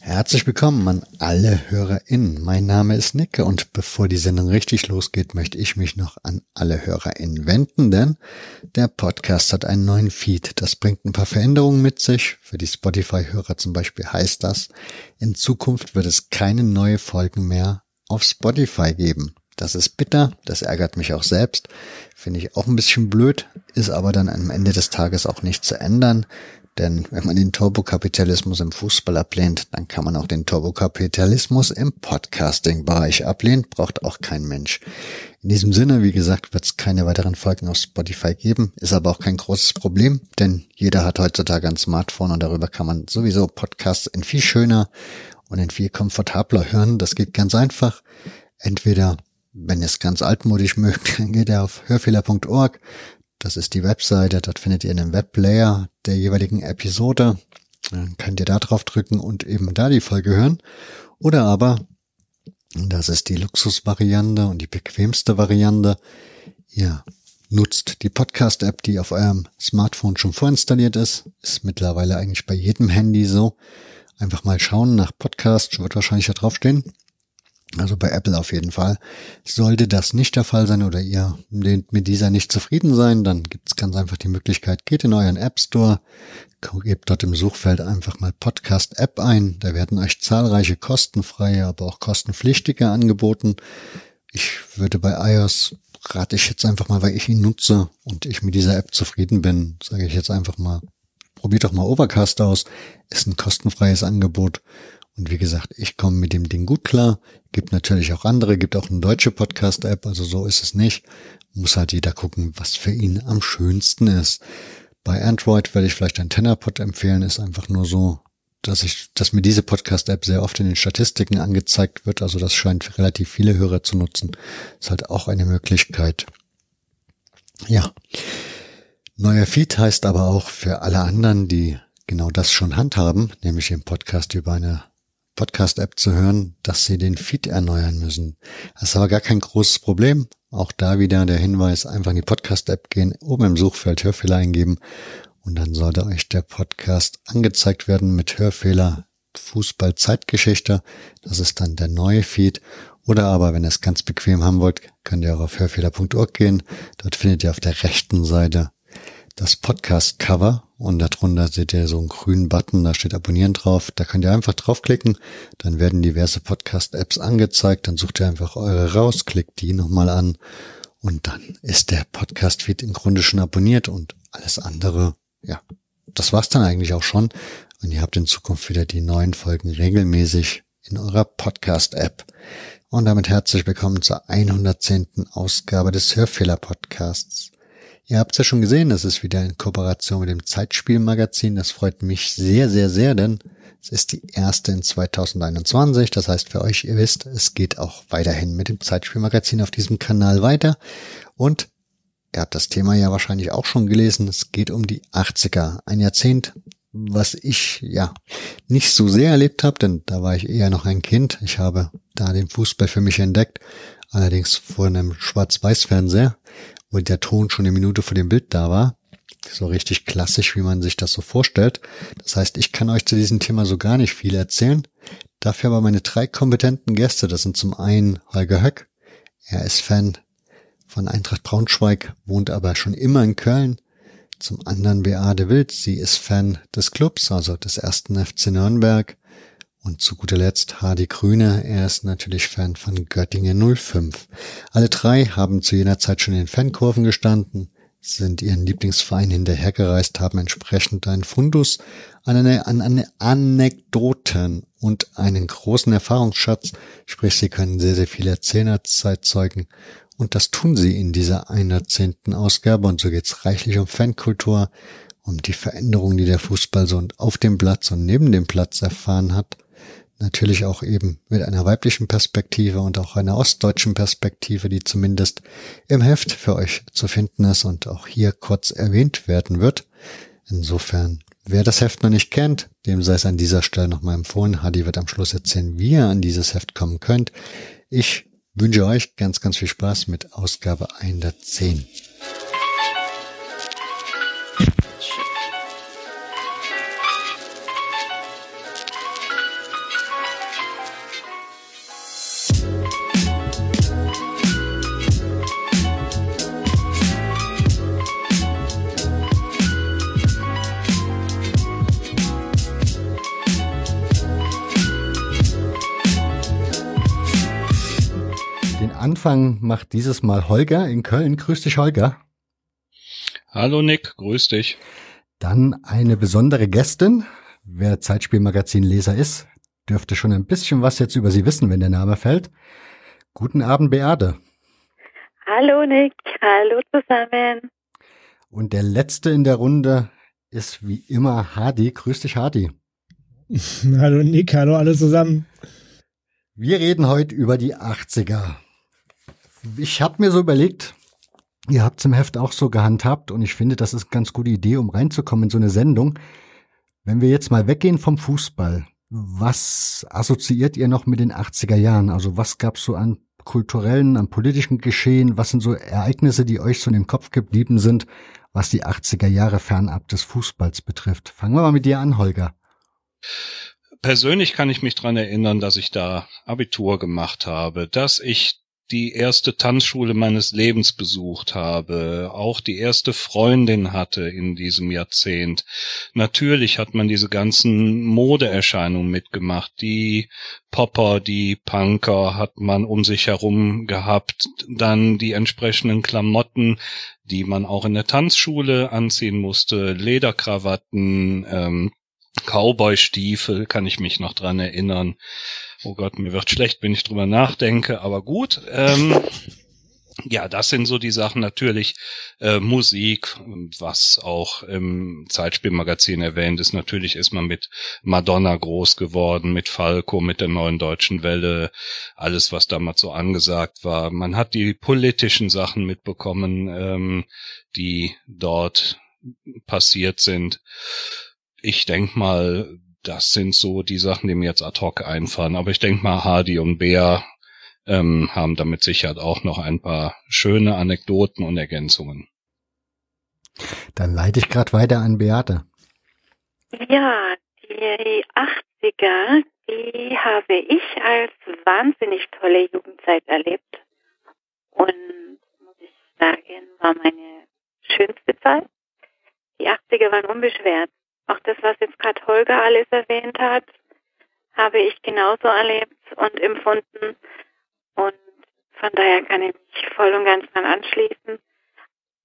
Herzlich willkommen an alle HörerInnen. Mein Name ist Nicke und bevor die Sendung richtig losgeht, möchte ich mich noch an alle HörerInnen wenden, denn der Podcast hat einen neuen Feed. Das bringt ein paar Veränderungen mit sich. Für die Spotify-Hörer zum Beispiel heißt das, in Zukunft wird es keine neue Folgen mehr auf Spotify geben. Das ist bitter, das ärgert mich auch selbst, finde ich auch ein bisschen blöd, ist aber dann am Ende des Tages auch nicht zu ändern. Denn wenn man den Turbokapitalismus im Fußball ablehnt, dann kann man auch den Turbokapitalismus im Podcasting-Bereich ablehnen, braucht auch kein Mensch. In diesem Sinne, wie gesagt, wird es keine weiteren Folgen auf Spotify geben, ist aber auch kein großes Problem, denn jeder hat heutzutage ein Smartphone und darüber kann man sowieso Podcasts in viel schöner und in viel komfortabler hören. Das geht ganz einfach. Entweder, wenn ihr es ganz altmodisch mögt, dann geht ihr auf hörfehler.org, das ist die Webseite. Dort findet ihr einen Webplayer der jeweiligen Episode. Dann könnt ihr da drauf drücken und eben da die Folge hören. Oder aber, das ist die Luxusvariante und die bequemste Variante. Ihr nutzt die Podcast-App, die auf eurem Smartphone schon vorinstalliert ist. Ist mittlerweile eigentlich bei jedem Handy so. Einfach mal schauen nach Podcast, wird wahrscheinlich da draufstehen. Also bei Apple auf jeden Fall. Sollte das nicht der Fall sein oder ihr mit dieser nicht zufrieden sein, dann gibt es ganz einfach die Möglichkeit, geht in euren App Store, gebt dort im Suchfeld einfach mal Podcast App ein. Da werden euch zahlreiche kostenfreie, aber auch kostenpflichtige angeboten. Ich würde bei iOS rate ich jetzt einfach mal, weil ich ihn nutze und ich mit dieser App zufrieden bin, sage ich jetzt einfach mal, probiert doch mal Overcast aus. Ist ein kostenfreies Angebot und wie gesagt, ich komme mit dem Ding gut klar. Gibt natürlich auch andere, gibt auch eine deutsche Podcast-App, also so ist es nicht. Muss halt jeder gucken, was für ihn am schönsten ist. Bei Android werde ich vielleicht ein Tennerpod empfehlen, ist einfach nur so, dass ich, dass mir diese Podcast-App sehr oft in den Statistiken angezeigt wird. Also das scheint relativ viele Hörer zu nutzen. Ist halt auch eine Möglichkeit. Ja. Neuer Feed heißt aber auch für alle anderen, die genau das schon handhaben, nämlich den Podcast über eine Podcast-App zu hören, dass sie den Feed erneuern müssen. Das ist aber gar kein großes Problem. Auch da wieder der Hinweis, einfach in die Podcast-App gehen, oben im Suchfeld Hörfehler eingeben und dann sollte euch der Podcast angezeigt werden mit Hörfehler Fußball Zeitgeschichte. Das ist dann der neue Feed. Oder aber, wenn ihr es ganz bequem haben wollt, könnt ihr auch auf hörfehler.org gehen. Dort findet ihr auf der rechten Seite das Podcast-Cover und darunter seht ihr so einen grünen Button, da steht Abonnieren drauf. Da könnt ihr einfach draufklicken, dann werden diverse Podcast-Apps angezeigt, dann sucht ihr einfach eure raus, klickt die nochmal an und dann ist der Podcast-Feed im Grunde schon abonniert und alles andere, ja, das war's dann eigentlich auch schon. Und ihr habt in Zukunft wieder die neuen Folgen regelmäßig in eurer Podcast-App. Und damit herzlich willkommen zur 110. Ausgabe des Hörfehler-Podcasts. Ihr habt es ja schon gesehen, das ist wieder in Kooperation mit dem Zeitspielmagazin. Das freut mich sehr, sehr, sehr, denn es ist die erste in 2021. Das heißt für euch, ihr wisst, es geht auch weiterhin mit dem Zeitspielmagazin auf diesem Kanal weiter. Und ihr habt das Thema ja wahrscheinlich auch schon gelesen. Es geht um die 80er, ein Jahrzehnt, was ich ja nicht so sehr erlebt habe, denn da war ich eher noch ein Kind. Ich habe da den Fußball für mich entdeckt, allerdings vor einem Schwarz-Weiß-Fernseher wo der Ton schon eine Minute vor dem Bild da war. So richtig klassisch, wie man sich das so vorstellt. Das heißt, ich kann euch zu diesem Thema so gar nicht viel erzählen. Dafür aber meine drei kompetenten Gäste. Das sind zum einen Holger Höck. Er ist Fan von Eintracht Braunschweig, wohnt aber schon immer in Köln. Zum anderen Beate Wild. Sie ist Fan des Clubs, also des ersten FC Nürnberg. Und zu guter Letzt Hardy Grüne, er ist natürlich Fan von Göttingen 05. Alle drei haben zu jener Zeit schon in Fankurven gestanden, sind ihren Lieblingsverein hinterhergereist, haben entsprechend einen Fundus an, eine, an eine Anekdoten und einen großen Erfahrungsschatz, sprich sie können sehr, sehr viel erzählen Zeitzeugen und das tun sie in dieser 110. Ausgabe und so geht's reichlich um Fankultur, um die Veränderungen, die der Fußball so auf dem Platz und neben dem Platz erfahren hat natürlich auch eben mit einer weiblichen Perspektive und auch einer ostdeutschen Perspektive, die zumindest im Heft für euch zu finden ist und auch hier kurz erwähnt werden wird. Insofern, wer das Heft noch nicht kennt, dem sei es an dieser Stelle nochmal empfohlen. Hadi wird am Schluss erzählen, wie ihr an dieses Heft kommen könnt. Ich wünsche euch ganz, ganz viel Spaß mit Ausgabe 110. Anfang macht dieses Mal Holger in Köln. Grüß dich, Holger. Hallo Nick, grüß dich. Dann eine besondere Gästin. Wer Zeitspielmagazin-Leser ist, dürfte schon ein bisschen was jetzt über sie wissen, wenn der Name fällt. Guten Abend, Beate. Hallo Nick, hallo zusammen. Und der letzte in der Runde ist wie immer Hadi. Grüß dich, Hadi. hallo Nick, hallo alle zusammen. Wir reden heute über die 80er ich habe mir so überlegt, ihr habt es im Heft auch so gehandhabt und ich finde, das ist eine ganz gute Idee, um reinzukommen in so eine Sendung. Wenn wir jetzt mal weggehen vom Fußball, was assoziiert ihr noch mit den 80er Jahren? Also was gab's so an kulturellen, an politischen Geschehen? Was sind so Ereignisse, die euch so in den Kopf geblieben sind, was die 80er Jahre fernab des Fußballs betrifft? Fangen wir mal mit dir an, Holger. Persönlich kann ich mich dran erinnern, dass ich da Abitur gemacht habe, dass ich die erste Tanzschule meines Lebens besucht habe, auch die erste Freundin hatte in diesem Jahrzehnt. Natürlich hat man diese ganzen Modeerscheinungen mitgemacht. Die Popper, die Punker hat man um sich herum gehabt. Dann die entsprechenden Klamotten, die man auch in der Tanzschule anziehen musste. Lederkrawatten, ähm, Cowboy-Stiefel, kann ich mich noch dran erinnern. Oh Gott, mir wird schlecht, wenn ich drüber nachdenke, aber gut. Ähm, ja, das sind so die Sachen natürlich. Äh, Musik, was auch im Zeitspielmagazin erwähnt ist. Natürlich ist man mit Madonna groß geworden, mit Falco, mit der neuen deutschen Welle, alles, was damals so angesagt war. Man hat die politischen Sachen mitbekommen, ähm, die dort passiert sind. Ich denk mal, das sind so die Sachen, die mir jetzt ad hoc einfallen. Aber ich denke mal, Hardy und Bär ähm, haben damit sicher auch noch ein paar schöne Anekdoten und Ergänzungen. Dann leite ich gerade weiter an Beate. Ja, die 80er, die habe ich als wahnsinnig tolle Jugendzeit erlebt. Und muss ich sagen, war meine schönste Zeit. Die 80er waren unbeschwert. Auch das, was jetzt gerade Holger alles erwähnt hat, habe ich genauso erlebt und empfunden. Und von daher kann ich mich voll und ganz dran anschließen.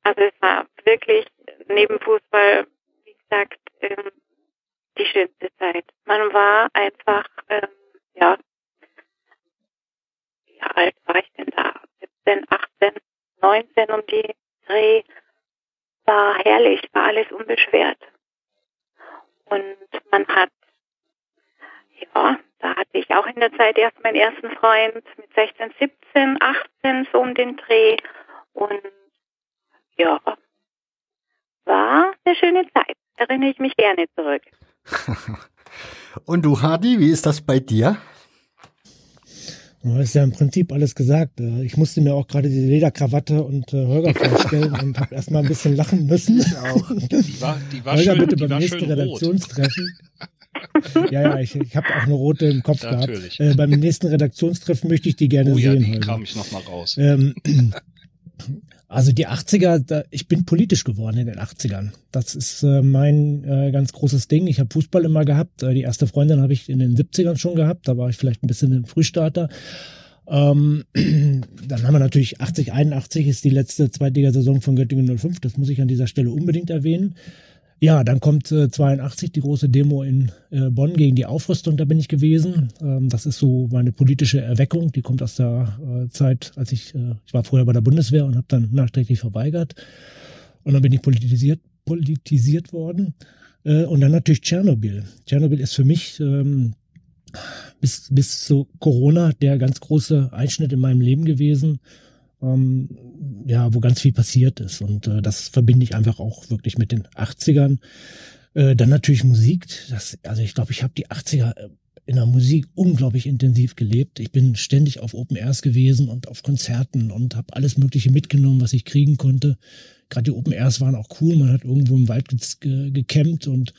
Also es war wirklich neben Fußball, wie gesagt, ähm, die schönste Zeit. Man war einfach, ähm, ja, wie alt war ich denn da? 17, 18, 19 um die Dreh. War herrlich, war alles unbeschwert. Und man hat, ja, da hatte ich auch in der Zeit erst meinen ersten Freund mit 16, 17, 18, so um den Dreh. Und ja, war eine schöne Zeit. Erinnere ich mich gerne zurück. Und du, Hadi, wie ist das bei dir? Du hast ja im Prinzip alles gesagt. Äh, ich musste mir auch gerade die Lederkrawatte und äh, Holger vorstellen und habe erstmal ein bisschen lachen müssen. Ich auch. Die war, die war Holger, schön, bitte beim nächsten Redaktionstreffen. ja, ja, ich, ich habe auch eine rote im Kopf Natürlich. gehabt. Äh, beim nächsten Redaktionstreffen möchte ich die gerne oh, sehen. Ja, die Holger. kam ich nochmal raus. Ähm, also die 80er, da, ich bin politisch geworden in den 80ern. Das ist äh, mein äh, ganz großes Ding. Ich habe Fußball immer gehabt. Äh, die erste Freundin habe ich in den 70ern schon gehabt. Da war ich vielleicht ein bisschen ein Frühstarter. Ähm, dann haben wir natürlich 80, 81 ist die letzte Zweitligasaison von Göttingen 05. Das muss ich an dieser Stelle unbedingt erwähnen. Ja, dann kommt äh, 82 die große Demo in äh, Bonn gegen die Aufrüstung, da bin ich gewesen. Ähm, das ist so meine politische Erweckung, die kommt aus der äh, Zeit, als ich, äh, ich war vorher bei der Bundeswehr und habe dann nachträglich verweigert. Und dann bin ich politisiert, politisiert worden. Äh, und dann natürlich Tschernobyl. Tschernobyl ist für mich ähm, bis, bis zu Corona der ganz große Einschnitt in meinem Leben gewesen ähm, ja, wo ganz viel passiert ist. Und äh, das verbinde ich einfach auch wirklich mit den 80ern. Äh, dann natürlich Musik. Das, also ich glaube, ich habe die 80er äh, in der Musik unglaublich intensiv gelebt. Ich bin ständig auf Open Airs gewesen und auf Konzerten und habe alles Mögliche mitgenommen, was ich kriegen konnte. Gerade die Open Airs waren auch cool. Man hat irgendwo im Wald ge gecampt und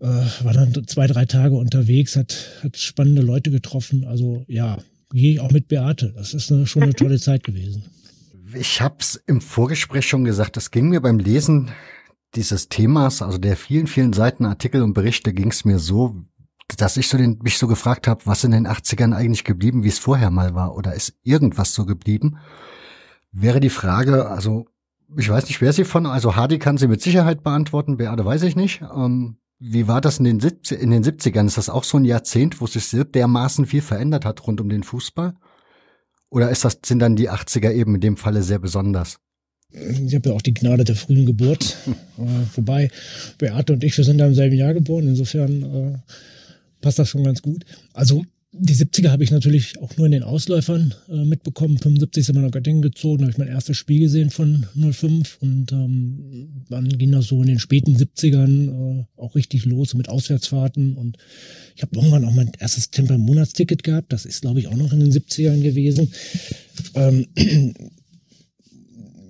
äh, war dann zwei, drei Tage unterwegs, hat, hat spannende Leute getroffen. Also ja, gehe ich auch mit Beate. Das ist eine, schon eine tolle Zeit gewesen. Ich habe es im Vorgespräch schon gesagt, das ging mir beim Lesen dieses Themas, also der vielen, vielen Seiten Artikel und Berichte, ging es mir so, dass ich so den, mich so gefragt habe, was in den 80ern eigentlich geblieben, wie es vorher mal war, oder ist irgendwas so geblieben? Wäre die Frage, also ich weiß nicht, wer sie von, also Hardy kann sie mit Sicherheit beantworten, Beate weiß ich nicht. Ähm, wie war das in den, 70, in den 70ern? Ist das auch so ein Jahrzehnt, wo sich dermaßen viel verändert hat rund um den Fußball? Oder ist das, sind dann die 80er eben in dem Falle sehr besonders? Ich habe ja auch die Gnade der frühen Geburt. äh, wobei Beate und ich, wir sind da im selben Jahr geboren. Insofern äh, passt das schon ganz gut. Also die 70er habe ich natürlich auch nur in den Ausläufern äh, mitbekommen. 75 sind wir nach Göttingen gezogen, habe ich mein erstes Spiel gesehen von 05 und ähm, dann ging das so in den späten 70ern äh, auch richtig los mit Auswärtsfahrten und ich habe irgendwann auch mein erstes Temper-Monatsticket gehabt. Das ist, glaube ich, auch noch in den 70ern gewesen. Ähm,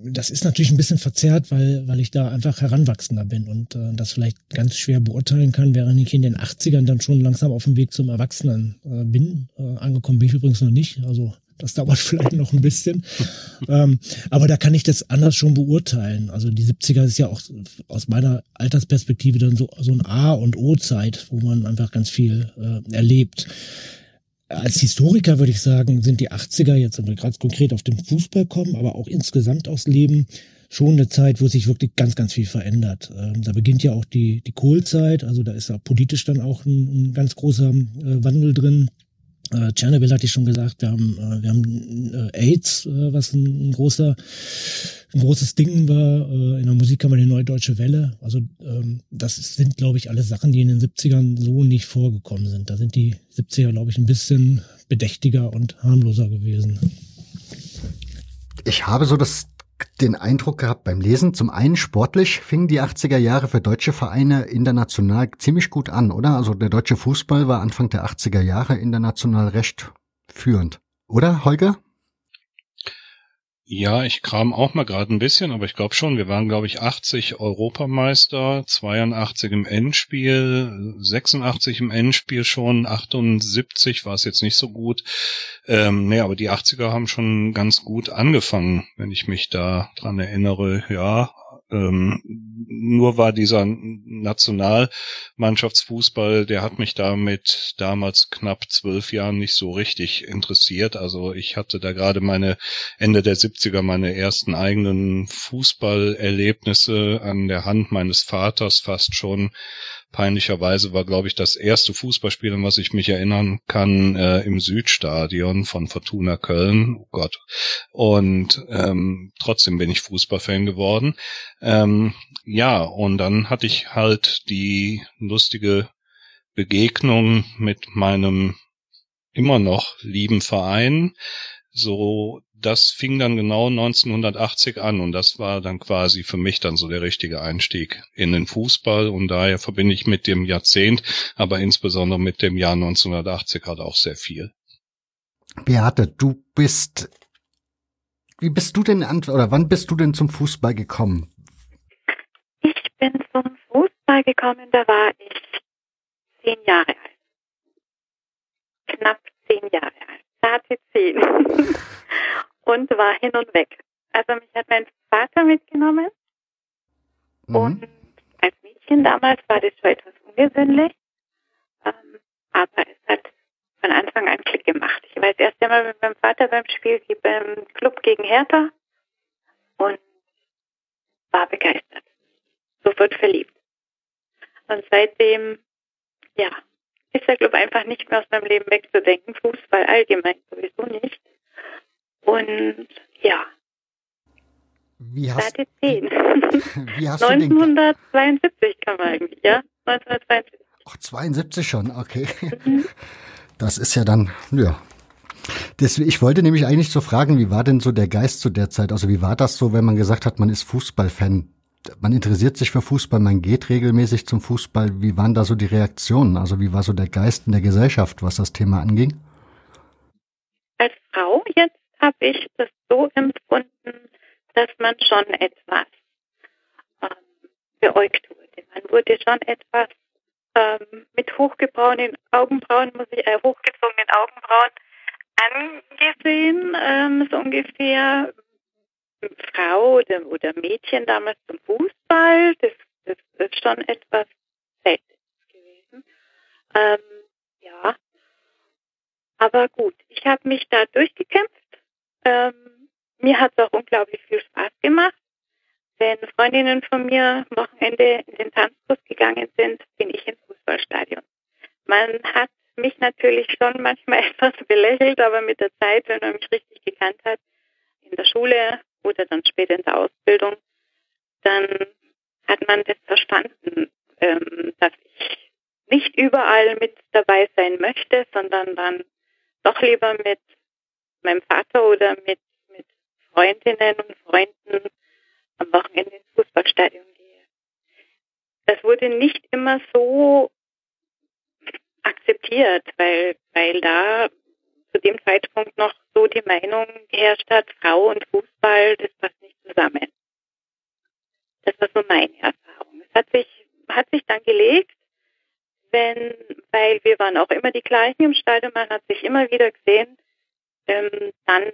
das ist natürlich ein bisschen verzerrt, weil, weil ich da einfach heranwachsender bin und äh, das vielleicht ganz schwer beurteilen kann, während ich in den 80ern dann schon langsam auf dem Weg zum Erwachsenen äh, bin. Äh, angekommen bin ich übrigens noch nicht, also das dauert vielleicht noch ein bisschen. ähm, aber da kann ich das anders schon beurteilen. Also die 70er ist ja auch aus meiner Altersperspektive dann so, so ein A- und O-Zeit, wo man einfach ganz viel äh, erlebt als Historiker würde ich sagen, sind die 80er jetzt, wenn wir gerade konkret auf den Fußball kommen, aber auch insgesamt aufs Leben, schon eine Zeit, wo sich wirklich ganz, ganz viel verändert. Ähm, da beginnt ja auch die, die Kohlzeit, also da ist auch politisch dann auch ein, ein ganz großer äh, Wandel drin. Äh, Tschernobyl hatte ich schon gesagt, wir haben, äh, wir haben äh, AIDS, äh, was ein, ein, großer, ein großes Ding war. Äh, in der Musik haben wir die Neue Deutsche Welle. Also ähm, das sind, glaube ich, alle Sachen, die in den 70ern so nicht vorgekommen sind. Da sind die 70er, glaube ich, ein bisschen bedächtiger und harmloser gewesen. Ich habe so das den Eindruck gehabt beim Lesen, zum einen sportlich fingen die 80er Jahre für deutsche Vereine international ziemlich gut an, oder? Also der deutsche Fußball war Anfang der 80er Jahre international recht führend. Oder, Holger? Ja, ich kram auch mal gerade ein bisschen, aber ich glaube schon, wir waren, glaube ich, 80 Europameister, 82 im Endspiel, 86 im Endspiel schon, 78 war es jetzt nicht so gut. Ähm, nee, aber die 80er haben schon ganz gut angefangen, wenn ich mich da dran erinnere. Ja, ähm, nur war dieser Nationalmannschaftsfußball, der hat mich damit damals knapp zwölf Jahren nicht so richtig interessiert. Also ich hatte da gerade meine Ende der 70er meine ersten eigenen Fußballerlebnisse an der Hand meines Vaters fast schon peinlicherweise war, glaube ich, das erste Fußballspiel, an was ich mich erinnern kann, äh, im Südstadion von Fortuna Köln. Oh Gott. Und ähm, trotzdem bin ich Fußballfan geworden. Ähm, ja, und dann hatte ich halt die lustige Begegnung mit meinem immer noch lieben Verein, so das fing dann genau 1980 an und das war dann quasi für mich dann so der richtige Einstieg in den Fußball und daher verbinde ich mit dem Jahrzehnt, aber insbesondere mit dem Jahr 1980 halt auch sehr viel. Beate, du bist, wie bist du denn, oder wann bist du denn zum Fußball gekommen? Ich bin zum Fußball gekommen, da war ich zehn Jahre alt. Knapp zehn Jahre alt. Sie zehn. und war hin und weg. Also mich hat mein Vater mitgenommen mhm. und als Mädchen damals war das schon etwas ungewöhnlich, ähm, aber es hat von Anfang an Klick gemacht. Ich war das erste Mal mit meinem Vater beim Spiel beim Club gegen Hertha und war begeistert. Sofort verliebt. Und seitdem, ja, ist der Club einfach nicht mehr aus meinem Leben wegzudenken. Fußball allgemein sowieso nicht. Und ja. Wie hast, Seite 10. Wie hast 1972 kam eigentlich, ja? 1972. Ach, 72 schon, okay. Mhm. Das ist ja dann, ja. Das, ich wollte nämlich eigentlich so fragen, wie war denn so der Geist zu der Zeit? Also wie war das so, wenn man gesagt hat, man ist Fußballfan? man interessiert sich für Fußball, man geht regelmäßig zum Fußball. Wie waren da so die Reaktionen? Also wie war so der Geist in der Gesellschaft, was das Thema anging? Als habe ich das so empfunden, dass man schon etwas ähm, beäugt wurde. Man wurde schon etwas ähm, mit hochgebraunten Augenbrauen, muss ich, äh, hochgezogenen Augenbrauen angesehen, ähm, so ungefähr Frau oder, oder Mädchen damals zum Fußball. Das, das ist schon etwas selten gewesen. Ähm, ja, aber gut, ich habe mich da durchgekämpft. Ähm, mir hat es auch unglaublich viel Spaß gemacht. Wenn Freundinnen von mir am Wochenende in den Tanzkurs gegangen sind, bin ich im Fußballstadion. Man hat mich natürlich schon manchmal etwas belächelt, aber mit der Zeit, wenn man mich richtig gekannt hat, in der Schule oder dann später in der Ausbildung, dann hat man das verstanden, ähm, dass ich nicht überall mit dabei sein möchte, sondern dann doch lieber mit meinem Vater oder mit, mit Freundinnen und Freunden am Wochenende ins Fußballstadion gehe. Das wurde nicht immer so akzeptiert, weil, weil da zu dem Zeitpunkt noch so die Meinung geherrscht hat, Frau und Fußball, das passt nicht zusammen. Das war so meine Erfahrung. Es hat sich, hat sich dann gelegt, wenn, weil wir waren auch immer die gleichen im Stadion, man hat sich immer wieder gesehen, ähm, dann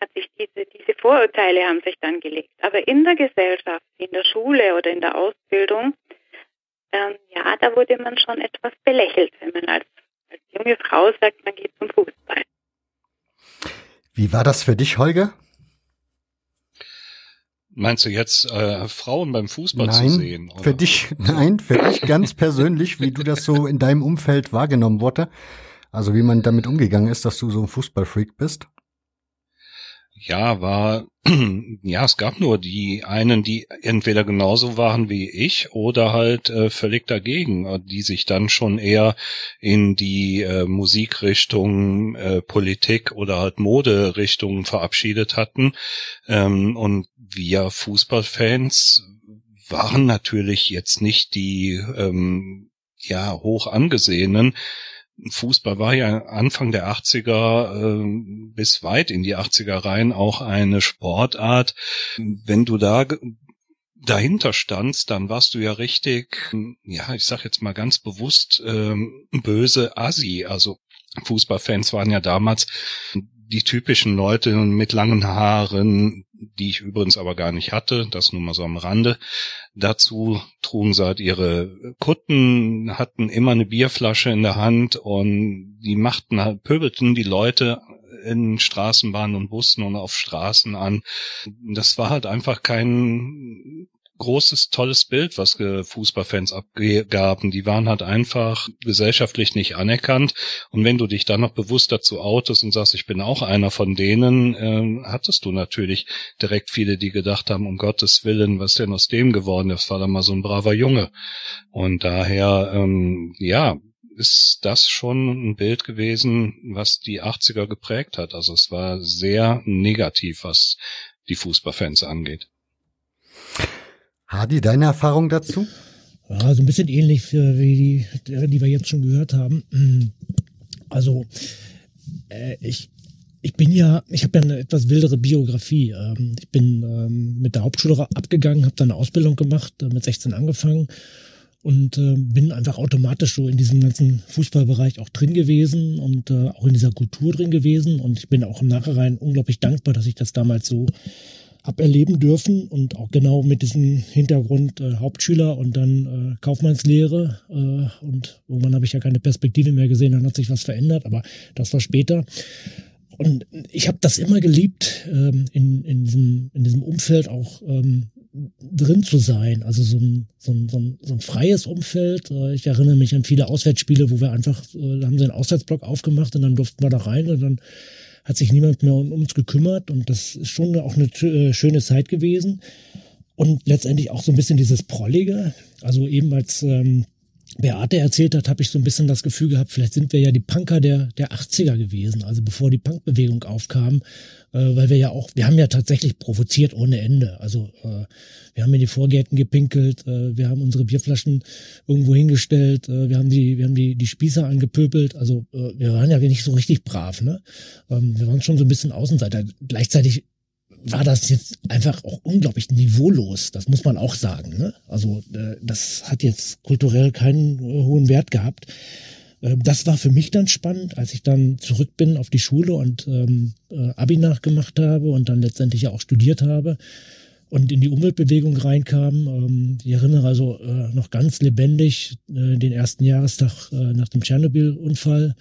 hat sich diese, diese Vorurteile haben sich dann gelegt. Aber in der Gesellschaft, in der Schule oder in der Ausbildung, ähm, ja, da wurde man schon etwas belächelt, wenn man als, als junge Frau sagt, man geht zum Fußball. Wie war das für dich, Holger? Meinst du jetzt äh, Frauen beim Fußball nein, zu sehen? Oder? Für dich, nein, für dich ganz persönlich, wie du das so in deinem Umfeld wahrgenommen wurde. Also wie man damit umgegangen ist, dass du so ein Fußballfreak bist. Ja, war, ja, es gab nur die einen, die entweder genauso waren wie ich oder halt äh, völlig dagegen, äh, die sich dann schon eher in die äh, Musikrichtung, äh, Politik oder halt Moderichtung verabschiedet hatten. Ähm, und wir Fußballfans waren natürlich jetzt nicht die ähm, ja hoch angesehenen, Fußball war ja Anfang der 80er äh, bis weit in die 80er rein auch eine Sportart. Wenn du da dahinter standst, dann warst du ja richtig, ja, ich sag jetzt mal ganz bewusst ähm, böse Asi. Also Fußballfans waren ja damals die typischen Leute mit langen Haaren, die ich übrigens aber gar nicht hatte, das nur mal so am Rande. Dazu trugen sie halt ihre Kutten, hatten immer eine Bierflasche in der Hand und die machten halt, pöbelten die Leute in Straßenbahnen und Bussen und auf Straßen an. Das war halt einfach kein großes, tolles Bild, was Fußballfans abgaben. Die waren halt einfach gesellschaftlich nicht anerkannt. Und wenn du dich dann noch bewusst dazu outest und sagst, ich bin auch einer von denen, äh, hattest du natürlich direkt viele, die gedacht haben, um Gottes Willen, was denn aus dem geworden ist? War da mal so ein braver Junge. Und daher, ähm, ja, ist das schon ein Bild gewesen, was die 80er geprägt hat. Also es war sehr negativ, was die Fußballfans angeht. Hadi, deine Erfahrung dazu? Ja, so ein bisschen ähnlich wie die, die wir jetzt schon gehört haben. Also, äh, ich, ich bin ja, ich habe ja eine etwas wildere Biografie. Ähm, ich bin ähm, mit der Hauptschule abgegangen, habe dann eine Ausbildung gemacht, äh, mit 16 angefangen und äh, bin einfach automatisch so in diesem ganzen Fußballbereich auch drin gewesen und äh, auch in dieser Kultur drin gewesen. Und ich bin auch im Nachhinein unglaublich dankbar, dass ich das damals so hab erleben dürfen und auch genau mit diesem Hintergrund äh, Hauptschüler und dann äh, Kaufmannslehre äh, und irgendwann habe ich ja keine Perspektive mehr gesehen, dann hat sich was verändert, aber das war später. Und ich habe das immer geliebt, ähm, in, in, diesem, in diesem Umfeld auch ähm, drin zu sein. Also so ein, so ein, so ein, so ein freies Umfeld. Äh, ich erinnere mich an viele Auswärtsspiele, wo wir einfach, äh, da haben sie einen Auswärtsblock aufgemacht und dann durften wir da rein und dann hat sich niemand mehr um uns gekümmert und das ist schon auch eine äh, schöne Zeit gewesen. Und letztendlich auch so ein bisschen dieses Prollige. Also eben als, ähm, Beate erzählt hat, habe ich so ein bisschen das Gefühl gehabt, vielleicht sind wir ja die Punker der, der 80er gewesen, also bevor die Punkbewegung aufkam, äh, weil wir ja auch, wir haben ja tatsächlich provoziert ohne Ende. Also äh, wir haben in die Vorgärten gepinkelt, äh, wir haben unsere Bierflaschen irgendwo hingestellt, äh, wir haben die, wir haben die, die Spießer angepöbelt. Also äh, wir waren ja nicht so richtig brav, ne? Ähm, wir waren schon so ein bisschen Außenseiter. Gleichzeitig war das jetzt einfach auch unglaublich niveaulos. Das muss man auch sagen. Ne? Also äh, das hat jetzt kulturell keinen äh, hohen Wert gehabt. Äh, das war für mich dann spannend, als ich dann zurück bin auf die Schule und ähm, äh, Abi nachgemacht habe und dann letztendlich ja auch studiert habe und in die Umweltbewegung reinkam. Ähm, ich erinnere also äh, noch ganz lebendig äh, den ersten Jahrestag äh, nach dem Tschernobyl-Unfall,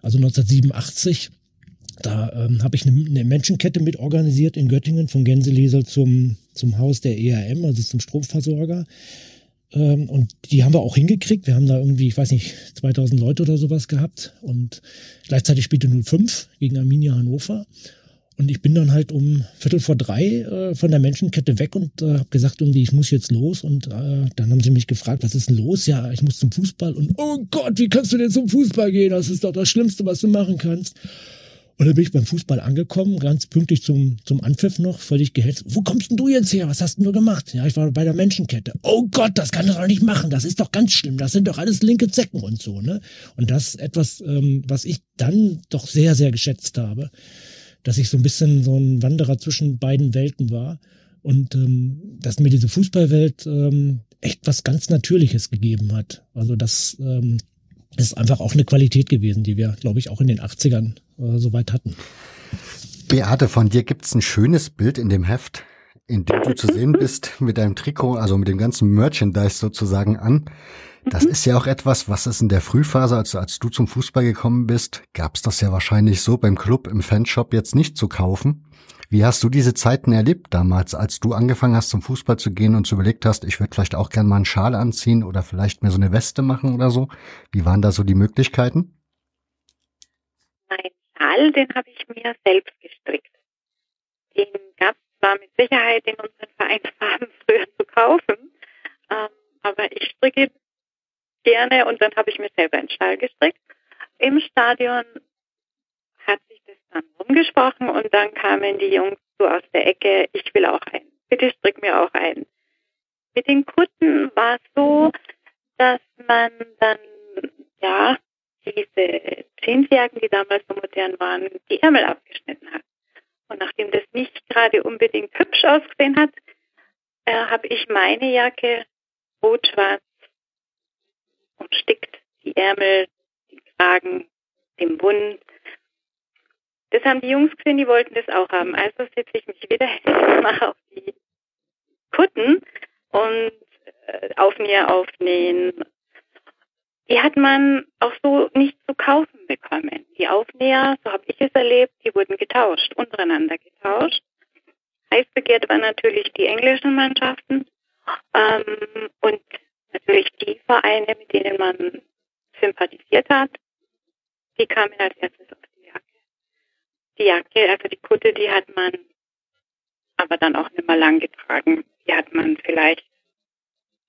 also 1987 da ähm, habe ich eine, eine Menschenkette mit organisiert in Göttingen von Gänseliesel zum, zum Haus der ERM, also zum Stromversorger. Ähm, und die haben wir auch hingekriegt. Wir haben da irgendwie, ich weiß nicht, 2000 Leute oder sowas gehabt. Und gleichzeitig spielte 05 gegen Arminia Hannover. Und ich bin dann halt um Viertel vor drei äh, von der Menschenkette weg und äh, habe gesagt, irgendwie, ich muss jetzt los. Und äh, dann haben sie mich gefragt, was ist denn los? Ja, ich muss zum Fußball. Und oh Gott, wie kannst du denn zum Fußball gehen? Das ist doch das Schlimmste, was du machen kannst. Und dann bin ich beim Fußball angekommen, ganz pünktlich zum, zum Anpfiff noch, völlig gehetzt. Wo kommst denn du jetzt her? Was hast denn du gemacht? Ja, ich war bei der Menschenkette. Oh Gott, das kann er doch nicht machen. Das ist doch ganz schlimm. Das sind doch alles linke Zecken und so, ne? Und das etwas, ähm, was ich dann doch sehr, sehr geschätzt habe, dass ich so ein bisschen so ein Wanderer zwischen beiden Welten war und ähm, dass mir diese Fußballwelt ähm, echt was ganz Natürliches gegeben hat. Also das ähm, ist einfach auch eine Qualität gewesen, die wir, glaube ich, auch in den 80ern äh, soweit hatten. Beate, von dir gibt's ein schönes Bild in dem Heft, in dem du zu sehen bist mit deinem Trikot, also mit dem ganzen Merchandise sozusagen an. Das mhm. ist ja auch etwas, was es in der Frühphase, also als du zum Fußball gekommen bist, gab's das ja wahrscheinlich so beim Club im Fanshop jetzt nicht zu kaufen. Wie hast du diese Zeiten erlebt damals, als du angefangen hast zum Fußball zu gehen und zu überlegt hast, ich würde vielleicht auch gern mal einen Schal anziehen oder vielleicht mir so eine Weste machen oder so? Wie waren da so die Möglichkeiten? Schal, den habe ich mir selbst gestrickt. Den gab es zwar mit Sicherheit in unseren Vereinsfarben früher zu kaufen, ähm, aber ich stricke gerne und dann habe ich mir selber einen Schal gestrickt. Im Stadion hat sich das dann rumgesprochen und dann kamen die Jungs so aus der Ecke, ich will auch einen. Bitte strick mir auch einen. Mit den Kutten war es so, dass man dann, ja, diese Jeansjacken, die damals so modern waren, die Ärmel abgeschnitten hat. Und nachdem das nicht gerade unbedingt hübsch ausgesehen hat, äh, habe ich meine Jacke rot-schwarz umstickt, die Ärmel, die Kragen, den Bund das haben die Jungs gesehen, die wollten das auch haben. Also setze ich mich wieder auf die Kutten und äh, Aufnäher aufnähen. Die hat man auch so nicht zu kaufen bekommen. Die Aufnäher, so habe ich es erlebt, die wurden getauscht, untereinander getauscht. Heiß begehrt waren natürlich die englischen Mannschaften ähm, und natürlich die Vereine, mit denen man sympathisiert hat, die kamen als erstes auf die Jacke, also die Kutte, die hat man aber dann auch nicht mehr lang getragen. Die hat man vielleicht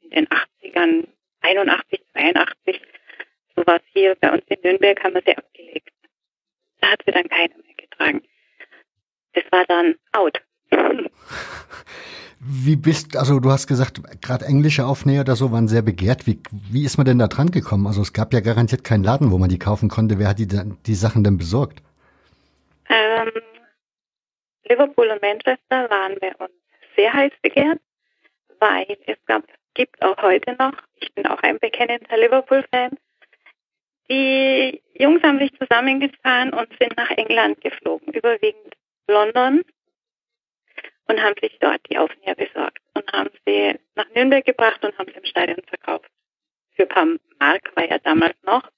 in den 80ern, 81, 82, sowas hier bei uns in Nürnberg haben wir sie abgelegt. Da hat sie dann keiner mehr getragen. Das war dann out. Wie bist, also du hast gesagt, gerade englische Aufnäher oder so waren sehr begehrt. Wie, wie ist man denn da dran gekommen? Also es gab ja garantiert keinen Laden, wo man die kaufen konnte. Wer hat die, die Sachen denn besorgt? Ähm, Liverpool und Manchester waren bei uns sehr heiß begehrt, weil es gab, gibt auch heute noch, ich bin auch ein bekennender Liverpool-Fan, die Jungs haben sich zusammengefahren und sind nach England geflogen, überwiegend London, und haben sich dort die Aufnäher besorgt und haben sie nach Nürnberg gebracht und haben sie im Stadion verkauft. Für ein paar Mark war ja damals noch.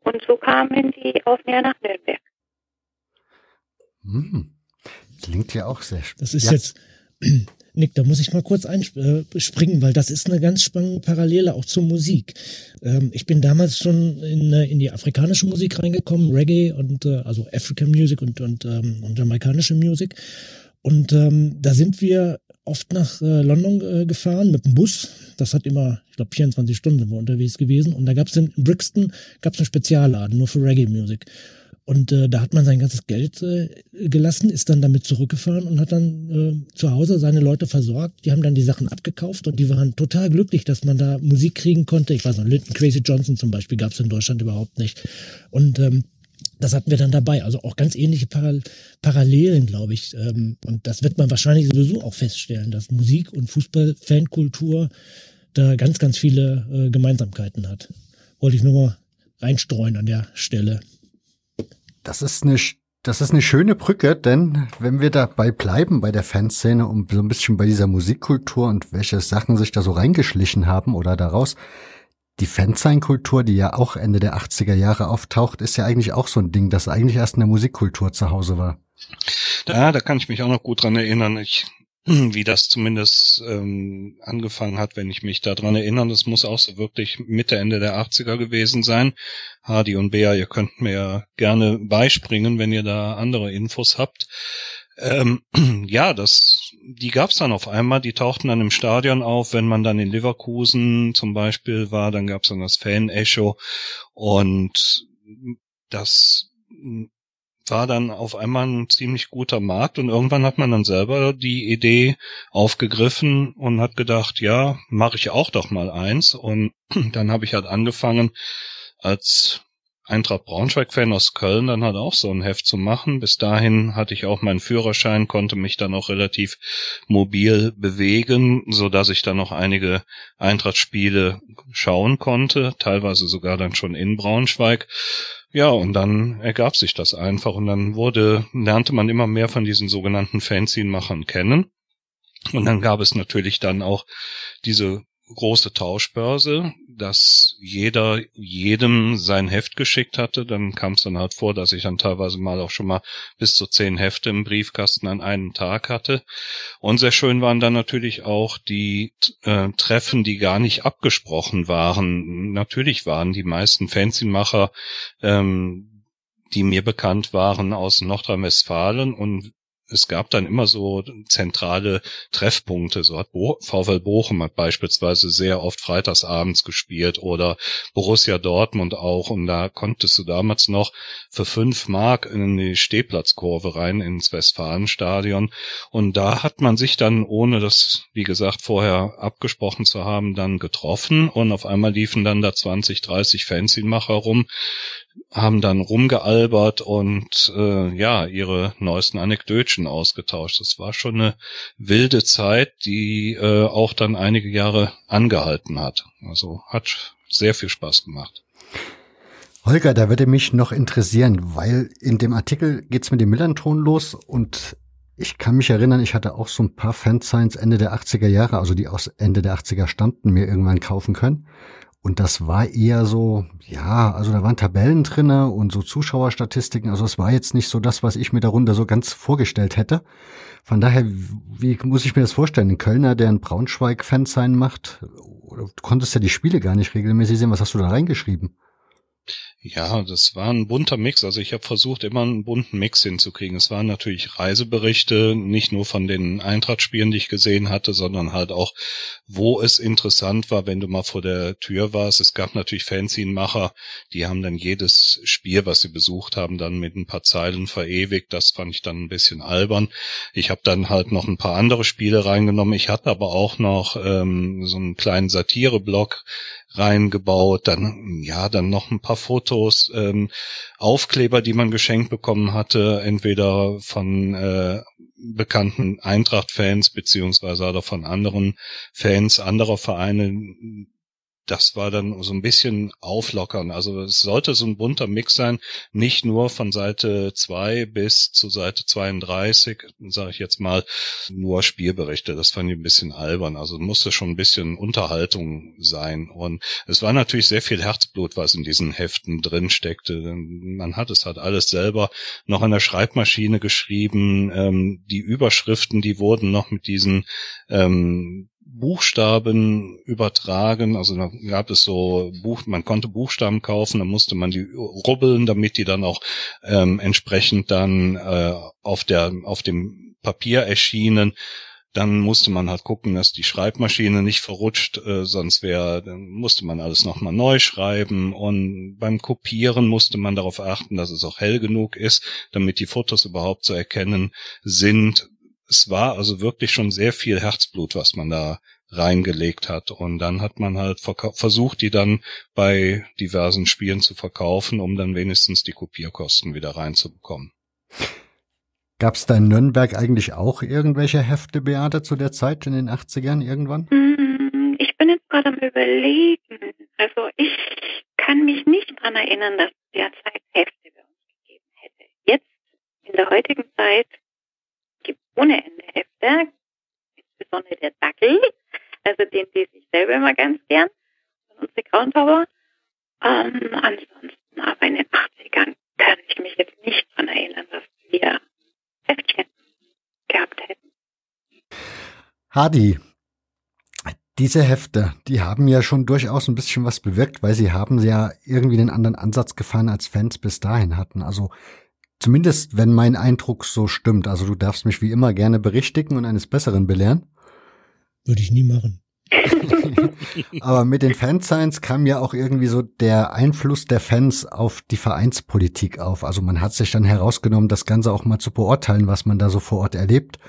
Und so kamen die Aufnäher nach Nürnberg. Hm. Klingt ja auch sehr spannend. Das ist ja. jetzt, Nick, da muss ich mal kurz einspringen, weil das ist eine ganz spannende Parallele auch zur Musik. Ähm, ich bin damals schon in, äh, in die afrikanische Musik reingekommen, Reggae und äh, also African Music und, und, ähm, und jamaikanische Musik. Und ähm, da sind wir oft nach äh, London äh, gefahren mit dem Bus. Das hat immer, ich glaube, 24 Stunden sind wir unterwegs gewesen. Und da gab es in Brixton gab's einen Spezialladen, nur für Reggae-Music. Und äh, da hat man sein ganzes Geld äh, gelassen, ist dann damit zurückgefahren und hat dann äh, zu Hause seine Leute versorgt. Die haben dann die Sachen abgekauft und die waren total glücklich, dass man da Musik kriegen konnte. Ich weiß noch, Linton Crazy Johnson zum Beispiel gab es in Deutschland überhaupt nicht. Und ähm, das hatten wir dann dabei. Also auch ganz ähnliche Paral Parallelen, glaube ich. Ähm, und das wird man wahrscheinlich sowieso auch feststellen, dass Musik und Fußball-Fankultur da ganz, ganz viele äh, Gemeinsamkeiten hat. Wollte ich nur mal reinstreuen an der Stelle. Das ist eine, das ist eine schöne Brücke, denn wenn wir dabei bleiben bei der Fanszene und so ein bisschen bei dieser Musikkultur und welche Sachen sich da so reingeschlichen haben oder daraus, die Fansign-Kultur, die ja auch Ende der 80er Jahre auftaucht, ist ja eigentlich auch so ein Ding, das eigentlich erst in der Musikkultur zu Hause war. Ja, da kann ich mich auch noch gut dran erinnern. Ich wie das zumindest ähm, angefangen hat, wenn ich mich daran erinnere. Das muss auch so wirklich Mitte, Ende der 80er gewesen sein. Hardy und Bea, ihr könnt mir gerne beispringen, wenn ihr da andere Infos habt. Ähm, ja, das, die gab's dann auf einmal, die tauchten dann im Stadion auf, wenn man dann in Leverkusen zum Beispiel war, dann gab's dann das Fan-Echo und das war dann auf einmal ein ziemlich guter Markt und irgendwann hat man dann selber die Idee aufgegriffen und hat gedacht, ja, mache ich auch doch mal eins und dann habe ich halt angefangen als Eintracht Braunschweig-Fan aus Köln dann halt auch so ein Heft zu machen. Bis dahin hatte ich auch meinen Führerschein, konnte mich dann auch relativ mobil bewegen, so dass ich dann noch einige Eintracht-Spiele schauen konnte, teilweise sogar dann schon in Braunschweig. Ja, und dann ergab sich das einfach und dann wurde, lernte man immer mehr von diesen sogenannten Fanzine-Machern kennen. Und dann gab es natürlich dann auch diese große Tauschbörse, dass jeder jedem sein Heft geschickt hatte. Dann kam es dann halt vor, dass ich dann teilweise mal auch schon mal bis zu zehn Hefte im Briefkasten an einem Tag hatte. Und sehr schön waren dann natürlich auch die äh, Treffen, die gar nicht abgesprochen waren. Natürlich waren die meisten Fanzinmacher ähm, die mir bekannt waren aus Nordrhein-Westfalen und es gab dann immer so zentrale Treffpunkte. So hat Bo VfL Bochum hat beispielsweise sehr oft freitagsabends gespielt oder Borussia Dortmund auch. Und da konntest du damals noch für fünf Mark in die Stehplatzkurve rein ins Westfalenstadion. Und da hat man sich dann, ohne das, wie gesagt, vorher abgesprochen zu haben, dann getroffen. Und auf einmal liefen dann da 20, 30 Fanzinmacher rum, haben dann rumgealbert und äh, ja, ihre neuesten Anekdötchen ausgetauscht. Das war schon eine wilde Zeit, die äh, auch dann einige Jahre angehalten hat. Also hat sehr viel Spaß gemacht. Holger, da würde mich noch interessieren, weil in dem Artikel geht's mit dem Millanton los und ich kann mich erinnern, ich hatte auch so ein paar Fansigns Ende der 80er Jahre, also die aus Ende der 80er stammten, mir irgendwann kaufen können. Und das war eher so, ja, also da waren Tabellen drinne und so Zuschauerstatistiken. Also es war jetzt nicht so das, was ich mir darunter so ganz vorgestellt hätte. Von daher, wie muss ich mir das vorstellen? Ein Kölner, der ein Braunschweig-Fan sein macht, du konntest ja die Spiele gar nicht regelmäßig sehen. Was hast du da reingeschrieben? Ja, das war ein bunter Mix. Also ich habe versucht, immer einen bunten Mix hinzukriegen. Es waren natürlich Reiseberichte, nicht nur von den Eintrachtspielen, die ich gesehen hatte, sondern halt auch, wo es interessant war, wenn du mal vor der Tür warst. Es gab natürlich Fanzine-Macher, die haben dann jedes Spiel, was sie besucht haben, dann mit ein paar Zeilen verewigt. Das fand ich dann ein bisschen albern. Ich habe dann halt noch ein paar andere Spiele reingenommen. Ich hatte aber auch noch ähm, so einen kleinen Satire-Blog, reingebaut, dann ja, dann noch ein paar Fotos, ähm, Aufkleber, die man geschenkt bekommen hatte, entweder von äh, bekannten Eintracht-Fans beziehungsweise oder von anderen Fans anderer Vereine, das war dann so ein bisschen auflockern. Also es sollte so ein bunter Mix sein, nicht nur von Seite 2 bis zu Seite 32, sage ich jetzt mal, nur Spielberichte. Das fand ich ein bisschen albern. Also musste schon ein bisschen Unterhaltung sein. Und es war natürlich sehr viel Herzblut, was in diesen Heften drin steckte. Man hat es halt alles selber noch an der Schreibmaschine geschrieben. Ähm, die Überschriften, die wurden noch mit diesen ähm, Buchstaben übertragen. Also da gab es so Buch, man konnte Buchstaben kaufen, dann musste man die rubbeln, damit die dann auch ähm, entsprechend dann äh, auf der auf dem Papier erschienen. dann musste man halt gucken, dass die Schreibmaschine nicht verrutscht, äh, sonst wäre, dann musste man alles nochmal neu schreiben und beim Kopieren musste man darauf achten, dass es auch hell genug ist, damit die Fotos überhaupt zu erkennen sind. Es war also wirklich schon sehr viel Herzblut, was man da reingelegt hat. Und dann hat man halt versucht, die dann bei diversen Spielen zu verkaufen, um dann wenigstens die Kopierkosten wieder reinzubekommen. Gab es da in Nürnberg eigentlich auch irgendwelche Hefte, Beate, zu der Zeit in den 80ern irgendwann? Hm, ich bin jetzt gerade am überlegen. Also ich kann mich nicht daran erinnern, dass es derzeit Hefte bei uns gegeben hätte. Jetzt, in der heutigen Zeit, ohne Ende Hefte, insbesondere der Dackel, also den lese ich selber immer ganz gern, unsere Groundhauer. Ähm, ansonsten aber in den 80ern kann ich mich jetzt nicht daran erinnern, dass wir Heftchen gehabt hätten. Hadi, diese Hefte, die haben ja schon durchaus ein bisschen was bewirkt, weil sie haben ja irgendwie einen anderen Ansatz gefahren, als Fans bis dahin hatten. Also zumindest, wenn mein Eindruck so stimmt. Also du darfst mich wie immer gerne berichtigen und eines Besseren belehren. Würde ich nie machen. Aber mit den Fansigns kam ja auch irgendwie so der Einfluss der Fans auf die Vereinspolitik auf. Also man hat sich dann herausgenommen, das Ganze auch mal zu beurteilen, was man da so vor Ort erlebt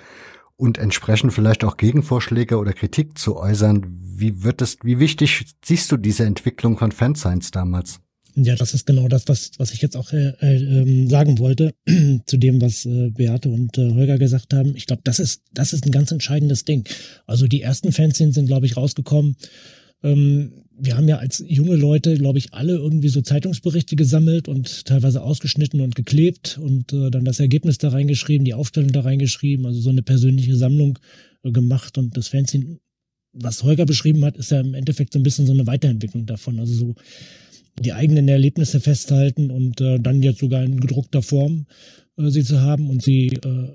und entsprechend vielleicht auch Gegenvorschläge oder Kritik zu äußern. Wie wird es, wie wichtig siehst du diese Entwicklung von Fansigns damals? Ja, das ist genau das, was, was ich jetzt auch äh, äh, sagen wollte, zu dem, was äh, Beate und äh, Holger gesagt haben. Ich glaube, das ist, das ist ein ganz entscheidенdes Ding. Also die ersten Fanzines sind, glaube ich, rausgekommen. Ähm, wir haben ja als junge Leute, glaube ich, alle irgendwie so Zeitungsberichte gesammelt und teilweise ausgeschnitten und geklebt und äh, dann das Ergebnis da reingeschrieben, die Aufstellung da reingeschrieben, also so eine persönliche Sammlung äh, gemacht und das Fanzine, was Holger beschrieben hat, ist ja im Endeffekt so ein bisschen so eine Weiterentwicklung davon. Also so die eigenen Erlebnisse festhalten und äh, dann jetzt sogar in gedruckter Form äh, sie zu haben und sie äh,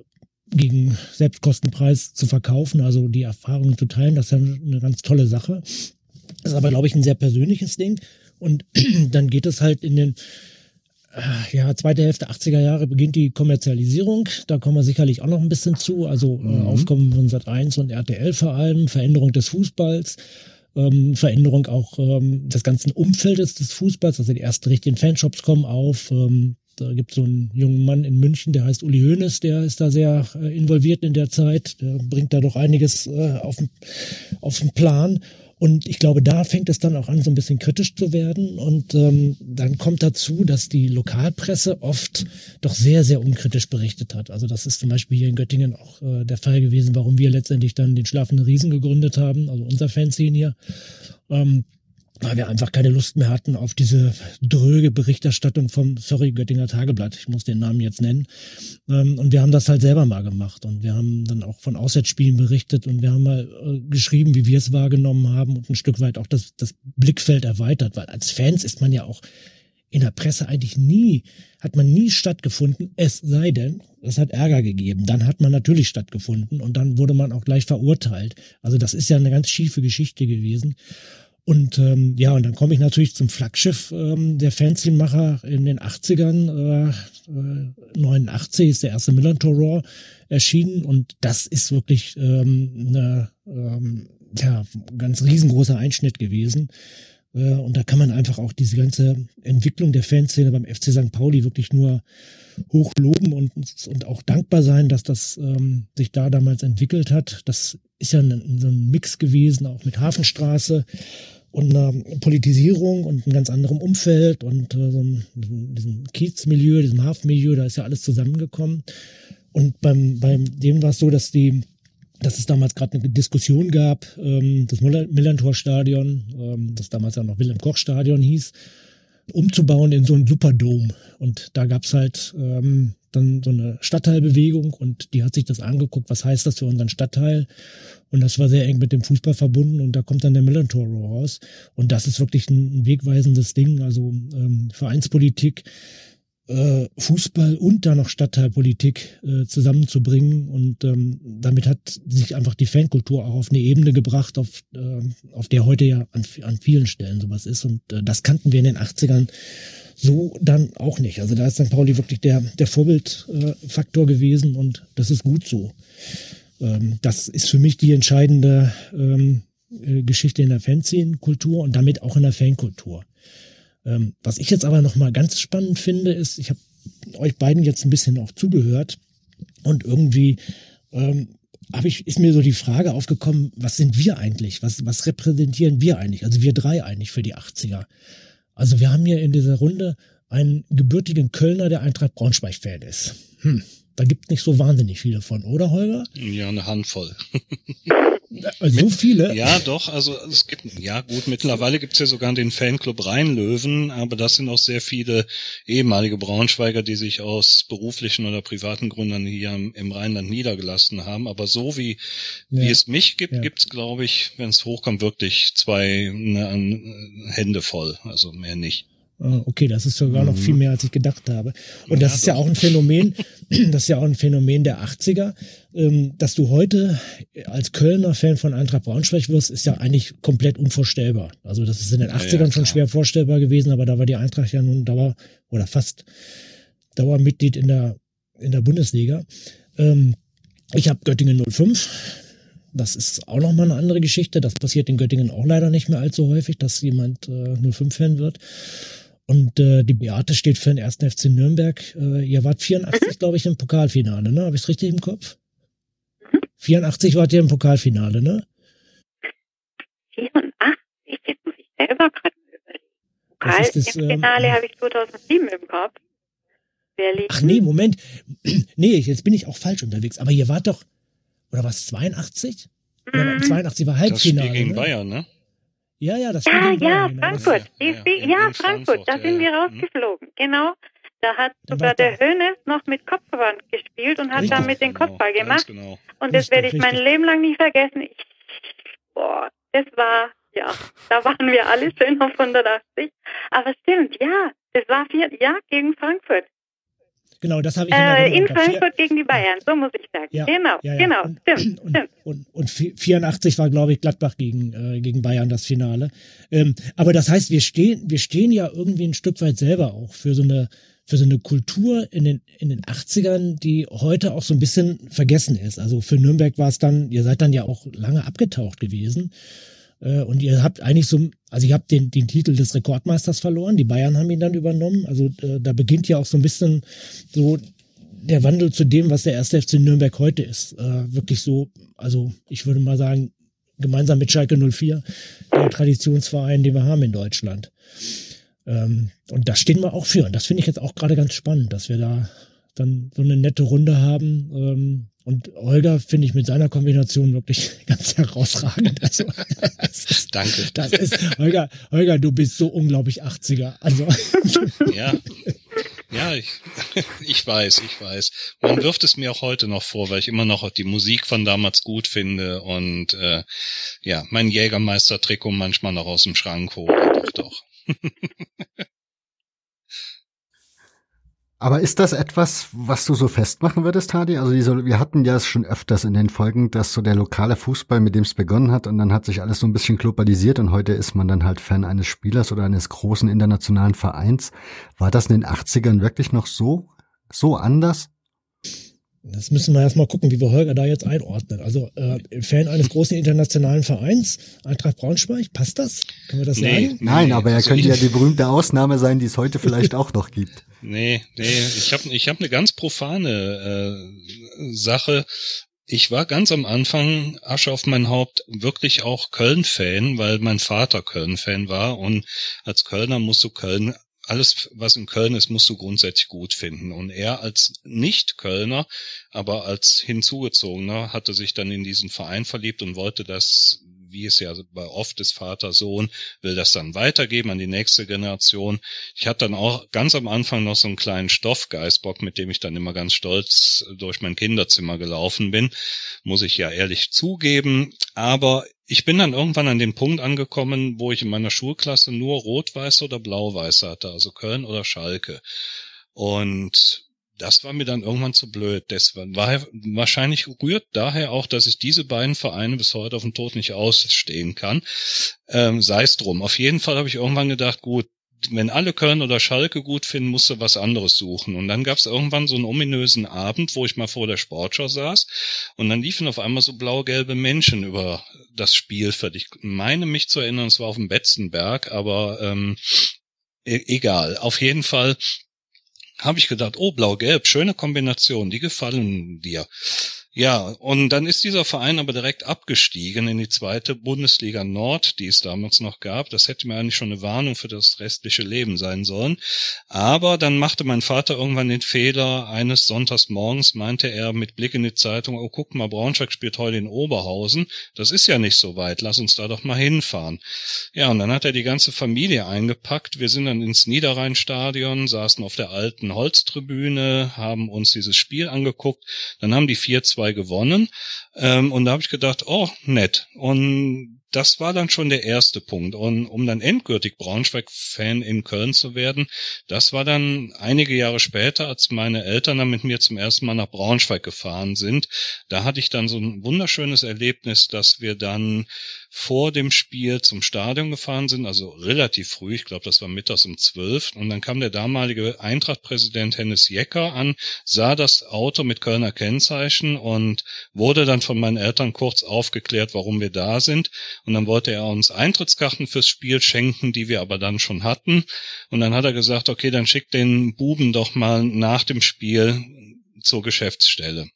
gegen Selbstkostenpreis zu verkaufen, also die Erfahrungen zu teilen, das ist ja eine ganz tolle Sache. Das ist aber, glaube ich, ein sehr persönliches Ding. Und dann geht es halt in den, äh, ja, zweite Hälfte 80er Jahre beginnt die Kommerzialisierung. Da kommen wir sicherlich auch noch ein bisschen zu. Also äh, mhm. Aufkommen von Sat 1 und RTL vor allem, Veränderung des Fußballs ähm, Veränderung auch ähm, des ganzen Umfeldes des Fußballs. Also die ersten richtigen Fanshops kommen auf. Ähm, da gibt es so einen jungen Mann in München, der heißt Uli Hoeneß, der ist da sehr äh, involviert in der Zeit. Der bringt da doch einiges äh, auf, auf den Plan. Und ich glaube, da fängt es dann auch an, so ein bisschen kritisch zu werden. Und ähm, dann kommt dazu, dass die Lokalpresse oft doch sehr, sehr unkritisch berichtet hat. Also das ist zum Beispiel hier in Göttingen auch äh, der Fall gewesen, warum wir letztendlich dann den Schlafenden Riesen gegründet haben, also unser Fanzine hier. Ähm, weil wir einfach keine Lust mehr hatten auf diese dröge Berichterstattung vom, sorry, Göttinger Tageblatt, ich muss den Namen jetzt nennen. Ähm, und wir haben das halt selber mal gemacht und wir haben dann auch von Auswärtsspielen berichtet und wir haben mal äh, geschrieben, wie wir es wahrgenommen haben und ein Stück weit auch das, das Blickfeld erweitert, weil als Fans ist man ja auch in der Presse eigentlich nie, hat man nie stattgefunden, es sei denn, es hat Ärger gegeben. Dann hat man natürlich stattgefunden und dann wurde man auch gleich verurteilt. Also das ist ja eine ganz schiefe Geschichte gewesen. Und ähm, ja, und dann komme ich natürlich zum Flaggschiff ähm, der Fanzine-Macher in den 80ern. Äh, 89 ist der erste Millantor Raw erschienen und das ist wirklich ähm, eine ähm, ja, ganz riesengroßer Einschnitt gewesen. Äh, und da kann man einfach auch diese ganze Entwicklung der Fanszene beim FC St. Pauli wirklich nur hochloben und, und auch dankbar sein, dass das ähm, sich da damals entwickelt hat. Das ist ja ein, so ein Mix gewesen, auch mit Hafenstraße und einer Politisierung und einem ganz anderen Umfeld und äh, so einem, diesem Kiezmilieu, diesem Hafenmilieu, da ist ja alles zusammengekommen. Und beim, beim dem war es so, dass die dass es damals gerade eine Diskussion gab, ähm, das Millantor-Stadion, ähm, das damals ja noch Wilhelm-Koch-Stadion hieß, umzubauen in so ein Superdome. Und da gab's halt ähm, dann so eine Stadtteilbewegung und die hat sich das angeguckt, was heißt das für unseren Stadtteil. Und das war sehr eng mit dem Fußball verbunden und da kommt dann der Millantor raus. Und das ist wirklich ein, ein wegweisendes Ding. Also ähm, Vereinspolitik äh, Fußball und dann noch Stadtteilpolitik äh, zusammenzubringen. Und ähm, damit hat sich einfach die Fankultur auch auf eine Ebene gebracht, auf, äh, auf der heute ja an, an vielen Stellen sowas ist. Und äh, das kannten wir in den 80ern so dann auch nicht. Also da ist St. Pauli wirklich der, der Vorbildfaktor gewesen und das ist gut so. Ähm, das ist für mich die entscheidende ähm, äh, Geschichte in der Fanzine-Kultur und damit auch in der Fankultur. Ähm, was ich jetzt aber noch mal ganz spannend finde, ist, ich habe euch beiden jetzt ein bisschen auch zugehört und irgendwie ähm, ich, ist mir so die Frage aufgekommen, was sind wir eigentlich? Was, was repräsentieren wir eigentlich? Also wir drei eigentlich für die 80er. Also wir haben hier in dieser Runde einen gebürtigen Kölner, der Eintracht Braunschweig-Fan ist. Hm, da gibt nicht so wahnsinnig viele von, oder Holger? Ja, eine Handvoll. Also so viele? Ja, doch. Also es gibt, ja gut, mittlerweile gibt's ja sogar den Fanclub Rheinlöwen, aber das sind auch sehr viele ehemalige Braunschweiger, die sich aus beruflichen oder privaten Gründen hier im Rheinland niedergelassen haben. Aber so wie, ja. wie es mich gibt, ja. gibt's, glaube ich, wenn es hochkommt, wirklich zwei ne, Hände voll. Also mehr nicht. Ah, okay, das ist sogar noch viel mhm. mehr, als ich gedacht habe. Und das ist ja auch ein Phänomen, das ist ja auch ein Phänomen der 80er. Ähm, dass du heute als Kölner Fan von Eintracht Braunschweig wirst, ist ja eigentlich komplett unvorstellbar. Also das ist in den 80ern ja, ja, schon schwer vorstellbar gewesen, aber da war die Eintracht ja nun Dauer oder fast Dauermitglied in der, in der Bundesliga. Ähm, ich habe Göttingen 05. Das ist auch nochmal eine andere Geschichte. Das passiert in Göttingen auch leider nicht mehr allzu häufig, dass jemand äh, 05-Fan wird. Und äh, die Beate steht für den ersten FC Nürnberg. Äh, ihr wart 84, glaube ich, im Pokalfinale, ne? Habe ich es richtig im Kopf? 84 wart ihr im Pokalfinale, ne? 84? Jetzt muss ich selber gerade überlegen. Pokal das, im Finale ähm, habe ich 2007 im Kopf. Berlin. Ach nee, Moment. nee, jetzt bin ich auch falsch unterwegs. Aber ihr wart doch, oder was, 82? Mhm. 82 war Halbfinale. Das Spiel gegen ne? Bayern, ne? Ja, ja, das Ja, ja, genau. Frankfurt. Ja, ja, ja, Frankfurt. Da sind wir rausgeflogen. Genau. Da hat sogar der Hönes noch mit Kopfball gespielt und hat richtig. damit den genau, Kopfball gemacht. Genau. Und das werde ich mein Leben lang nie vergessen. Ich, boah, das war, ja, da waren wir alle schön auf 180. Aber stimmt, ja, das war vier, ja, gegen Frankfurt. Genau, das habe ich äh, in Frankfurt gegen die Bayern, so muss ich sagen. Ja, genau, ja, ja. genau, und, stimmt, und, stimmt. Und, und, 84 war, glaube ich, Gladbach gegen, äh, gegen Bayern das Finale. Ähm, aber das heißt, wir stehen, wir stehen ja irgendwie ein Stück weit selber auch für so eine, für so eine Kultur in den, in den 80ern, die heute auch so ein bisschen vergessen ist. Also für Nürnberg war es dann, ihr seid dann ja auch lange abgetaucht gewesen. Äh, und ihr habt eigentlich so, also ihr habt den, den Titel des Rekordmeisters verloren, die Bayern haben ihn dann übernommen. Also äh, da beginnt ja auch so ein bisschen so der Wandel zu dem, was der erste FC Nürnberg heute ist. Äh, wirklich so, also ich würde mal sagen, gemeinsam mit Schalke 04, der Traditionsverein, den wir haben in Deutschland. Ähm, und da stehen wir auch für. Und das finde ich jetzt auch gerade ganz spannend, dass wir da dann so eine nette Runde haben. Ähm, und Holger finde ich mit seiner Kombination wirklich ganz herausragend. Also, ist, Danke. Das ist, Holger, Holger, du bist so unglaublich 80er. Also. Ja. Ja, ich, ich weiß, ich weiß. Man wirft es mir auch heute noch vor, weil ich immer noch die Musik von damals gut finde und äh, ja, mein Jägermeister-Trikot manchmal noch aus dem Schrank hole. Doch, doch. Aber ist das etwas, was du so festmachen würdest, Hadi? Also diese, wir hatten ja es schon öfters in den Folgen, dass so der lokale Fußball, mit dem es begonnen hat, und dann hat sich alles so ein bisschen globalisiert und heute ist man dann halt Fan eines Spielers oder eines großen internationalen Vereins. War das in den 80ern wirklich noch so, so anders? Das müssen wir erstmal gucken, wie wir Holger da jetzt einordnen. Also äh, Fan eines großen internationalen Vereins, Eintracht Braunschweig, passt das? Können wir das nee, sagen? Nein, nee, aber er also könnte ja die berühmte Ausnahme sein, die es heute vielleicht auch noch gibt. Nee, nee, ich habe ich hab eine ganz profane äh, Sache. Ich war ganz am Anfang, Asche auf mein Haupt, wirklich auch Köln-Fan, weil mein Vater Köln-Fan war und als Kölner musst du Köln alles, was in Köln ist, musst du grundsätzlich gut finden. Und er als Nicht-Kölner, aber als Hinzugezogener, hatte sich dann in diesen Verein verliebt und wollte das, wie es ja oft ist, Vater, Sohn, will das dann weitergeben an die nächste Generation. Ich hatte dann auch ganz am Anfang noch so einen kleinen Stoffgeißbock, mit dem ich dann immer ganz stolz durch mein Kinderzimmer gelaufen bin, muss ich ja ehrlich zugeben. Aber ich bin dann irgendwann an den Punkt angekommen, wo ich in meiner Schulklasse nur Rot-Weiß oder Blau-Weiß hatte, also Köln oder Schalke. Und das war mir dann irgendwann zu blöd. Das war, wahrscheinlich rührt daher auch, dass ich diese beiden Vereine bis heute auf den Tod nicht ausstehen kann. Ähm, Sei es drum. Auf jeden Fall habe ich irgendwann gedacht, gut, wenn alle Köln oder Schalke gut finden, musst du was anderes suchen. Und dann gab es irgendwann so einen ominösen Abend, wo ich mal vor der Sportschau saß und dann liefen auf einmal so blau-gelbe Menschen über das Spielfeld. Ich meine mich zu erinnern, es war auf dem Betzenberg, aber ähm, e egal. Auf jeden Fall habe ich gedacht, oh, blau-gelb, schöne Kombination, die gefallen dir. Ja, und dann ist dieser Verein aber direkt abgestiegen in die zweite Bundesliga Nord, die es damals noch gab. Das hätte mir eigentlich schon eine Warnung für das restliche Leben sein sollen. Aber dann machte mein Vater irgendwann den Fehler, eines Sonntags morgens meinte er mit Blick in die Zeitung, oh guck mal, Braunschweig spielt heute in Oberhausen. Das ist ja nicht so weit, lass uns da doch mal hinfahren. Ja, und dann hat er die ganze Familie eingepackt. Wir sind dann ins Niederrheinstadion, saßen auf der alten Holztribüne, haben uns dieses Spiel angeguckt. Dann haben die vier zwei zwei gewonnen. Ähm, und da habe ich gedacht, oh, nett. Und das war dann schon der erste Punkt. Und um dann endgültig Braunschweig-Fan in Köln zu werden, das war dann einige Jahre später, als meine Eltern dann mit mir zum ersten Mal nach Braunschweig gefahren sind. Da hatte ich dann so ein wunderschönes Erlebnis, dass wir dann vor dem Spiel zum Stadion gefahren sind, also relativ früh, ich glaube, das war mittags um zwölf. Und dann kam der damalige Eintracht-Präsident Hennes Jecker an, sah das Auto mit Kölner Kennzeichen und wurde dann von meinen Eltern kurz aufgeklärt, warum wir da sind. Und dann wollte er uns Eintrittskarten fürs Spiel schenken, die wir aber dann schon hatten. Und dann hat er gesagt, okay, dann schickt den Buben doch mal nach dem Spiel zur Geschäftsstelle.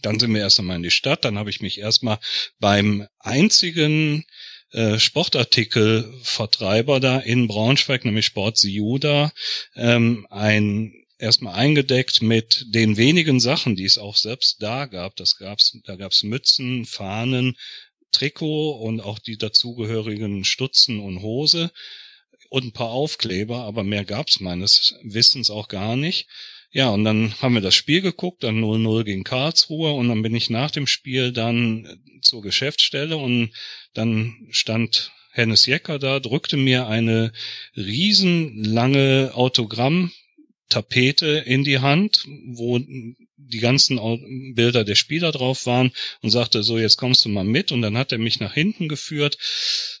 Dann sind wir erst einmal in die Stadt, dann habe ich mich erstmal beim einzigen äh, Sportartikelvertreiber da in Braunschweig, nämlich Sport Siuda, ähm, ein erstmal eingedeckt mit den wenigen Sachen, die es auch selbst da gab. Das gab's, da gab's Mützen, Fahnen, Trikot und auch die dazugehörigen Stutzen und Hose und ein paar Aufkleber, aber mehr gab's meines Wissens auch gar nicht. Ja, und dann haben wir das Spiel geguckt, dann 0-0 gegen Karlsruhe und dann bin ich nach dem Spiel dann zur Geschäftsstelle und dann stand Hennes Jecker da, drückte mir eine riesenlange Autogrammtapete in die Hand, wo die ganzen Bilder der Spieler drauf waren und sagte, so jetzt kommst du mal mit und dann hat er mich nach hinten geführt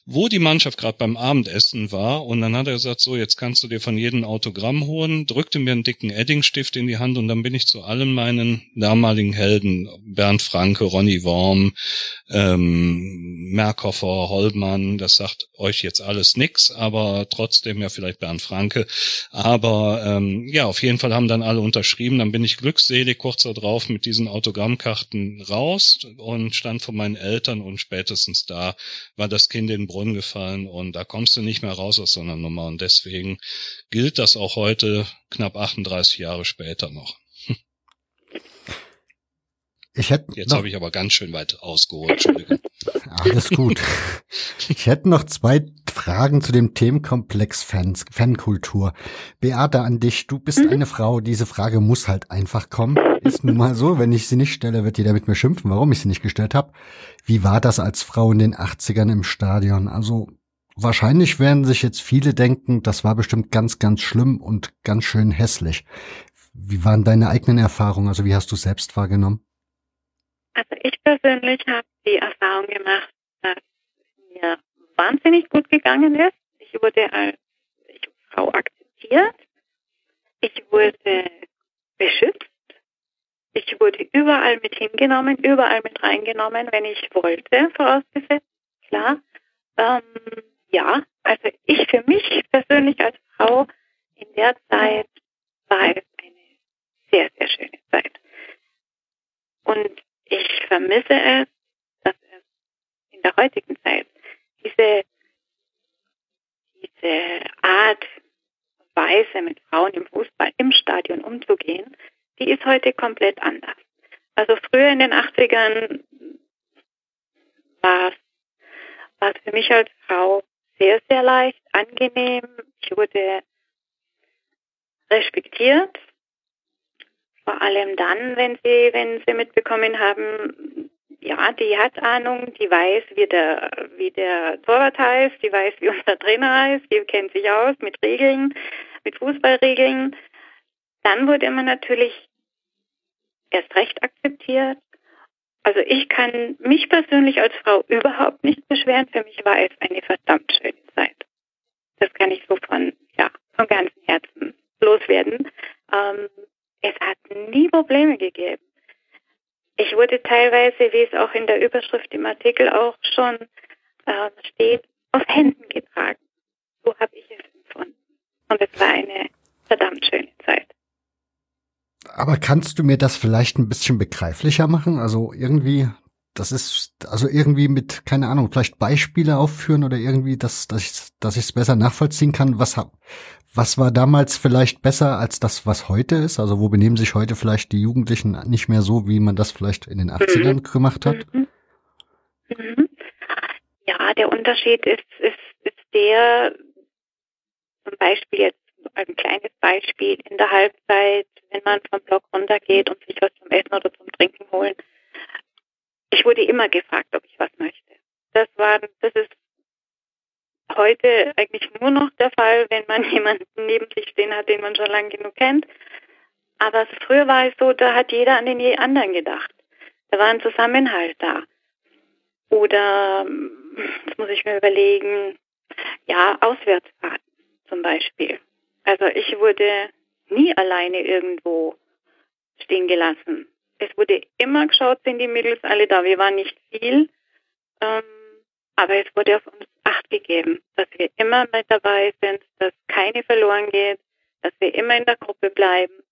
wo die Mannschaft gerade beim Abendessen war. Und dann hat er gesagt, so, jetzt kannst du dir von jedem Autogramm holen, drückte mir einen dicken Eddingstift in die Hand und dann bin ich zu allen meinen damaligen Helden, Bernd Franke, Ronny Worm, ähm, Merkhofer, Holmann, das sagt euch jetzt alles nix, aber trotzdem ja vielleicht Bernd Franke. Aber ähm, ja, auf jeden Fall haben dann alle unterschrieben. Dann bin ich glückselig kurz darauf mit diesen Autogrammkarten raus und stand vor meinen Eltern und spätestens da war das Kind in Brunnen gefallen und da kommst du nicht mehr raus aus so einer Nummer. Und deswegen gilt das auch heute, knapp 38 Jahre später noch. Ich hätte Jetzt habe ich aber ganz schön weit ausgeholt, Entschuldigung. Alles gut. Ich hätte noch zwei Fragen zu dem Themenkomplex Fans, Fankultur. Beate, an dich. Du bist mhm. eine Frau. Diese Frage muss halt einfach kommen. Ist nun mal so. Wenn ich sie nicht stelle, wird jeder mit mir schimpfen, warum ich sie nicht gestellt habe. Wie war das als Frau in den 80ern im Stadion? Also wahrscheinlich werden sich jetzt viele denken, das war bestimmt ganz, ganz schlimm und ganz schön hässlich. Wie waren deine eigenen Erfahrungen? Also wie hast du selbst wahrgenommen? Also ich persönlich habe die Erfahrung gemacht, dass wahnsinnig gut gegangen ist. Ich wurde als Frau akzeptiert. Ich wurde beschützt. Ich wurde überall mit hingenommen, überall mit reingenommen, wenn ich wollte, vorausgesetzt. Klar. Ähm, ja, also ich für mich persönlich als Frau in der Zeit war es eine sehr, sehr schöne Zeit. Und ich vermisse es, dass es in der heutigen Zeit diese, diese Art, Weise mit Frauen im Fußball im Stadion umzugehen, die ist heute komplett anders. Also früher in den 80ern war es, war es für mich als Frau sehr, sehr leicht, angenehm. Ich wurde respektiert vor allem dann, wenn sie, wenn sie mitbekommen haben, ja, die hat Ahnung, die weiß, wie der, wie der Torwart heißt, die weiß, wie unser Trainer heißt, die kennt sich aus mit Regeln, mit Fußballregeln. Dann wurde man natürlich erst recht akzeptiert. Also ich kann mich persönlich als Frau überhaupt nicht beschweren. Für mich war es eine verdammt schöne Zeit. Das kann ich so von, ja, von ganzem Herzen loswerden. Ähm, es hat nie Probleme gegeben. Ich wurde teilweise, wie es auch in der Überschrift im Artikel auch schon äh, steht, auf Händen getragen. So habe ich es empfunden. Und es war eine verdammt schöne Zeit. Aber kannst du mir das vielleicht ein bisschen begreiflicher machen? Also irgendwie, das ist, also irgendwie mit, keine Ahnung, vielleicht Beispiele aufführen oder irgendwie, dass, dass ich es besser nachvollziehen kann. Was, was war damals vielleicht besser als das, was heute ist? Also wo benehmen sich heute vielleicht die Jugendlichen nicht mehr so, wie man das vielleicht in den 80ern mhm. gemacht hat? Mhm. Mhm. Ja, der Unterschied ist, ist, ist der, zum Beispiel jetzt ein kleines Beispiel in der Halbzeit, wenn man vom Block runtergeht und sich was zum Essen oder zum Trinken holen. Ich wurde immer gefragt, ob ich was möchte. Das war, das ist heute eigentlich nur noch der Fall, wenn man jemanden neben sich stehen hat, den man schon lange genug kennt. Aber früher war es so, da hat jeder an den anderen gedacht. Da war ein Zusammenhalt da. Oder, jetzt muss ich mir überlegen, ja, Auswärtsfahrten zum Beispiel. Also ich wurde nie alleine irgendwo stehen gelassen. Es wurde immer geschaut, sind die Mädels alle da. Wir waren nicht viel, ähm, aber es wurde auf uns Acht gegeben, dass wir immer mit dabei sind, dass keine verloren geht, dass wir immer in der Gruppe bleiben.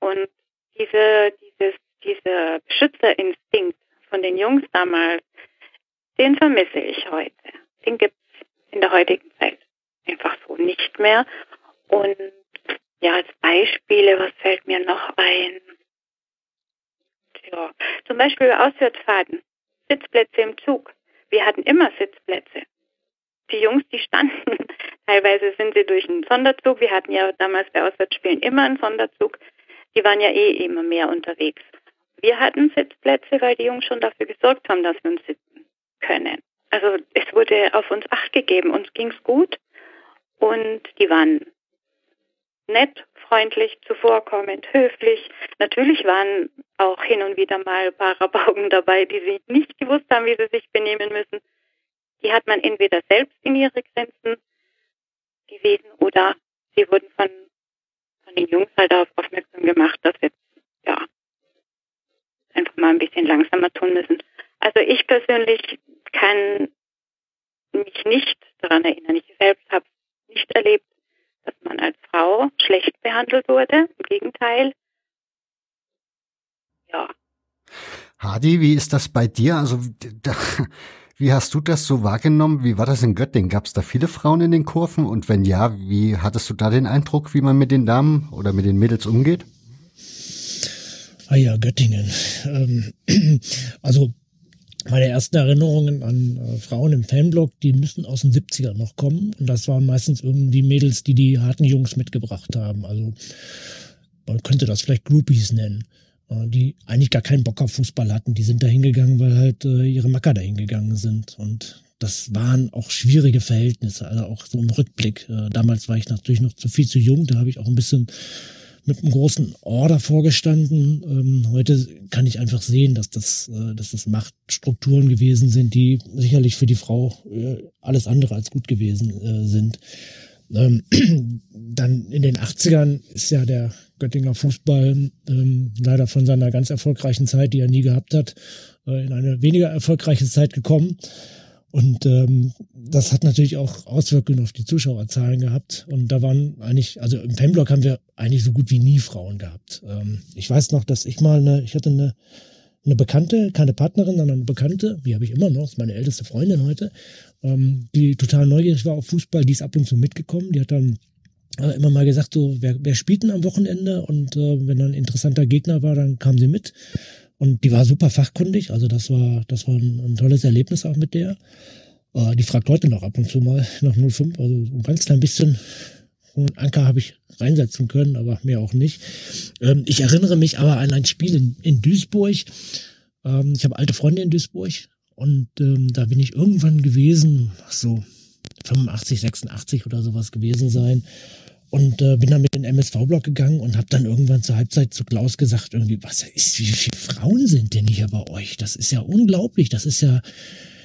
Und diese, dieses, dieser Beschützerinstinkt von den Jungs damals, den vermisse ich heute. Den gibt es in der heutigen Zeit einfach so nicht mehr. Und ja, als Beispiele, was fällt mir noch ein? Ja, zum Beispiel Auswärtsfahrten, Sitzplätze im Zug. Wir hatten immer Sitzplätze. Die Jungs, die standen, teilweise sind sie durch einen Sonderzug. Wir hatten ja damals bei Auswärtsspielen immer einen Sonderzug. Die waren ja eh immer mehr unterwegs. Wir hatten Sitzplätze, weil die Jungs schon dafür gesorgt haben, dass wir uns sitzen können. Also es wurde auf uns Acht gegeben. Uns ging's gut und die waren nett, freundlich, zuvorkommend, höflich. Natürlich waren auch hin und wieder mal ein paar Rabaugen dabei, die sich nicht gewusst haben, wie sie sich benehmen müssen. Die hat man entweder selbst in ihre Grenzen gewesen oder sie wurden von, von den Jungs halt darauf aufmerksam gemacht, dass jetzt, ja, einfach mal ein bisschen langsamer tun müssen. Also ich persönlich kann mich nicht daran erinnern. Ich selbst habe nicht erlebt, dass man als Frau schlecht behandelt wurde. Im Gegenteil. Ja. Hadi, wie ist das bei dir? Also, da, wie hast du das so wahrgenommen? Wie war das in Göttingen? Gab es da viele Frauen in den Kurven? Und wenn ja, wie hattest du da den Eindruck, wie man mit den Damen oder mit den Mädels umgeht? Ah ja, Göttingen. Ähm, also meine ersten Erinnerungen an äh, Frauen im Fanblog, die müssen aus den 70ern noch kommen. Und das waren meistens irgendwie Mädels, die die harten Jungs mitgebracht haben. Also man könnte das vielleicht Groupies nennen, die eigentlich gar keinen Bock auf Fußball hatten. Die sind da hingegangen, weil halt äh, ihre Macker da hingegangen sind. Und das waren auch schwierige Verhältnisse, also auch so im Rückblick. Äh, damals war ich natürlich noch zu viel zu jung, da habe ich auch ein bisschen mit einem großen Order vorgestanden. Ähm, heute kann ich einfach sehen, dass das, äh, dass das Machtstrukturen gewesen sind, die sicherlich für die Frau äh, alles andere als gut gewesen äh, sind. Ähm, dann in den 80ern ist ja der Göttinger Fußball ähm, leider von seiner ganz erfolgreichen Zeit, die er nie gehabt hat, äh, in eine weniger erfolgreiche Zeit gekommen. Und ähm, das hat natürlich auch Auswirkungen auf die Zuschauerzahlen gehabt. Und da waren eigentlich, also im Fanblock haben wir eigentlich so gut wie nie Frauen gehabt. Ähm, ich weiß noch, dass ich mal eine, ich hatte eine, eine Bekannte, keine Partnerin, sondern eine Bekannte, die habe ich immer noch, ist meine älteste Freundin heute, ähm, die total neugierig war auf Fußball, die ist ab und zu mitgekommen. Die hat dann immer mal gesagt, so, wer, wer spielt denn am Wochenende? Und äh, wenn dann ein interessanter Gegner war, dann kam sie mit. Und die war super fachkundig, also das war, das war ein, ein tolles Erlebnis auch mit der. Äh, die fragt heute noch ab und zu mal nach 05, also ein ganz klein bisschen und Anker habe ich reinsetzen können, aber mehr auch nicht. Ähm, ich erinnere mich aber an ein Spiel in, in Duisburg. Ähm, ich habe alte Freunde in Duisburg und ähm, da bin ich irgendwann gewesen, so 85, 86 oder sowas gewesen sein und äh, bin dann mit den MSV-Block gegangen und habe dann irgendwann zur Halbzeit zu Klaus gesagt, irgendwie, was ist, wie viele Frauen sind denn hier bei euch? Das ist ja unglaublich, das ist ja,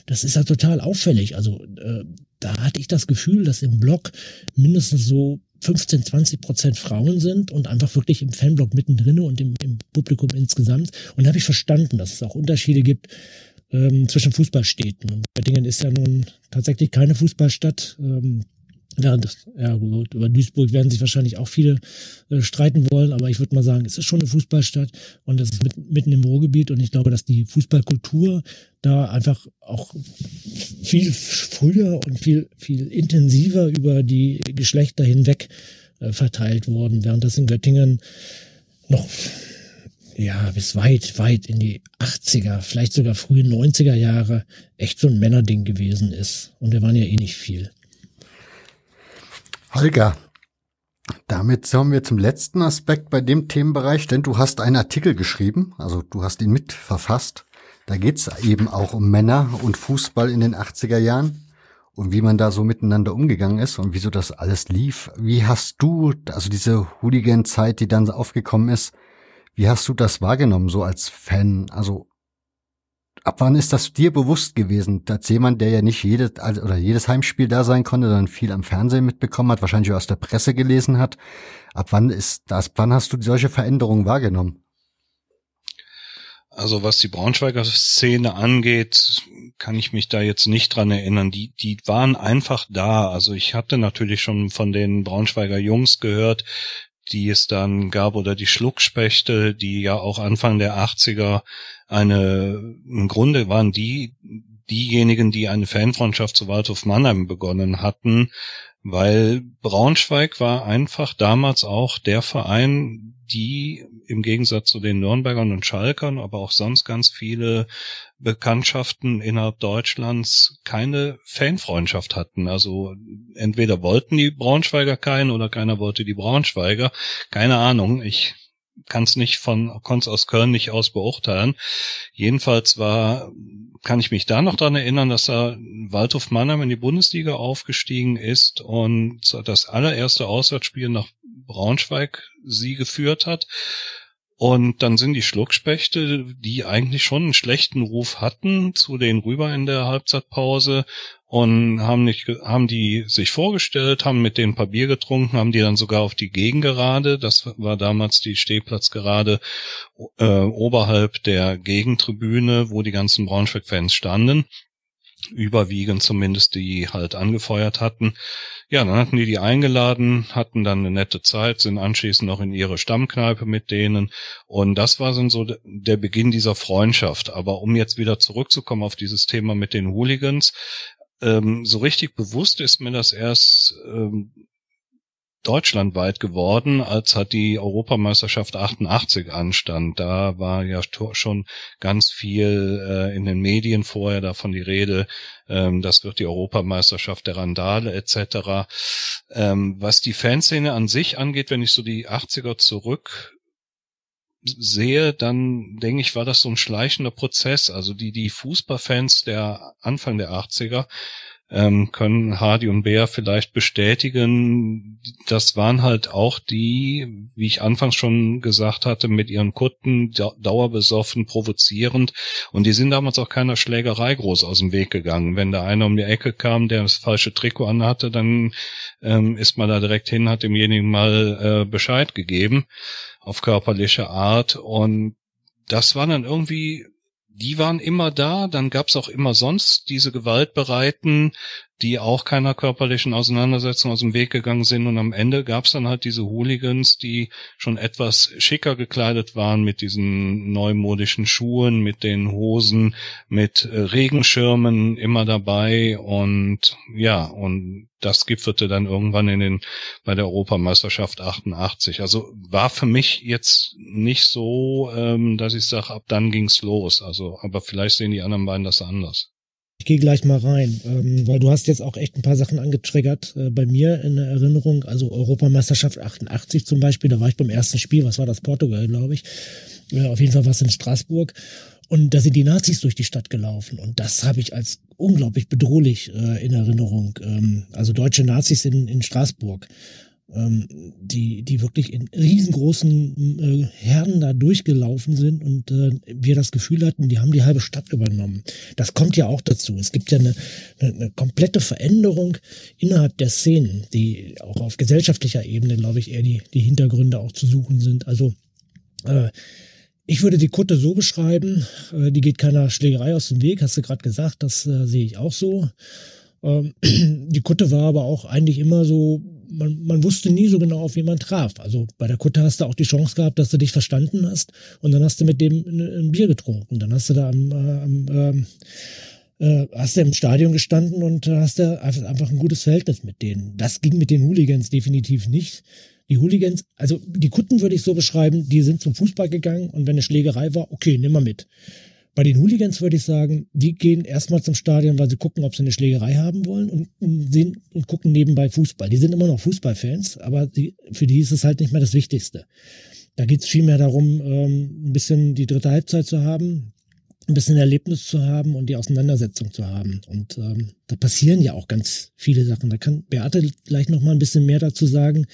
das ist ja total auffällig. Also äh, da hatte ich das Gefühl, dass im Block mindestens so 15, 20 Prozent Frauen sind und einfach wirklich im Fanblock mittendrin und im, im Publikum insgesamt. Und da habe ich verstanden, dass es auch Unterschiede gibt ähm, zwischen Fußballstädten. Und Göttingen ist ja nun tatsächlich keine Fußballstadt. Ähm, Während, ja gut, über Duisburg werden sich wahrscheinlich auch viele äh, streiten wollen, aber ich würde mal sagen, es ist schon eine Fußballstadt und es ist mit, mitten im Ruhrgebiet und ich glaube, dass die Fußballkultur da einfach auch viel früher und viel, viel intensiver über die Geschlechter hinweg äh, verteilt worden, während das in Göttingen noch ja, bis weit, weit in die 80er, vielleicht sogar frühe 90er Jahre echt so ein Männerding gewesen ist. Und wir waren ja eh nicht viel. Holger, damit kommen wir zum letzten Aspekt bei dem Themenbereich, denn du hast einen Artikel geschrieben, also du hast ihn mitverfasst. Da geht's eben auch um Männer und Fußball in den 80er Jahren und wie man da so miteinander umgegangen ist und wieso das alles lief. Wie hast du, also diese Hooligan-Zeit, die dann aufgekommen ist, wie hast du das wahrgenommen, so als Fan? Also ab wann ist das dir bewusst gewesen, als jemand, der ja nicht jedes also, oder jedes Heimspiel da sein konnte, dann viel am Fernsehen mitbekommen hat, wahrscheinlich auch aus der Presse gelesen hat. Ab wann ist das, wann hast du solche Veränderungen wahrgenommen? Also was die Braunschweiger Szene angeht, kann ich mich da jetzt nicht dran erinnern. Die, die waren einfach da. Also ich hatte natürlich schon von den Braunschweiger Jungs gehört, die es dann gab oder die Schluckspechte, die ja auch Anfang der 80er eine, im Grunde waren die diejenigen, die eine Fanfreundschaft zu Waldhof Mannheim begonnen hatten, weil Braunschweig war einfach damals auch der Verein, die im Gegensatz zu den Nürnbergern und Schalkern, aber auch sonst ganz viele Bekanntschaften innerhalb Deutschlands keine Fanfreundschaft hatten. Also entweder wollten die Braunschweiger keinen oder keiner wollte die Braunschweiger. Keine Ahnung. Ich kann es nicht von Konz aus Köln nicht aus beurteilen. Jedenfalls war, kann ich mich da noch dran erinnern, dass er Waldhof Mannheim in die Bundesliga aufgestiegen ist und das allererste Auswärtsspiel nach Braunschweig sie geführt hat. Und dann sind die Schluckspechte, die eigentlich schon einen schlechten Ruf hatten, zu denen rüber in der Halbzeitpause und haben nicht, haben die sich vorgestellt, haben mit denen Bier getrunken, haben die dann sogar auf die Gegengerade, das war damals die Stehplatzgerade äh, oberhalb der Gegentribüne, wo die ganzen Braunschweig-Fans standen, überwiegend zumindest die halt angefeuert hatten. Ja, dann hatten die die eingeladen, hatten dann eine nette Zeit, sind anschließend noch in ihre Stammkneipe mit denen und das war dann so der Beginn dieser Freundschaft. Aber um jetzt wieder zurückzukommen auf dieses Thema mit den Hooligans, ähm, so richtig bewusst ist mir das erst ähm, deutschlandweit geworden, als hat die Europameisterschaft 88 anstand. Da war ja schon ganz viel äh, in den Medien vorher davon die Rede, ähm, das wird die Europameisterschaft der Randale etc. Ähm, was die Fanszene an sich angeht, wenn ich so die 80er zurück sehe, dann denke ich, war das so ein schleichender Prozess. Also die, die Fußballfans der Anfang der 80er, ähm, können Hardy und Bea vielleicht bestätigen. Das waren halt auch die, wie ich anfangs schon gesagt hatte, mit ihren Kutten dauerbesoffen, provozierend. Und die sind damals auch keiner Schlägerei groß aus dem Weg gegangen. Wenn da einer um die Ecke kam, der das falsche Trikot anhatte, dann ähm, ist man da direkt hin, hat demjenigen mal äh, Bescheid gegeben auf körperliche Art. Und das war dann irgendwie die waren immer da, dann gab's auch immer sonst diese Gewaltbereiten, die auch keiner körperlichen Auseinandersetzung aus dem Weg gegangen sind. Und am Ende gab's dann halt diese Hooligans, die schon etwas schicker gekleidet waren mit diesen neumodischen Schuhen, mit den Hosen, mit äh, Regenschirmen immer dabei. Und ja, und das gipfelte dann irgendwann in den, bei der Europameisterschaft 88. Also war für mich jetzt nicht so, ähm, dass ich sage, ab dann ging's los. Also, aber vielleicht sehen die anderen beiden das anders. Ich gehe gleich mal rein, ähm, weil du hast jetzt auch echt ein paar Sachen angetriggert äh, bei mir in der Erinnerung. Also Europameisterschaft 88 zum Beispiel, da war ich beim ersten Spiel, was war das, Portugal, glaube ich. Äh, auf jeden Fall war es in Straßburg. Und da sind die Nazis durch die Stadt gelaufen. Und das habe ich als unglaublich bedrohlich äh, in Erinnerung. Ähm, also deutsche Nazis in, in Straßburg. Ähm, die, die wirklich in riesengroßen äh, Herden da durchgelaufen sind und äh, wir das Gefühl hatten, die haben die halbe Stadt übernommen. Das kommt ja auch dazu. Es gibt ja eine, eine, eine komplette Veränderung innerhalb der Szenen, die auch auf gesellschaftlicher Ebene, glaube ich, eher die, die Hintergründe auch zu suchen sind. Also äh, ich würde die Kutte so beschreiben, äh, die geht keiner Schlägerei aus dem Weg, hast du gerade gesagt, das äh, sehe ich auch so. Ähm, die Kutte war aber auch eigentlich immer so man, man wusste nie so genau, auf wen man traf. Also bei der Kutte hast du auch die Chance gehabt, dass du dich verstanden hast und dann hast du mit dem ein, Bier getrunken. Dann hast du da am, äh, am ähm, äh, hast du im Stadion gestanden und hast da einfach ein gutes Verhältnis mit denen. Das ging mit den Hooligans definitiv nicht. Die Hooligans, also die Kutten würde ich so beschreiben, die sind zum Fußball gegangen und wenn eine Schlägerei war, okay, nimm mal mit. Bei den Hooligans würde ich sagen, die gehen erstmal zum Stadion, weil sie gucken, ob sie eine Schlägerei haben wollen und sehen und gucken nebenbei Fußball. Die sind immer noch Fußballfans, aber die, für die ist es halt nicht mehr das Wichtigste. Da geht es vielmehr darum, ähm, ein bisschen die dritte Halbzeit zu haben, ein bisschen Erlebnis zu haben und die Auseinandersetzung zu haben. Und ähm, da passieren ja auch ganz viele Sachen. Da kann Beate gleich noch mal ein bisschen mehr dazu sagen.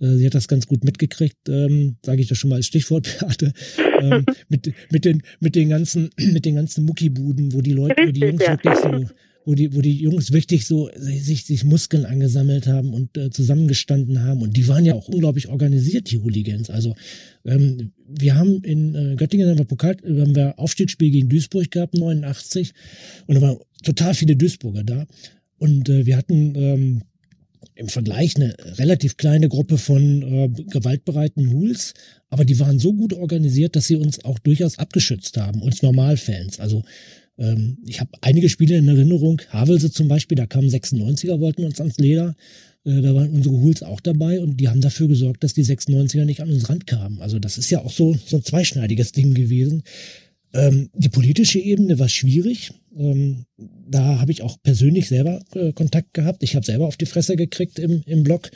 Äh, sie hat das ganz gut mitgekriegt, ähm, sage ich das schon mal als Stichwort, Beate, ähm, mit, mit, den, mit den ganzen, mit den ganzen Muckibuden, wo die Leute, wo die Jungs wirklich so, wo die, wo die Jungs wirklich so sich, sich Muskeln angesammelt haben und äh, zusammengestanden haben. Und die waren ja auch unglaublich organisiert, die Hooligans. Also ähm, wir haben in äh, Göttingen haben wir Pokal, haben wir Aufstiegsspiel gegen Duisburg gehabt, 89, und da waren total viele Duisburger da. Und äh, wir hatten ähm, im Vergleich eine relativ kleine Gruppe von äh, gewaltbereiten Hools, aber die waren so gut organisiert, dass sie uns auch durchaus abgeschützt haben, uns Normalfans. Also ähm, ich habe einige Spiele in Erinnerung, Havelse zum Beispiel, da kamen 96er, wollten uns ans Leder, äh, da waren unsere Hools auch dabei und die haben dafür gesorgt, dass die 96er nicht an uns rankamen. Also das ist ja auch so, so ein zweischneidiges Ding gewesen. Ähm, die politische Ebene war schwierig. Ähm, da habe ich auch persönlich selber äh, Kontakt gehabt. Ich habe selber auf die Fresse gekriegt im, im Blog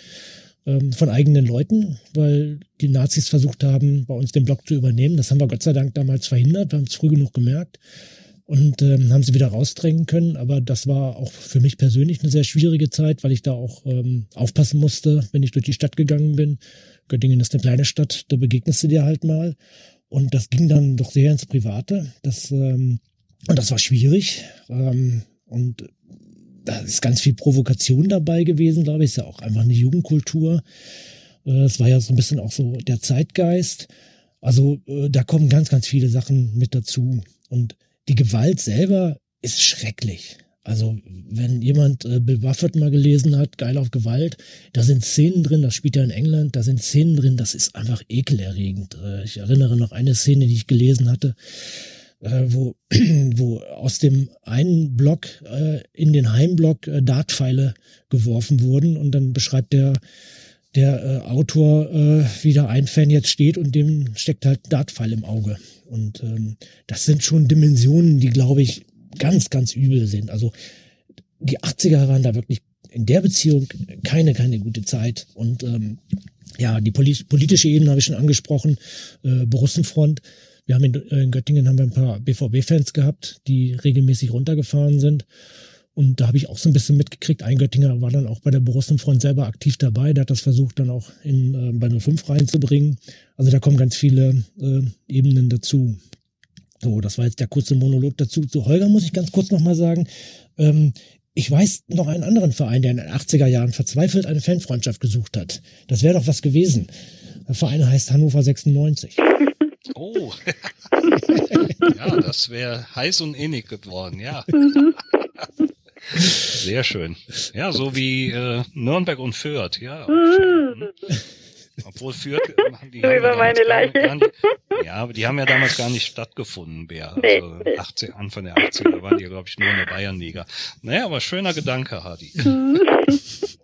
ähm, von eigenen Leuten, weil die Nazis versucht haben, bei uns den Blog zu übernehmen. Das haben wir Gott sei Dank damals verhindert. Wir haben es früh genug gemerkt und ähm, haben sie wieder rausdrängen können. Aber das war auch für mich persönlich eine sehr schwierige Zeit, weil ich da auch ähm, aufpassen musste, wenn ich durch die Stadt gegangen bin. Göttingen ist eine kleine Stadt, da begegnest du dir halt mal. Und das ging dann doch sehr ins Private. Das, ähm, und das war schwierig. Ähm, und da ist ganz viel Provokation dabei gewesen, glaube ich. Ist ja auch einfach eine Jugendkultur. Äh, es war ja so ein bisschen auch so der Zeitgeist. Also äh, da kommen ganz, ganz viele Sachen mit dazu. Und die Gewalt selber ist schrecklich. Also, wenn jemand äh, Bill Buffett mal gelesen hat, geil auf Gewalt, da sind Szenen drin, das spielt ja in England, da sind Szenen drin, das ist einfach ekelerregend. Äh, ich erinnere noch eine Szene, die ich gelesen hatte, äh, wo, wo aus dem einen Block äh, in den Heimblock äh, Dartpfeile geworfen wurden und dann beschreibt der der äh, Autor, äh, wie da ein Fan jetzt steht und dem steckt halt Dartpfeil im Auge. Und ähm, das sind schon Dimensionen, die, glaube ich, ganz, ganz übel sind. Also die 80er waren da wirklich in der Beziehung keine, keine gute Zeit. Und ähm, ja, die polit politische Ebene habe ich schon angesprochen, äh, Borussenfront. Wir haben in, in Göttingen haben wir ein paar BVB-Fans gehabt, die regelmäßig runtergefahren sind. Und da habe ich auch so ein bisschen mitgekriegt. Ein Göttinger war dann auch bei der Borussenfront selber aktiv dabei. Der hat das versucht, dann auch in, äh, bei 05 reinzubringen. Also da kommen ganz viele äh, Ebenen dazu. So, das war jetzt der kurze Monolog dazu. Zu Holger muss ich ganz kurz nochmal sagen. Ähm, ich weiß noch einen anderen Verein, der in den 80er Jahren verzweifelt eine Fanfreundschaft gesucht hat. Das wäre doch was gewesen. Der Verein heißt Hannover 96. Oh. ja, das wäre heiß und innig geworden, ja. Sehr schön. Ja, so wie äh, Nürnberg und Fürth, ja. Schön. Obwohl Fürth, die so über meine Leiche. Nicht, ja, aber die haben ja damals gar nicht stattgefunden, Bär. Also nee, 80, Anfang der 80er waren die, glaube ich, nur in der Bayernliga. Naja, aber schöner Gedanke, Hadi.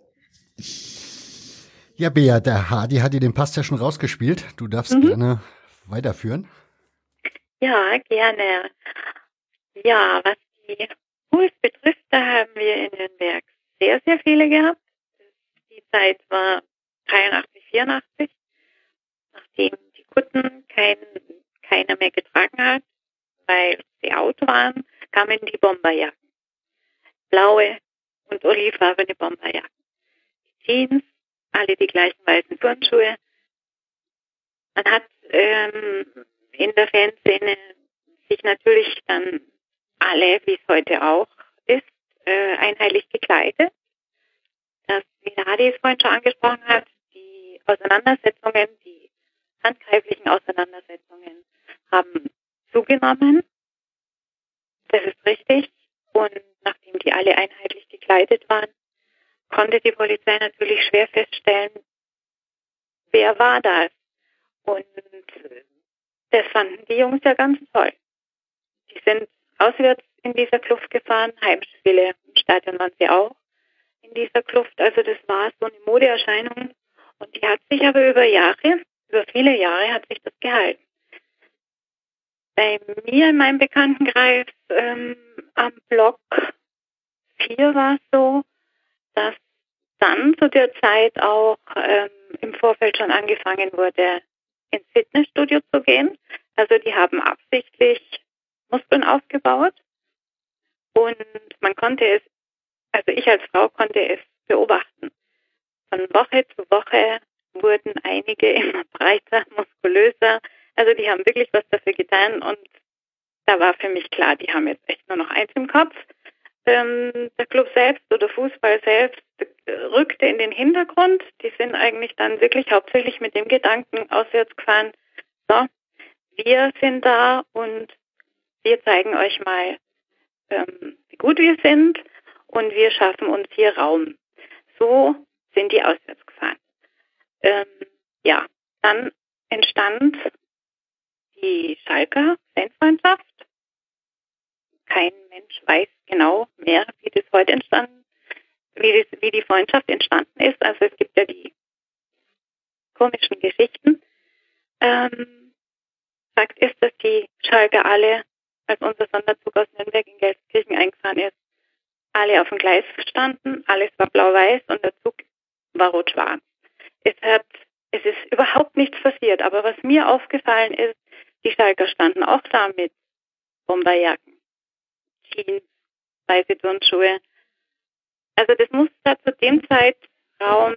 ja, Bea, der Hadi hat dir den Pass ja schon rausgespielt. Du darfst mhm. gerne weiterführen. Ja, gerne. Ja, was die Pools betrifft, da haben wir in Nürnberg sehr, sehr viele gehabt. Die Zeit war 83, 84, nachdem die Kutten kein, keiner mehr getragen hat, weil sie out waren, kamen die Bomberjacken. Blaue und olivfarbene Bomberjacken. Die Jeans alle die gleichen weißen Turnschuhe. Man hat ähm, in der Fanszene sich natürlich dann alle, wie es heute auch ist, äh, einheitlich gekleidet. Das, wie Hadi es vorhin schon angesprochen hat, Auseinandersetzungen, die handgreiflichen Auseinandersetzungen haben zugenommen. Das ist richtig. Und nachdem die alle einheitlich gekleidet waren, konnte die Polizei natürlich schwer feststellen, wer war das. Und das fanden die Jungs ja ganz toll. Die sind auswärts in dieser Kluft gefahren, Heimspiele im Stadion waren sie auch in dieser Kluft. Also das war so eine Modeerscheinung und die hat sich aber über Jahre, über viele Jahre hat sich das gehalten. Bei mir in meinem Bekanntenkreis ähm, am Block 4 war es so, dass dann zu der Zeit auch ähm, im Vorfeld schon angefangen wurde, ins Fitnessstudio zu gehen. Also die haben absichtlich Muskeln aufgebaut und man konnte es, also ich als Frau konnte es beobachten. Von Woche zu Woche wurden einige immer breiter, muskulöser. Also die haben wirklich was dafür getan und da war für mich klar, die haben jetzt echt nur noch eins im Kopf. Ähm, der Club selbst oder Fußball selbst rückte in den Hintergrund. Die sind eigentlich dann wirklich hauptsächlich mit dem Gedanken auswärts gefahren, so, wir sind da und wir zeigen euch mal, ähm, wie gut wir sind und wir schaffen uns hier Raum. So sind die auswärts gefahren. Ähm, ja, dann entstand die Schalker Fanfreundschaft. Kein Mensch weiß genau mehr, wie das heute entstanden, wie, das, wie die Freundschaft entstanden ist. Also es gibt ja die komischen Geschichten. Ähm, Fakt ist, dass die Schalker alle, als unser Sonderzug aus Nürnberg in Gelsenkirchen eingefahren ist, alle auf dem Gleis standen, alles war blau-weiß und der Zug war. Es hat, es ist überhaupt nichts passiert, aber was mir aufgefallen ist, die Schalker standen auch da mit Bomberjacken, Jeans, weiße Turnschuhe. Also das muss da zu dem Zeitraum,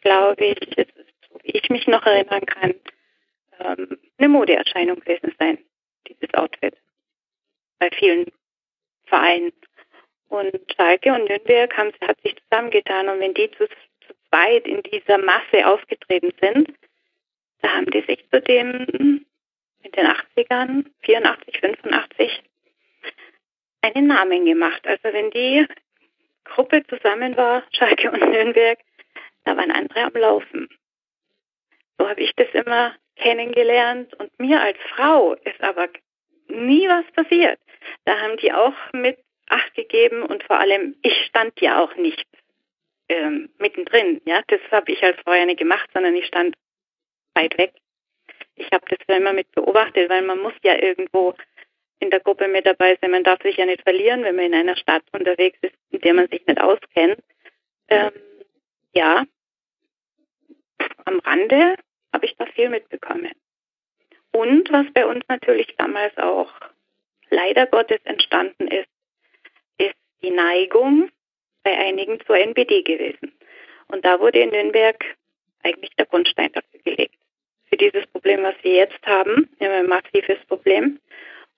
glaube ich, ist, so wie ich mich noch erinnern kann, ähm, eine Modeerscheinung gewesen sein, dieses Outfit. Bei vielen Vereinen. Und Schalke und Nürnberg haben, hat sich zusammengetan und wenn die zweit in dieser Masse aufgetreten sind, da haben die sich zu dem in den 80ern, 84, 85, einen Namen gemacht. Also wenn die Gruppe zusammen war, Schalke und Nürnberg, da waren andere am Laufen. So habe ich das immer kennengelernt und mir als Frau ist aber nie was passiert. Da haben die auch mit Acht gegeben und vor allem, ich stand ja auch nicht ähm, mittendrin. Ja, das habe ich als Frau ja nicht gemacht, sondern ich stand weit weg. Ich habe das immer mit beobachtet, weil man muss ja irgendwo in der Gruppe mit dabei sein. Man darf sich ja nicht verlieren, wenn man in einer Stadt unterwegs ist, in der man sich nicht auskennt. Ähm, ja, am Rande habe ich da viel mitbekommen. Und was bei uns natürlich damals auch leider Gottes entstanden ist, ist die Neigung bei einigen zur NPD gewesen. Und da wurde in Nürnberg eigentlich der Grundstein dafür gelegt. Für dieses Problem, was wir jetzt haben, ein massives Problem.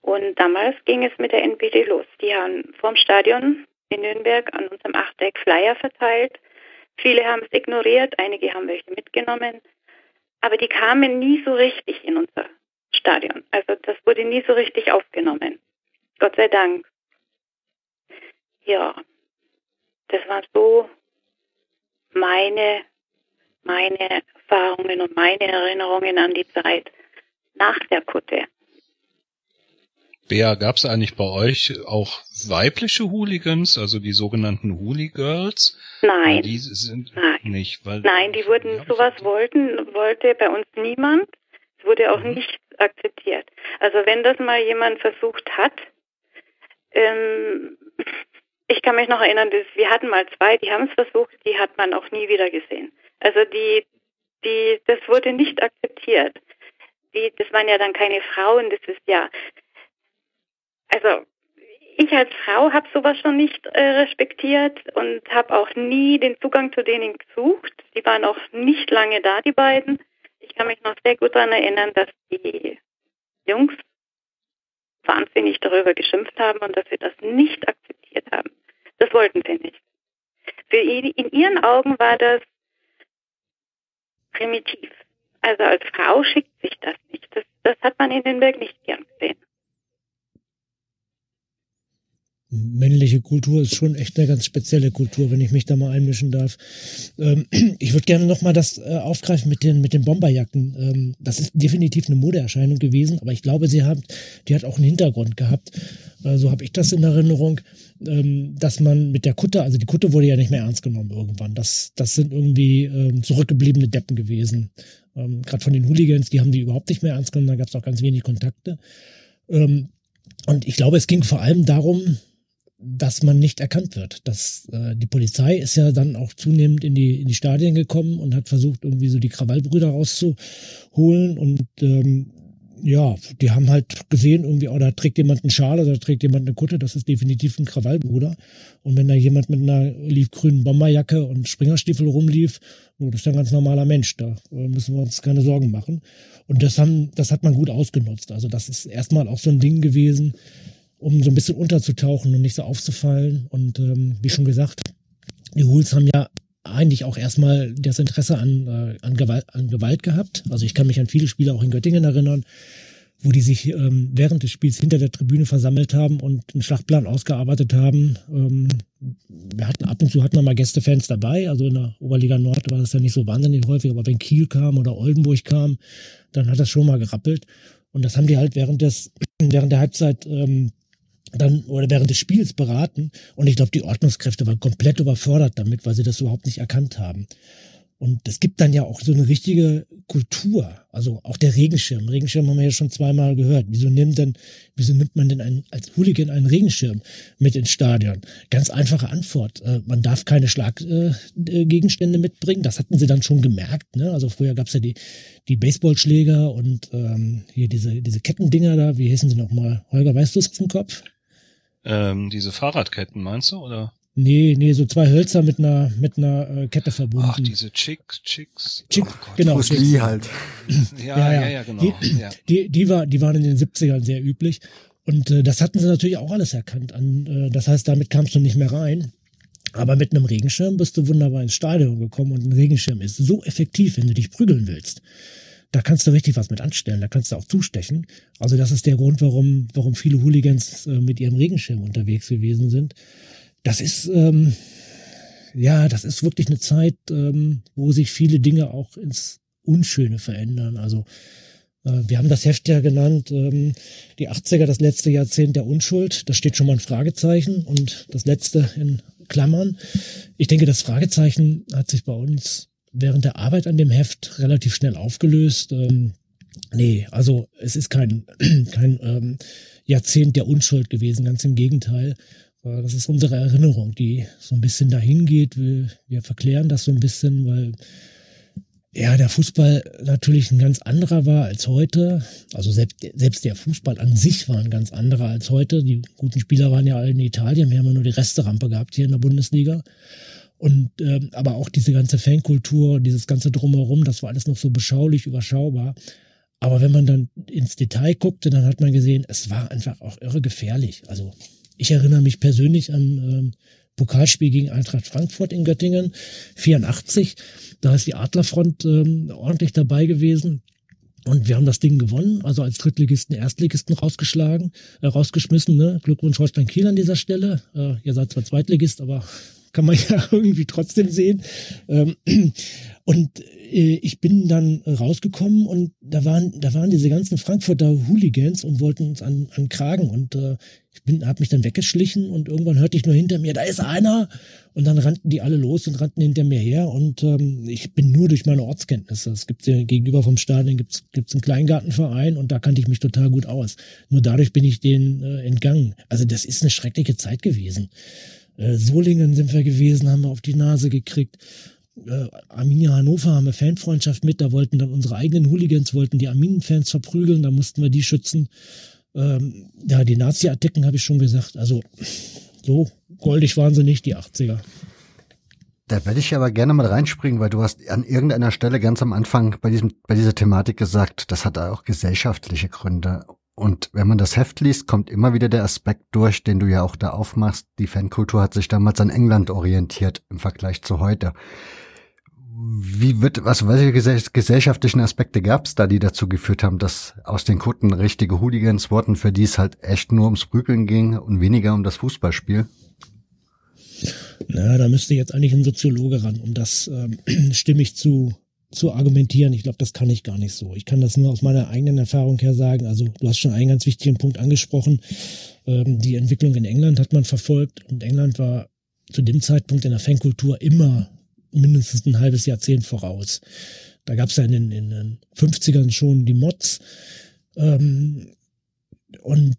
Und damals ging es mit der NPD los. Die haben vorm Stadion in Nürnberg an unserem Achteck Flyer verteilt. Viele haben es ignoriert, einige haben welche mitgenommen. Aber die kamen nie so richtig in unser Stadion. Also das wurde nie so richtig aufgenommen. Gott sei Dank. Ja, das waren so meine, meine Erfahrungen und meine Erinnerungen an die Zeit nach der Kutte. Bea, gab es eigentlich bei euch auch weibliche Hooligans, also die sogenannten Hooligirls? Nein. Die sind Nein. nicht, weil Nein, die wurden sowas wollten, wollte bei uns niemand. Es wurde auch Mhm. nicht akzeptiert. Also wenn das mal jemand versucht hat, ähm, ich kann mich noch erinnern, wir hatten mal zwei, die haben es versucht, die hat man auch nie wieder gesehen. Also die, die, das wurde nicht akzeptiert. Die, das waren ja dann keine Frauen, das ist ja, also ich als Frau habe sowas schon nicht äh, respektiert und habe auch nie den Zugang zu denen gesucht. Die waren auch nicht lange da, die beiden. Ich kann mich noch sehr gut daran erinnern, dass die Jungs wahnsinnig darüber geschimpft haben und dass sie das nicht akzeptiert haben. Das wollten sie nicht. Für in ihren Augen war das primitiv. Also als Frau schickt sich das nicht. Das, das hat man in den Berg nicht gern gesehen. Männliche Kultur ist schon echt eine ganz spezielle Kultur, wenn ich mich da mal einmischen darf. Ähm, ich würde gerne nochmal das äh, aufgreifen mit den, mit den Bomberjacken. Ähm, das ist definitiv eine Modeerscheinung gewesen, aber ich glaube, sie hat, die hat auch einen Hintergrund gehabt. Äh, so habe ich das in Erinnerung, ähm, dass man mit der Kutte, also die Kutte wurde ja nicht mehr ernst genommen irgendwann. Das, das sind irgendwie ähm, zurückgebliebene Deppen gewesen. Ähm, Gerade von den Hooligans, die haben die überhaupt nicht mehr ernst genommen, da gab es auch ganz wenig Kontakte. Ähm, und ich glaube, es ging vor allem darum, dass man nicht erkannt wird. Dass, äh, die Polizei ist ja dann auch zunehmend in die, in die Stadien gekommen und hat versucht, irgendwie so die Krawallbrüder rauszuholen. Und ähm, ja, die haben halt gesehen, irgendwie, oh, da trägt jemand einen Schal oder da trägt jemand eine Kutte, das ist definitiv ein Krawallbruder. Und wenn da jemand mit einer olivgrünen Bomberjacke und Springerstiefel rumlief, oh, das ist ein ganz normaler Mensch, da äh, müssen wir uns keine Sorgen machen. Und das haben, das hat man gut ausgenutzt. Also das ist erstmal auch so ein Ding gewesen, um so ein bisschen unterzutauchen und nicht so aufzufallen. Und ähm, wie schon gesagt, die Hools haben ja eigentlich auch erstmal das Interesse an, äh, an, Gewalt, an Gewalt gehabt. Also ich kann mich an viele Spiele auch in Göttingen erinnern, wo die sich ähm, während des Spiels hinter der Tribüne versammelt haben und einen Schlachtplan ausgearbeitet haben. Ähm, wir hatten ab und zu hatten wir mal Gästefans dabei, also in der Oberliga Nord war das ja nicht so wahnsinnig häufig, aber wenn Kiel kam oder Oldenburg kam, dann hat das schon mal gerappelt. Und das haben die halt während des, während der Halbzeit ähm, dann oder während des Spiels beraten und ich glaube, die Ordnungskräfte waren komplett überfordert damit, weil sie das überhaupt nicht erkannt haben. Und es gibt dann ja auch so eine richtige Kultur, also auch der Regenschirm. Regenschirm haben wir ja schon zweimal gehört. Wieso nimmt denn, wieso nimmt man denn einen, als Hooligan einen Regenschirm mit ins Stadion? Ganz einfache Antwort. Äh, man darf keine Schlaggegenstände äh, mitbringen. Das hatten sie dann schon gemerkt. Ne? Also früher gab's ja die, die Baseballschläger und ähm, hier diese, diese Kettendinger da. Wie heißen sie nochmal? Holger, weißt du es auf dem Kopf? Ähm, diese Fahrradketten meinst du, oder? Nee, nee, so zwei Hölzer mit einer, mit einer äh, Kette verbunden. Ach, diese Chicks, Chicks. Chick, oh genau. Bruce Lee halt. ja, ja, ja, ja, genau. Die, ja. Die, die, war, die waren in den 70ern sehr üblich. Und äh, das hatten sie natürlich auch alles erkannt. An, äh, das heißt, damit kamst du nicht mehr rein. Aber mit einem Regenschirm bist du wunderbar ins Stadion gekommen und ein Regenschirm ist so effektiv, wenn du dich prügeln willst da kannst du richtig was mit anstellen, da kannst du auch zustechen. Also das ist der Grund, warum, warum viele Hooligans äh, mit ihrem Regenschirm unterwegs gewesen sind. Das ist, ähm, ja, das ist wirklich eine Zeit, ähm, wo sich viele Dinge auch ins Unschöne verändern. Also äh, wir haben das Heft ja genannt, ähm, die 80er, das letzte Jahrzehnt der Unschuld. Da steht schon mal ein Fragezeichen und das letzte in Klammern. Ich denke, das Fragezeichen hat sich bei uns während der Arbeit an dem Heft relativ schnell aufgelöst. Ähm, nee, also es ist kein, kein ähm, Jahrzehnt der Unschuld gewesen, ganz im Gegenteil. Äh, das ist unsere Erinnerung, die so ein bisschen dahin geht. Wir, wir verklären das so ein bisschen, weil ja, der Fußball natürlich ein ganz anderer war als heute. Also selbst, selbst der Fußball an sich war ein ganz anderer als heute. Die guten Spieler waren ja alle in Italien. Wir haben ja nur die Resterampe gehabt hier in der Bundesliga. Und ähm, aber auch diese ganze Fankultur, dieses ganze Drumherum, das war alles noch so beschaulich, überschaubar. Aber wenn man dann ins Detail guckte, dann hat man gesehen, es war einfach auch irre gefährlich. Also ich erinnere mich persönlich an ähm, Pokalspiel gegen Eintracht Frankfurt in Göttingen, 84. Da ist die Adlerfront ähm, ordentlich dabei gewesen. Und wir haben das Ding gewonnen, also als Drittligisten, Erstligisten rausgeschlagen, äh, rausgeschmissen. Ne? Glückwunsch Holstein Kiel an dieser Stelle. Äh, ihr seid zwar Zweitligist, aber kann man ja irgendwie trotzdem sehen. Ähm, und äh, ich bin dann rausgekommen und da waren, da waren diese ganzen Frankfurter Hooligans und wollten uns an, an Kragen und äh, ich bin, habe mich dann weggeschlichen und irgendwann hörte ich nur hinter mir, da ist einer und dann rannten die alle los und rannten hinter mir her und ähm, ich bin nur durch meine Ortskenntnisse. Es gibt ja gegenüber vom Stadion gibt's gibt's einen Kleingartenverein und da kannte ich mich total gut aus. Nur dadurch bin ich denen äh, entgangen. Also das ist eine schreckliche Zeit gewesen. Äh, Solingen sind wir gewesen, haben wir auf die Nase gekriegt. Äh, Arminia Hannover haben wir Fanfreundschaft mit, da wollten dann unsere eigenen Hooligans, wollten die Arminen-Fans verprügeln, da mussten wir die schützen. Ähm, ja, die Nazi-Artikel habe ich schon gesagt. Also so goldig waren sie nicht, die 80er. Da werde ich aber gerne mal reinspringen, weil du hast an irgendeiner Stelle ganz am Anfang bei diesem, bei dieser Thematik gesagt, das hat auch gesellschaftliche Gründe. Und wenn man das Heft liest, kommt immer wieder der Aspekt durch, den du ja auch da aufmachst. Die Fankultur hat sich damals an England orientiert im Vergleich zu heute. Wie wird, was, welche gesellschaftlichen Aspekte gab es da, die dazu geführt haben, dass aus den Kutten richtige Hooligans wurden, für die es halt echt nur ums Prügeln ging und weniger um das Fußballspiel? Na, da müsste jetzt eigentlich ein Soziologe ran, um das ähm, stimmig zu, zu argumentieren. Ich glaube, das kann ich gar nicht so. Ich kann das nur aus meiner eigenen Erfahrung her sagen. Also du hast schon einen ganz wichtigen Punkt angesprochen. Ähm, die Entwicklung in England hat man verfolgt und England war zu dem Zeitpunkt in der Fankultur immer mindestens ein halbes Jahrzehnt voraus. Da gab es ja in den, in den 50ern schon die Mods. Ähm, und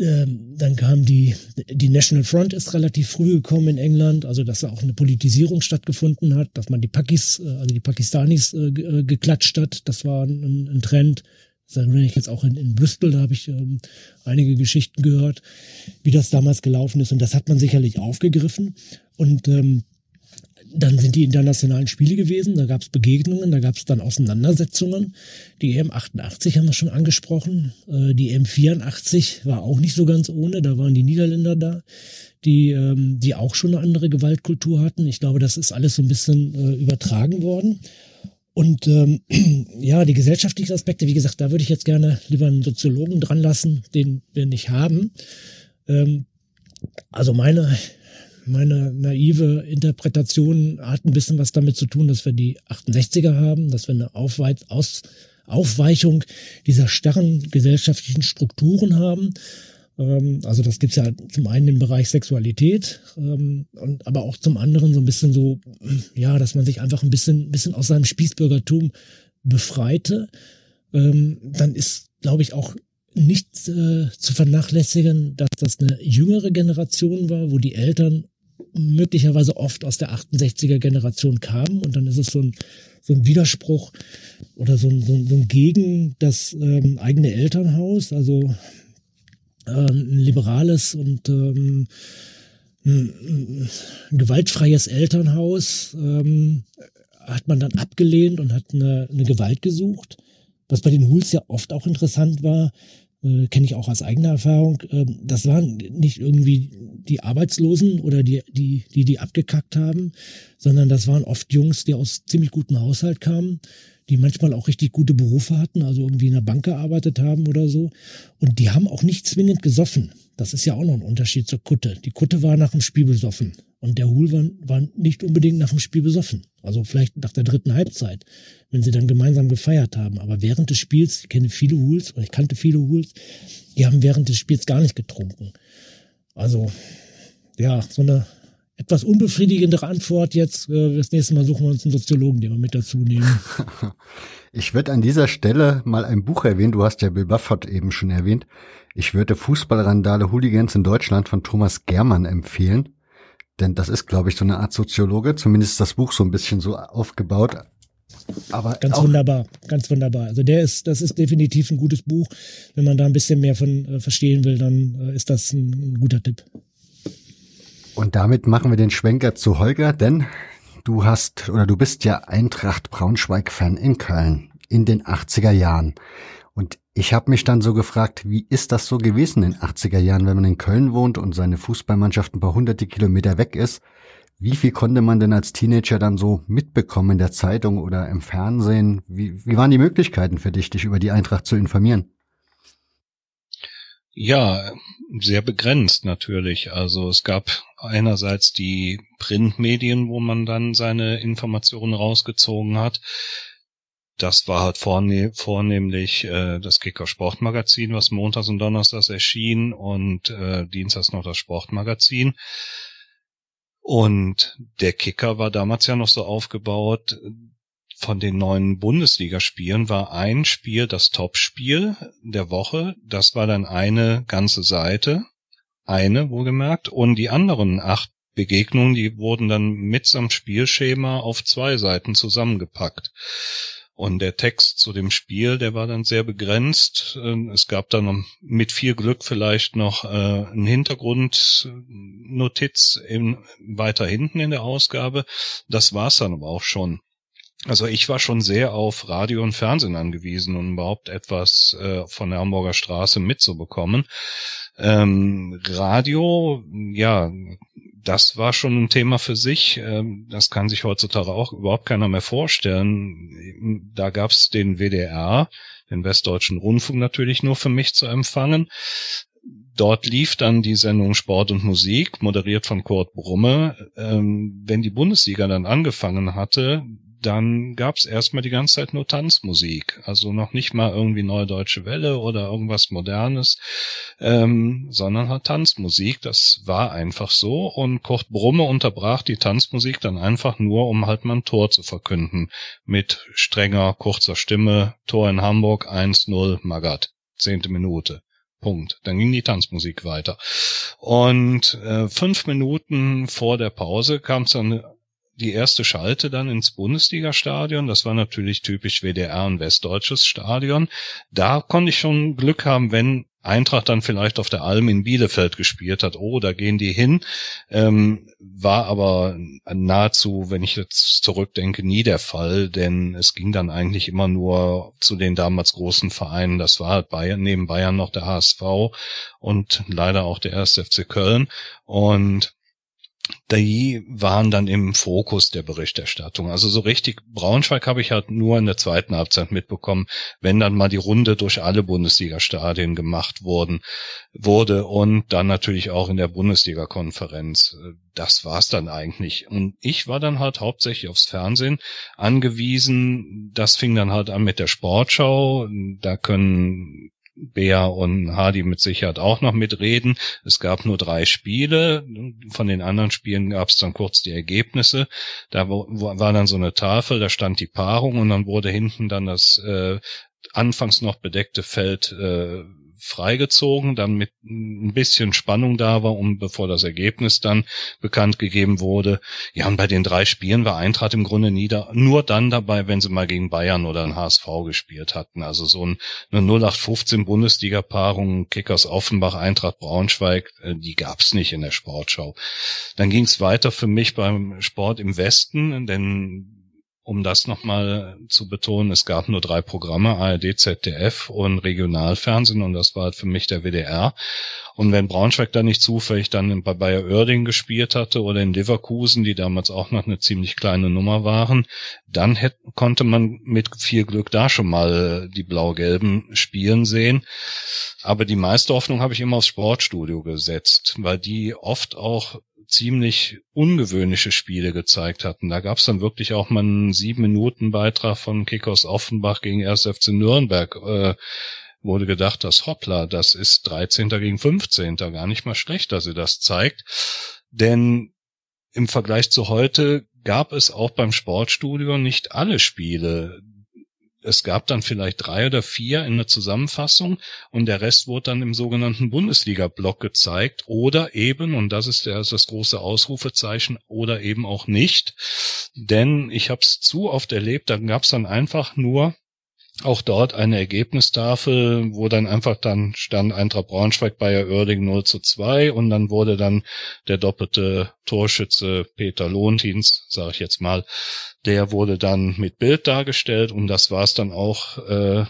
ähm, dann kam die, die National Front ist relativ früh gekommen in England, also dass da auch eine Politisierung stattgefunden hat, dass man die Pakis, äh, also die Pakistanis äh, äh, geklatscht hat. Das war ein, ein Trend. Das erinnere ich jetzt auch in, in Bristol, da habe ich ähm, einige Geschichten gehört, wie das damals gelaufen ist. Und das hat man sicherlich aufgegriffen. Und ähm, dann sind die internationalen Spiele gewesen, da gab es Begegnungen, da gab es dann Auseinandersetzungen. Die EM 88 haben wir schon angesprochen. Äh, die EM 84 war auch nicht so ganz ohne, da waren die Niederländer da, die, ähm, die auch schon eine andere Gewaltkultur hatten. Ich glaube, das ist alles so ein bisschen äh, übertragen worden. Und ähm, ja, die gesellschaftlichen Aspekte, wie gesagt, da würde ich jetzt gerne lieber einen Soziologen dran lassen, den wir nicht haben. Ähm, also meine meine naive Interpretation hat ein bisschen was damit zu tun, dass wir die 68er haben, dass wir eine Aufweit Aus Aufweichung dieser starren gesellschaftlichen Strukturen haben. Ähm, also das gibt's ja zum einen im Bereich Sexualität, ähm, und, aber auch zum anderen so ein bisschen so, ja, dass man sich einfach ein bisschen, bisschen aus seinem Spießbürgertum befreite. Ähm, dann ist, glaube ich, auch nicht äh, zu vernachlässigen, dass das eine jüngere Generation war, wo die Eltern möglicherweise oft aus der 68er Generation kamen und dann ist es so ein, so ein Widerspruch oder so ein, so ein, so ein gegen das ähm, eigene Elternhaus, also äh, ein liberales und ähm, ein, gewaltfreies Elternhaus ähm, hat man dann abgelehnt und hat eine, eine Gewalt gesucht. Was bei den Hools ja oft auch interessant war, äh, kenne ich auch aus eigener Erfahrung, äh, das waren nicht irgendwie die Arbeitslosen oder die, die, die, die abgekackt haben, sondern das waren oft Jungs, die aus ziemlich gutem Haushalt kamen, die manchmal auch richtig gute Berufe hatten, also irgendwie in der Bank gearbeitet haben oder so. Und die haben auch nicht zwingend gesoffen. Das ist ja auch noch ein Unterschied zur Kutte. Die Kutte war nach dem Spiel besoffen. Und der Hul war, war nicht unbedingt nach dem Spiel besoffen. Also vielleicht nach der dritten Halbzeit, wenn sie dann gemeinsam gefeiert haben. Aber während des Spiels, ich kenne viele Huls, oder ich kannte viele Huls, die haben während des Spiels gar nicht getrunken. Also, ja, so eine etwas unbefriedigendere Antwort jetzt. Äh, das nächste Mal suchen wir uns einen Soziologen, den wir mit dazu nehmen. Ich würde an dieser Stelle mal ein Buch erwähnen. Du hast ja Bill Buffett eben schon erwähnt. Ich würde Fußballrandale Hooligans in Deutschland von Thomas Germann empfehlen. Denn das ist, glaube ich, so eine Art Soziologe. Zumindest ist das Buch so ein bisschen so aufgebaut. Aber ganz wunderbar, ganz wunderbar. Also der ist, das ist definitiv ein gutes Buch. Wenn man da ein bisschen mehr von äh, verstehen will, dann äh, ist das ein, ein guter Tipp. Und damit machen wir den Schwenker zu Holger, denn du hast oder du bist ja Eintracht Braunschweig-Fan in Köln in den 80er Jahren. Und ich habe mich dann so gefragt, wie ist das so gewesen in den 80er Jahren, wenn man in Köln wohnt und seine Fußballmannschaft ein paar hunderte Kilometer weg ist? Wie viel konnte man denn als Teenager dann so mitbekommen in der Zeitung oder im Fernsehen? Wie, wie waren die Möglichkeiten für dich, dich über die Eintracht zu informieren? Ja, sehr begrenzt natürlich. Also es gab einerseits die Printmedien, wo man dann seine Informationen rausgezogen hat. Das war halt vorne vornehmlich äh, das Kicker Sportmagazin, was montags und donnerstags erschien und äh, dienstags noch das Sportmagazin. Und der Kicker war damals ja noch so aufgebaut, von den neuen Bundesligaspielen war ein Spiel das Topspiel der Woche. Das war dann eine ganze Seite. Eine, wohlgemerkt. Und die anderen acht Begegnungen, die wurden dann mitsamt Spielschema auf zwei Seiten zusammengepackt. Und der Text zu dem Spiel, der war dann sehr begrenzt. Ähm, es gab dann mit viel Glück vielleicht noch äh, einen Hintergrundnotiz in, weiter hinten in der Ausgabe. Das war's dann aber auch schon. Also ich war schon sehr auf Radio und Fernsehen angewiesen, um überhaupt etwas äh, von der Hamburger Straße mitzubekommen. Ähm, Radio, ja, das war schon ein Thema für sich. Ähm, das kann sich heutzutage auch überhaupt keiner mehr vorstellen. Da gab's den WDR, den Westdeutschen Rundfunk natürlich nur für mich zu empfangen. Dort lief dann die Sendung Sport und Musik, moderiert von Kurt Brumme. Ähm, wenn die Bundesliga dann angefangen hatte, dann gab's erstmal die ganze Zeit nur Tanzmusik. Also noch nicht mal irgendwie Neue Deutsche Welle oder irgendwas Modernes, ähm, sondern halt Tanzmusik. Das war einfach so. Und Kurt Brumme unterbrach die Tanzmusik dann einfach nur, um halt mal ein Tor zu verkünden. Mit strenger, kurzer Stimme. Tor in Hamburg 1-0 Magat. Zehnte Minute. Punkt. Dann ging die Tanzmusik weiter. Und äh, fünf Minuten vor der Pause kam es dann die erste Schalte dann ins Bundesliga-Stadion. Das war natürlich typisch WDR und westdeutsches Stadion. Da konnte ich schon Glück haben, wenn Eintracht dann vielleicht auf der Alm in Bielefeld gespielt hat. Oh, da gehen die hin. Ähm, war aber nahezu, wenn ich jetzt zurückdenke, nie der Fall, denn es ging dann eigentlich immer nur zu den damals großen Vereinen. Das war halt Bayern, neben Bayern noch der HSV und leider auch der 1. FC Köln. Und die waren dann im Fokus der Berichterstattung. Also so richtig Braunschweig habe ich halt nur in der zweiten Halbzeit mitbekommen, wenn dann mal die Runde durch alle Bundesliga-Stadien gemacht wurden, wurde und dann natürlich auch in der Bundesliga-Konferenz. Das war's dann eigentlich. Und ich war dann halt hauptsächlich aufs Fernsehen angewiesen. Das fing dann halt an mit der Sportschau. Da können Bea und Hardy mit Sicherheit auch noch mitreden. Es gab nur drei Spiele. Von den anderen Spielen gab es dann kurz die Ergebnisse. Da war dann so eine Tafel, da stand die Paarung und dann wurde hinten dann das äh, anfangs noch bedeckte Feld äh, freigezogen, dann mit ein bisschen Spannung da war, um bevor das Ergebnis dann bekannt gegeben wurde. Ja, und bei den drei Spielen war Eintracht im Grunde nieder, nur dann dabei, wenn sie mal gegen Bayern oder ein HSV gespielt hatten. Also so ein, eine 0815 Bundesliga-Paarung, Kickers Offenbach, Eintracht Braunschweig, äh, die gab's nicht in der Sportschau. Dann ging's weiter für mich beim Sport im Westen, denn um das nochmal zu betonen, es gab nur drei Programme, ARD, ZDF und Regionalfernsehen und das war halt für mich der WDR. Und wenn Braunschweig da nicht zufällig dann bei Bayer Oerding gespielt hatte oder in Leverkusen, die damals auch noch eine ziemlich kleine Nummer waren, dann hätte, konnte man mit viel Glück da schon mal die blau-gelben spielen sehen. Aber die meiste Hoffnung habe ich immer aufs Sportstudio gesetzt, weil die oft auch ziemlich ungewöhnliche Spiele gezeigt hatten. Da gab es dann wirklich auch mal einen sieben Minuten Beitrag von Kickers Offenbach gegen 1. FC Nürnberg. Äh, wurde gedacht, dass hoppla, das ist 13. gegen 15. Gar nicht mal schlecht, dass sie das zeigt. Denn im Vergleich zu heute gab es auch beim Sportstudio nicht alle Spiele es gab dann vielleicht drei oder vier in der Zusammenfassung und der Rest wurde dann im sogenannten Bundesliga-Block gezeigt oder eben, und das ist das große Ausrufezeichen, oder eben auch nicht. Denn ich habe es zu oft erlebt, dann gab es dann einfach nur auch dort eine Ergebnistafel, wo dann einfach dann stand Eintracht Braunschweig Bayer Oerding 0 zu 2 und dann wurde dann der doppelte Torschütze Peter Lohntins, sage ich jetzt mal, der wurde dann mit Bild dargestellt und das war es dann auch äh,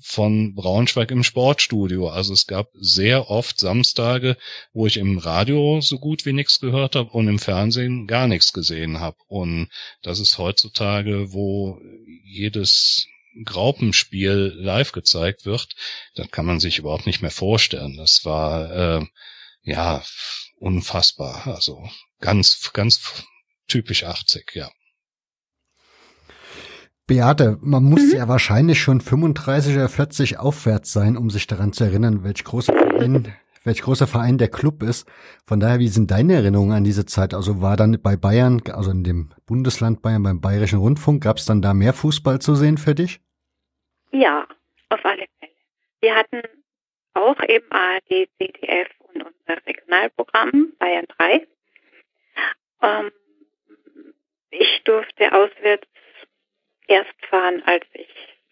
von Braunschweig im Sportstudio. Also es gab sehr oft Samstage, wo ich im Radio so gut wie nichts gehört habe und im Fernsehen gar nichts gesehen habe. Und das ist heutzutage, wo jedes Graupenspiel live gezeigt wird, dann kann man sich überhaupt nicht mehr vorstellen. Das war äh, ja unfassbar. Also ganz, ganz typisch 80, ja. Beate, man muss mhm. ja wahrscheinlich schon 35 oder 40 aufwärts sein, um sich daran zu erinnern, welch großer Verein, welch großer Verein der Club ist. Von daher, wie sind deine Erinnerungen an diese Zeit? Also war dann bei Bayern, also in dem Bundesland Bayern, beim Bayerischen Rundfunk, gab es dann da mehr Fußball zu sehen für dich? Ja, auf alle Fälle. Wir hatten auch eben ARD, CDF und unser Regionalprogramm Bayern 3. Ähm, ich durfte auswärts erst fahren, als ich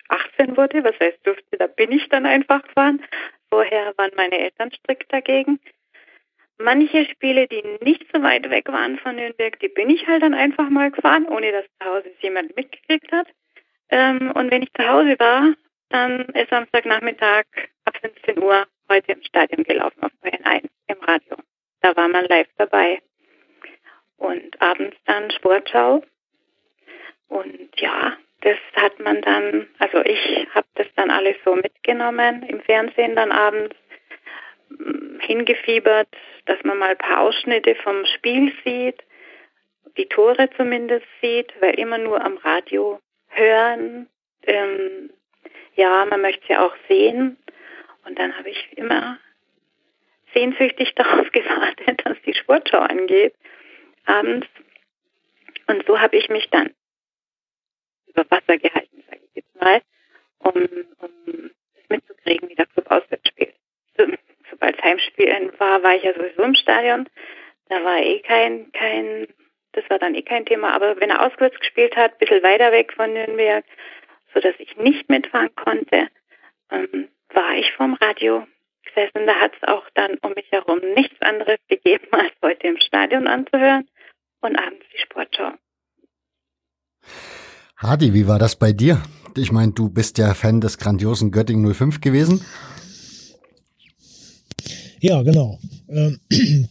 18 wurde. Was heißt durfte, da bin ich dann einfach gefahren. Vorher waren meine Eltern strikt dagegen. Manche Spiele, die nicht so weit weg waren von Nürnberg, die bin ich halt dann einfach mal gefahren, ohne dass zu Hause es jemand mitgekriegt hat. Ähm, und wenn ich zu Hause war, dann ist Samstagnachmittag ab 15 Uhr heute im Stadion gelaufen auf Bayern 1 im Radio. Da war man live dabei. Und abends dann Sportschau. Und ja, das hat man dann, also ich habe das dann alles so mitgenommen im Fernsehen dann abends mm, hingefiebert, dass man mal ein paar Ausschnitte vom Spiel sieht, die Tore zumindest sieht, weil immer nur am Radio hören, ähm, ja, man möchte ja auch sehen. Und dann habe ich immer sehnsüchtig darauf gewartet, dass die Sportschau angeht, abends. Und so habe ich mich dann über Wasser gehalten, sage ich jetzt mal, um, um mitzukriegen, wie der Club auswärts spielt. So, sobald Heimspielen war, war ich ja sowieso im Stadion. Da war eh kein, kein, das war dann eh kein Thema. Aber wenn er auswärts gespielt hat, ein bisschen weiter weg von Nürnberg, so dass ich nicht mitfahren konnte, ähm, war ich vom Radio gesessen. Da hat es auch dann um mich herum nichts anderes gegeben, als heute im Stadion anzuhören und abends die Sportschau. Hadi, wie war das bei dir? Ich meine, du bist ja Fan des grandiosen Göttingen 05 gewesen. Ja, genau. Ähm,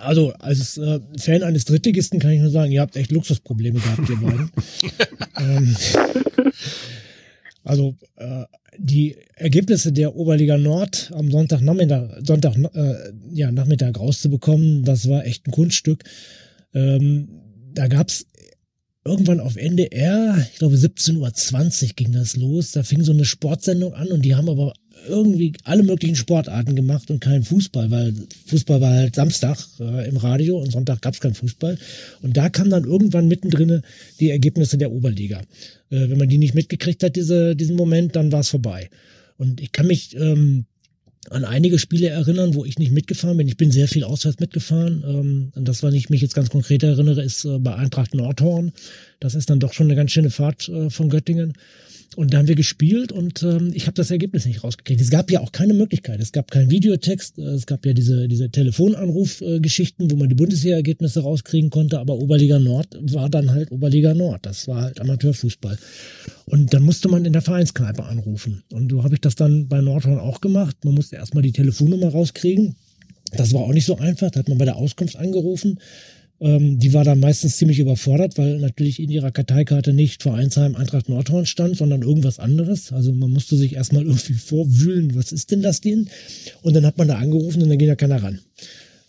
also als äh, Fan eines Drittligisten kann ich nur sagen, ihr habt echt Luxusprobleme gehabt, ihr beiden. ähm, also äh, die Ergebnisse der Oberliga Nord am Sonntagnachmittag, Sonntag, äh, ja, Nachmittag rauszubekommen, das war echt ein Kunststück. Ähm, da gab's irgendwann auf NDR, ich glaube 17.20 Uhr ging das los, da fing so eine Sportsendung an und die haben aber irgendwie alle möglichen Sportarten gemacht und keinen Fußball, weil Fußball war halt Samstag äh, im Radio und Sonntag gab es keinen Fußball. Und da kam dann irgendwann mittendrin die Ergebnisse der Oberliga. Äh, wenn man die nicht mitgekriegt hat, diese, diesen Moment, dann war es vorbei. Und ich kann mich ähm, an einige Spiele erinnern, wo ich nicht mitgefahren bin. Ich bin sehr viel auswärts mitgefahren. Ähm, und das, was ich mich jetzt ganz konkret erinnere, ist äh, bei Eintracht Nordhorn. Das ist dann doch schon eine ganz schöne Fahrt äh, von Göttingen. Und da haben wir gespielt und ähm, ich habe das Ergebnis nicht rausgekriegt. Es gab ja auch keine Möglichkeit. Es gab keinen Videotext. Äh, es gab ja diese, diese Telefonanrufgeschichten, wo man die Bundesliga-Ergebnisse rauskriegen konnte. Aber Oberliga Nord war dann halt Oberliga Nord. Das war halt Amateurfußball. Und dann musste man in der Vereinskneipe anrufen. Und so habe ich das dann bei Nordhorn auch gemacht. Man musste erstmal die Telefonnummer rauskriegen. Das war auch nicht so einfach. Da hat man bei der Auskunft angerufen. Ähm, die war dann meistens ziemlich überfordert, weil natürlich in ihrer Karteikarte nicht Vereinsheim Eintracht Nordhorn stand, sondern irgendwas anderes. Also man musste sich erstmal irgendwie vorwühlen, was ist denn das denn? Und dann hat man da angerufen und dann ging da keiner ran.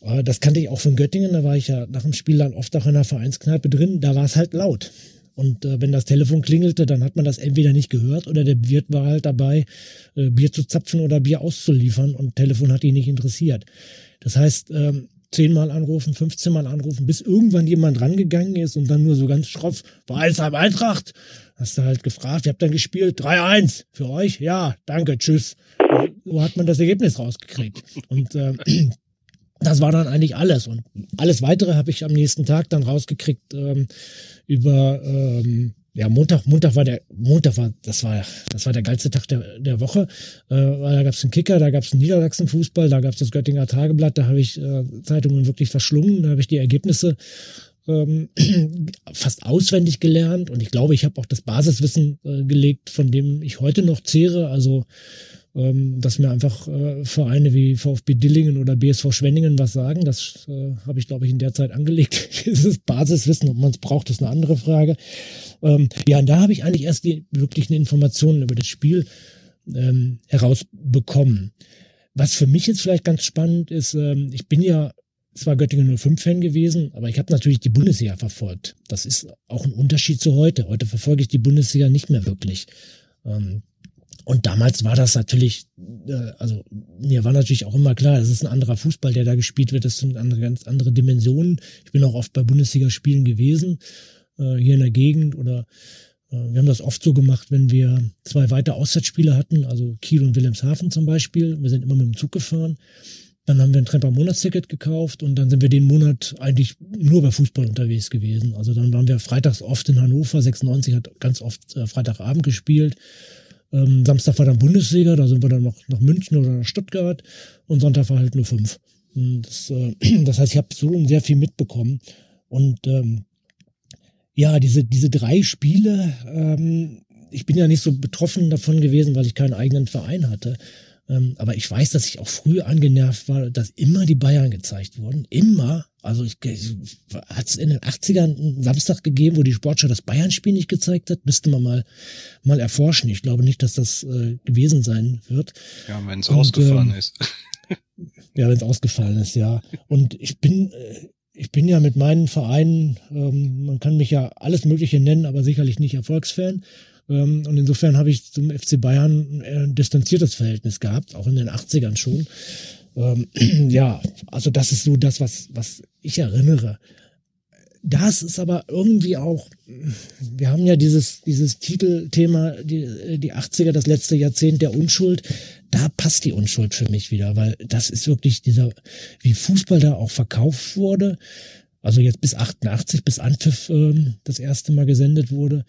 Äh, das kannte ich auch von Göttingen, da war ich ja nach dem Spiel dann oft auch in der Vereinskneipe drin, da war es halt laut. Und äh, wenn das Telefon klingelte, dann hat man das entweder nicht gehört oder der Wirt war halt dabei, äh, Bier zu zapfen oder Bier auszuliefern und Telefon hat ihn nicht interessiert. Das heißt, ähm, zehnmal anrufen, 15 Mal anrufen, bis irgendwann jemand rangegangen ist und dann nur so ganz schroff, Vereinsheim Eintracht. Hast du halt gefragt, ihr habt dann gespielt, 3-1 für euch? Ja, danke, tschüss. so hat man das Ergebnis rausgekriegt. Und äh, das war dann eigentlich alles. Und alles weitere habe ich am nächsten Tag dann rausgekriegt ähm, über ähm, ja, Montag, Montag war der, Montag war, das war, das war der geilste Tag der, der Woche. Äh, da gab es einen Kicker, da gab es einen Niedersachsen-Fußball, da gab es das Göttinger Tageblatt, da habe ich äh, Zeitungen wirklich verschlungen, da habe ich die Ergebnisse ähm, fast auswendig gelernt und ich glaube, ich habe auch das Basiswissen äh, gelegt, von dem ich heute noch zehre. Also dass mir einfach äh, Vereine wie VfB Dillingen oder BSV Schwenningen was sagen. Das äh, habe ich, glaube ich, in der Zeit angelegt. Dieses Basiswissen, ob man es braucht, ist eine andere Frage. Ähm, ja, und da habe ich eigentlich erst die wirklichen Informationen über das Spiel ähm, herausbekommen. Was für mich jetzt vielleicht ganz spannend ist, ähm, ich bin ja zwar Göttingen 05-Fan gewesen, aber ich habe natürlich die Bundesliga verfolgt. Das ist auch ein Unterschied zu heute. Heute verfolge ich die Bundesliga nicht mehr wirklich. Ähm, und damals war das natürlich, äh, also mir war natürlich auch immer klar, es ist ein anderer Fußball, der da gespielt wird, das sind andere, ganz andere Dimensionen. Ich bin auch oft bei Bundesligaspielen gewesen, äh, hier in der Gegend oder äh, wir haben das oft so gemacht, wenn wir zwei weitere Auswärtsspiele hatten, also Kiel und Wilhelmshaven zum Beispiel. Wir sind immer mit dem Zug gefahren Dann haben wir ein Tremper Monatsticket gekauft und dann sind wir den Monat eigentlich nur bei Fußball unterwegs gewesen. Also dann waren wir freitags oft in Hannover, 96 hat ganz oft äh, Freitagabend gespielt. Ähm, Samstag war dann Bundesliga, da sind wir dann noch nach München oder nach Stuttgart und Sonntag war halt nur fünf. Das, äh, das heißt, ich habe so sehr viel mitbekommen. Und ähm, ja, diese, diese drei Spiele, ähm, ich bin ja nicht so betroffen davon gewesen, weil ich keinen eigenen Verein hatte. Ähm, aber ich weiß, dass ich auch früh angenervt war, dass immer die Bayern gezeigt wurden. Immer. Also ich, hat es in den 80ern einen Samstag gegeben, wo die Sportschau das Bayern-Spiel nicht gezeigt hat? Müsste man mal, mal erforschen. Ich glaube nicht, dass das äh, gewesen sein wird. Ja, wenn es ausgefallen ähm, ist. ja, wenn es ausgefallen ist, ja. Und ich bin, äh, ich bin ja mit meinen Vereinen, ähm, man kann mich ja alles Mögliche nennen, aber sicherlich nicht Erfolgsfan. Ähm, und insofern habe ich zum FC Bayern ein distanziertes Verhältnis gehabt, auch in den 80ern schon. Ähm, ja, also das ist so das, was, was ich erinnere. Das ist aber irgendwie auch, wir haben ja dieses, dieses Titelthema, die, die 80er, das letzte Jahrzehnt der Unschuld. Da passt die Unschuld für mich wieder, weil das ist wirklich dieser, wie Fußball da auch verkauft wurde. Also jetzt bis 88, bis Anpfiff äh, das erste Mal gesendet wurde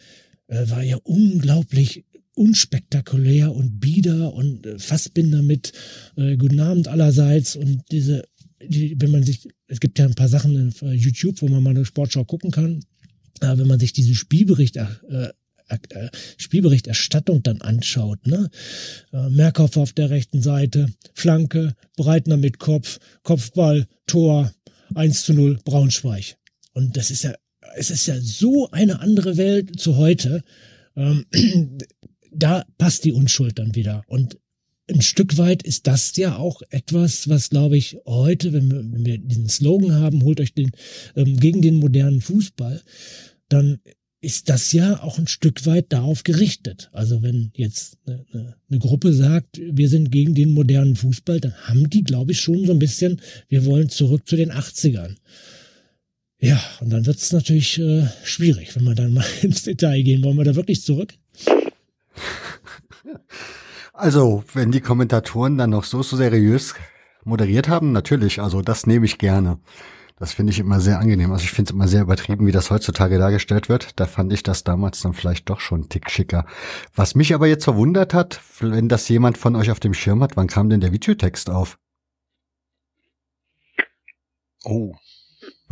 äh, war ja unglaublich unspektakulär und bieder und äh, Fassbinder mit äh, Guten Abend allerseits und diese, die, wenn man sich, es gibt ja ein paar Sachen auf äh, YouTube, wo man mal eine Sportschau gucken kann, äh, wenn man sich diese Spielbericht äh, äh, Spielberichterstattung dann anschaut, ne? Äh, Merkhoff auf der rechten Seite, Flanke, Breitner mit Kopf, Kopfball, Tor, 1 zu 0, Braunschweig. Und das ist ja es ist ja so eine andere Welt zu heute. Ähm, da passt die Unschuld dann wieder. Und ein Stück weit ist das ja auch etwas, was, glaube ich, heute, wenn wir, wenn wir diesen Slogan haben, holt euch den ähm, gegen den modernen Fußball, dann ist das ja auch ein Stück weit darauf gerichtet. Also wenn jetzt eine, eine, eine, Gruppe sagt, wir sind gegen den modernen Fußball, dann haben die, glaube ich, schon so ein bisschen, wir wollen zurück zu den 80ern. Ja, und dann wird es natürlich äh, schwierig, wenn wir dann mal ins Detail gehen. Wollen wir da wirklich zurück? Also, wenn die Kommentatoren dann noch so, so seriös moderiert haben, natürlich, also das nehme ich gerne. Das finde ich immer sehr angenehm. Also ich finde es immer sehr übertrieben, wie das heutzutage dargestellt wird. Da fand ich das damals dann vielleicht doch schon einen Tick schicker. Was mich aber jetzt verwundert hat, wenn das jemand von euch auf dem Schirm hat, wann kam denn der Videotext auf? Oh,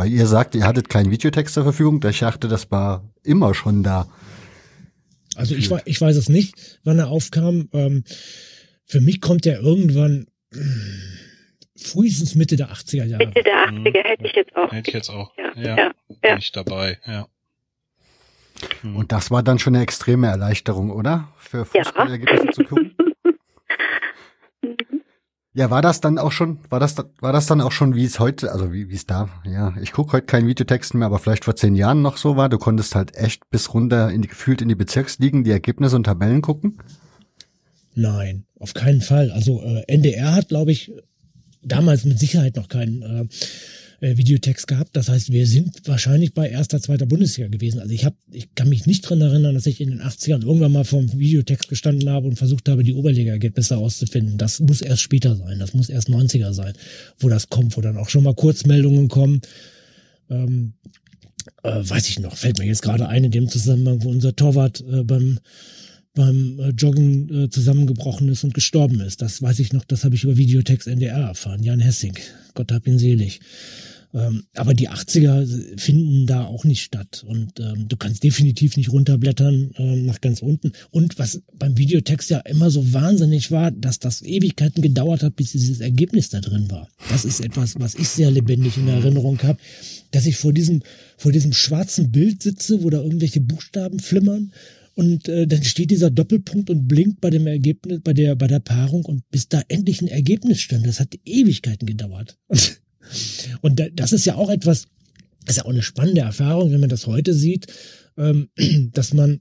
weil ihr sagt, ihr hattet keinen Videotext zur Verfügung. Ich dachte, das war immer schon da. Also ich, ich weiß es nicht, wann er aufkam. Ähm, für mich kommt er irgendwann hm, frühestens Mitte der 80er Jahre. Mitte der 80er mhm. hätte ich jetzt auch. Hätte ich jetzt auch. Ja, ja, ja. bin ich dabei, ja. Und das war dann schon eine extreme Erleichterung, oder? Für Fußballergebnisse ja. zu gucken. Ja, war das dann auch schon, war das, war das dann auch schon, wie es heute, also wie wie es da, ja, ich gucke heute keinen Videotext mehr, aber vielleicht vor zehn Jahren noch so war, du konntest halt echt bis runter in die, gefühlt in die Bezirksligen die Ergebnisse und Tabellen gucken? Nein, auf keinen Fall. Also äh, NDR hat, glaube ich, damals mit Sicherheit noch keinen äh, äh, Videotext gehabt. Das heißt, wir sind wahrscheinlich bei erster, zweiter Bundesliga gewesen. Also ich habe, ich kann mich nicht dran erinnern, dass ich in den 80ern irgendwann mal vom Videotext gestanden habe und versucht habe, die Oberliga-Ergebnisse auszufinden. Das muss erst später sein. Das muss erst 90er sein, wo das kommt, wo dann auch schon mal Kurzmeldungen kommen. Ähm, äh, weiß ich noch, fällt mir jetzt gerade ein in dem Zusammenhang, wo unser Torwart äh, beim beim äh, Joggen äh, zusammengebrochen ist und gestorben ist. Das weiß ich noch, das habe ich über Videotext NDR erfahren. Jan Hessing, Gott hab ihn selig. Ähm, aber die 80er finden da auch nicht statt. Und ähm, du kannst definitiv nicht runterblättern ähm, nach ganz unten. Und was beim Videotext ja immer so wahnsinnig war, dass das Ewigkeiten gedauert hat, bis dieses Ergebnis da drin war. Das ist etwas, was ich sehr lebendig in Erinnerung habe, dass ich vor diesem, vor diesem schwarzen Bild sitze, wo da irgendwelche Buchstaben flimmern. Und äh, dann steht dieser Doppelpunkt und blinkt bei dem Ergebnis, bei der, bei der Paarung und bis da endlich ein Ergebnis stand. Das hat Ewigkeiten gedauert. Und und das ist ja auch etwas, ist ja auch eine spannende Erfahrung, wenn man das heute sieht, ähm, dass man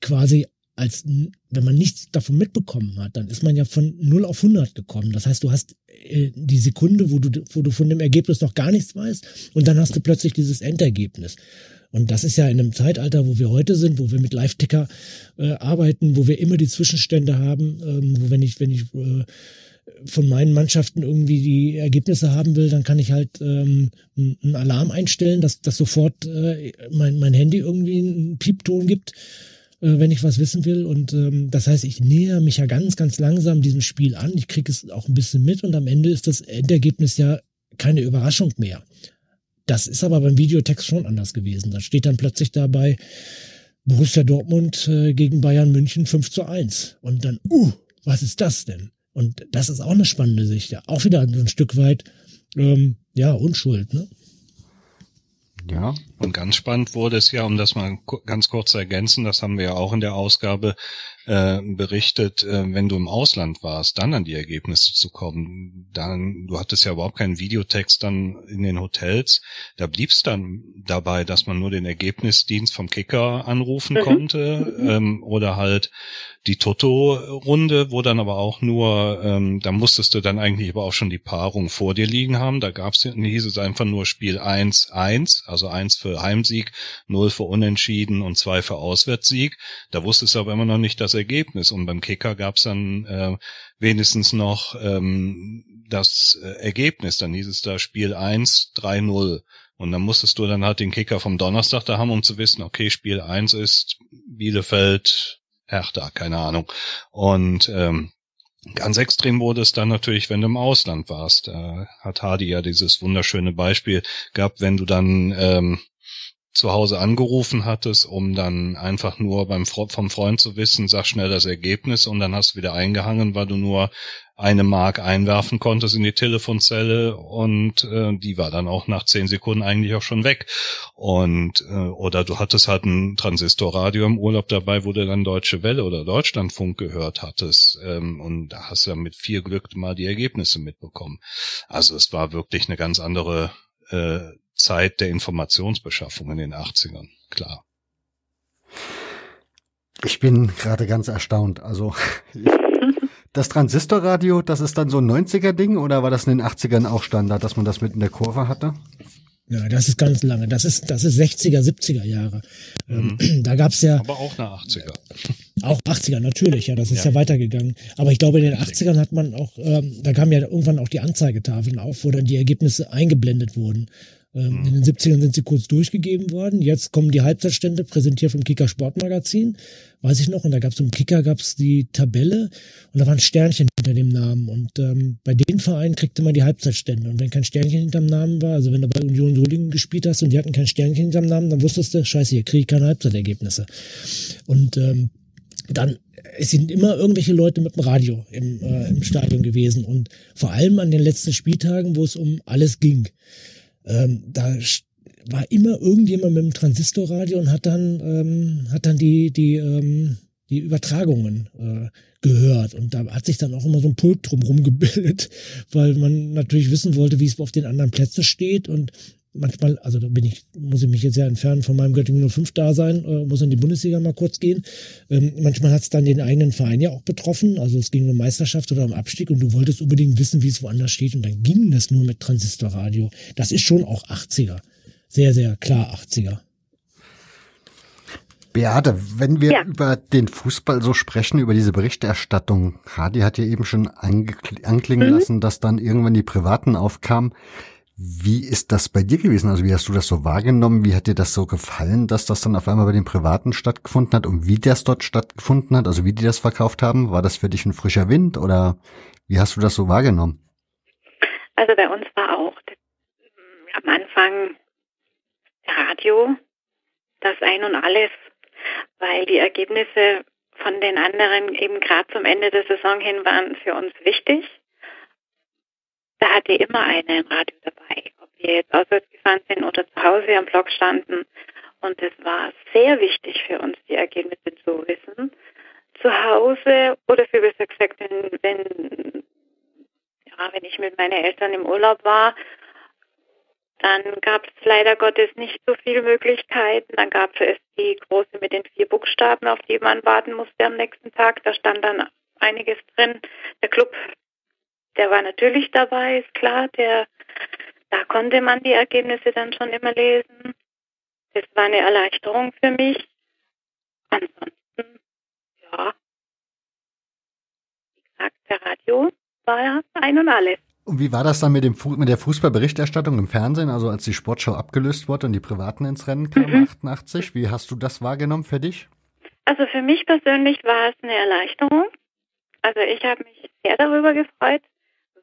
quasi als, wenn man nichts davon mitbekommen hat, dann ist man ja von 0 auf 100 gekommen. Das heißt, du hast äh, die Sekunde, wo du, wo du von dem Ergebnis noch gar nichts weißt und dann hast du plötzlich dieses Endergebnis. Und das ist ja in einem Zeitalter, wo wir heute sind, wo wir mit Live-Ticker äh, arbeiten, wo wir immer die Zwischenstände haben, ähm, wo wenn ich, wenn ich äh, von meinen Mannschaften irgendwie die Ergebnisse haben will, dann kann ich halt ähm, einen Alarm einstellen, dass, dass sofort äh, mein, mein Handy irgendwie einen Piepton gibt, äh, wenn ich was wissen will. Und ähm, das heißt, ich näher mich ja ganz, ganz langsam diesem Spiel an. Ich kriege es auch ein bisschen mit und am Ende ist das Endergebnis ja keine Überraschung mehr. Das ist aber beim Videotext schon anders gewesen. Da steht dann plötzlich dabei Borussia Dortmund äh, gegen Bayern München 5 zu 1. Und dann, uh, was ist das denn? Und das ist auch eine spannende Sicht. Ja, auch wieder ein Stück weit, ähm, ja, Unschuld, ne? Ja. Und ganz spannend wurde es ja, um das mal ganz kurz zu ergänzen, das haben wir ja auch in der Ausgabe äh, berichtet, äh, wenn du im Ausland warst, dann an die Ergebnisse zu kommen. Dann, du hattest ja überhaupt keinen Videotext dann in den Hotels. Da blieb es dann dabei, dass man nur den Ergebnisdienst vom Kicker anrufen mhm. konnte ähm, oder halt die Toto-Runde, wo dann aber auch nur, ähm, da musstest du dann eigentlich aber auch schon die Paarung vor dir liegen haben. Da gab's, hieß es einfach nur Spiel 1, 1, also 1 für Heimsieg, 0 für Unentschieden und 2 für Auswärtssieg. Da wusstest du aber immer noch nicht das Ergebnis. Und beim Kicker gab's dann äh, wenigstens noch ähm, das äh, Ergebnis. Dann hieß es da Spiel 1, 3-0. Und dann musstest du dann halt den Kicker vom Donnerstag da haben, um zu wissen, okay, Spiel 1 ist Bielefeld Hertha, keine Ahnung. Und ähm, Ganz extrem wurde es dann natürlich, wenn du im Ausland warst. Da hat Hardy ja dieses wunderschöne Beispiel gehabt, wenn du dann ähm, zu Hause angerufen hattest, um dann einfach nur beim vom Freund zu wissen, sag schnell das Ergebnis und dann hast du wieder eingehangen, weil du nur eine Mark einwerfen konntest in die Telefonzelle und äh, die war dann auch nach zehn Sekunden eigentlich auch schon weg. Und äh, oder du hattest halt ein Transistorradio im Urlaub dabei, wo du dann Deutsche Welle oder Deutschlandfunk gehört hattest. Ähm, und da hast du ja mit viel Glück mal die Ergebnisse mitbekommen. Also es war wirklich eine ganz andere äh, Zeit der Informationsbeschaffung in den 80ern, klar. Ich bin gerade ganz erstaunt. Also Das Transistorradio, das ist dann so ein 90er-Ding oder war das in den 80ern auch Standard, dass man das mit in der Kurve hatte? Ja, das ist ganz lange. Das ist, das ist 60er, 70er Jahre. Ähm, mhm. Da gab's ja. Aber auch nach 80er. Auch 80er, natürlich, ja, das ist ja, ja weitergegangen. Aber ich glaube, in den 80ern hat man auch, ähm, da kamen ja irgendwann auch die Anzeigetafeln auf, wo dann die Ergebnisse eingeblendet wurden. Ähm, mhm. In den 70ern sind sie kurz durchgegeben worden. Jetzt kommen die Halbzeitstände, präsentiert vom Kicker Sportmagazin. Weiß ich noch. Und da gab es im Kicker gab's die Tabelle und da waren Sternchen hinter dem Namen. Und ähm, bei den Vereinen kriegte man die Halbzeitstände. Und wenn kein Sternchen hinterm Namen war, also wenn du bei Union Solingen gespielt hast und die hatten kein Sternchen hinterm Namen, dann wusstest du, scheiße, hier kriege ich keine Halbzeitergebnisse. Und ähm, dann es sind immer irgendwelche Leute mit dem Radio im, äh, im Stadion gewesen und vor allem an den letzten Spieltagen, wo es um alles ging ähm, da war immer irgendjemand mit dem Transistorradio und hat dann, ähm, hat dann die, die, ähm, die Übertragungen äh, gehört. Und da hat sich dann auch immer so ein Pult drumherum gebildet, weil man natürlich wissen wollte, wie es auf den anderen Plätzen steht. Und manchmal, also da bin ich, muss ich mich jetzt sehr entfernen von meinem Göttingen 05 Dasein, äh, muss in die Bundesliga mal kurz gehen. Ähm, manchmal hat es dann den eigenen Verein ja auch betroffen, also es ging um Meisterschaft oder um Abstieg und du wolltest unbedingt wissen, wie es woanders steht und dann ging das nur mit Transistorradio. Das ist schon auch 80er. Sehr, sehr klar 80er. Beate, wenn wir ja. über den Fußball so sprechen, über diese Berichterstattung, Hadi hat ja eben schon anklingen mhm. lassen, dass dann irgendwann die Privaten aufkamen. Wie ist das bei dir gewesen? Also wie hast du das so wahrgenommen? Wie hat dir das so gefallen, dass das dann auf einmal bei den Privaten stattgefunden hat und wie das dort stattgefunden hat? Also wie die das verkauft haben? War das für dich ein frischer Wind oder wie hast du das so wahrgenommen? Also bei uns war auch am Anfang Radio das Ein und Alles, weil die Ergebnisse von den anderen eben gerade zum Ende der Saison hin waren für uns wichtig da hatte immer einer im Radio dabei, ob wir jetzt auswärts gefahren sind oder zu Hause am Block standen. Und es war sehr wichtig für uns, die Ergebnisse zu wissen. Zu Hause oder für besser gesagt, wenn, wenn, ja, wenn ich mit meinen Eltern im Urlaub war, dann gab es leider Gottes nicht so viele Möglichkeiten. Dann gab es die große mit den vier Buchstaben, auf die man warten musste am nächsten Tag. Da stand dann einiges drin. Der Club der war natürlich dabei, ist klar. Der, da konnte man die Ergebnisse dann schon immer lesen. Das war eine Erleichterung für mich. Ansonsten, ja, wie gesagt, der Radio war ja ein und alles. Und wie war das dann mit, dem mit der Fußballberichterstattung im Fernsehen, also als die Sportschau abgelöst wurde und die Privaten ins Rennen kamen, mhm. 88? Wie hast du das wahrgenommen für dich? Also für mich persönlich war es eine Erleichterung. Also ich habe mich sehr darüber gefreut,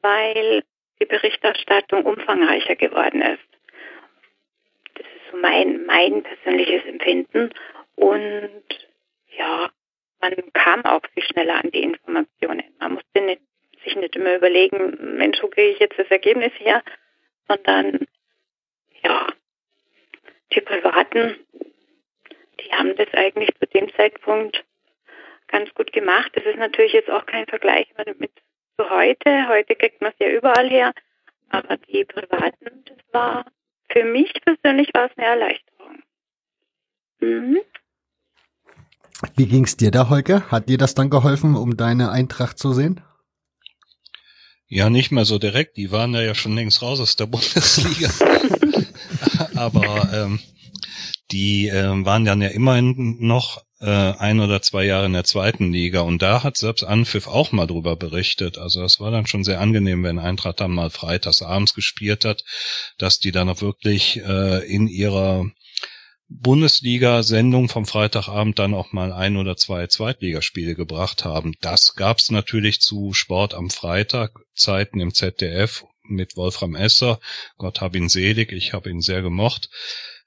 weil die Berichterstattung umfangreicher geworden ist. Das ist so mein, mein persönliches Empfinden. Und ja, man kam auch viel schneller an die Informationen. Man musste nicht, sich nicht immer überlegen, Mensch, wo kriege ich jetzt das Ergebnis her, sondern ja, die Privaten, die haben das eigentlich zu dem Zeitpunkt ganz gut gemacht. Das ist natürlich jetzt auch kein Vergleich mit zu heute. Heute kriegt man es ja überall her. Aber die Privaten, das war für mich persönlich war es eine Erleichterung. Mhm. Wie ging es dir da, Holger? Hat dir das dann geholfen, um deine Eintracht zu sehen? Ja, nicht mehr so direkt. Die waren ja schon längst raus aus der Bundesliga. Aber ähm, die ähm, waren dann ja immerhin noch äh, ein oder zwei Jahre in der zweiten Liga und da hat selbst Anpfiff auch mal drüber berichtet. Also es war dann schon sehr angenehm, wenn Eintracht dann mal freitags abends gespielt hat, dass die dann auch wirklich äh, in ihrer Bundesliga-Sendung vom Freitagabend dann auch mal ein oder zwei Zweitligaspiele gebracht haben. Das gab's natürlich zu Sport am Freitag Zeiten im ZDF mit Wolfram Esser. Gott hab ihn selig, ich habe ihn sehr gemocht.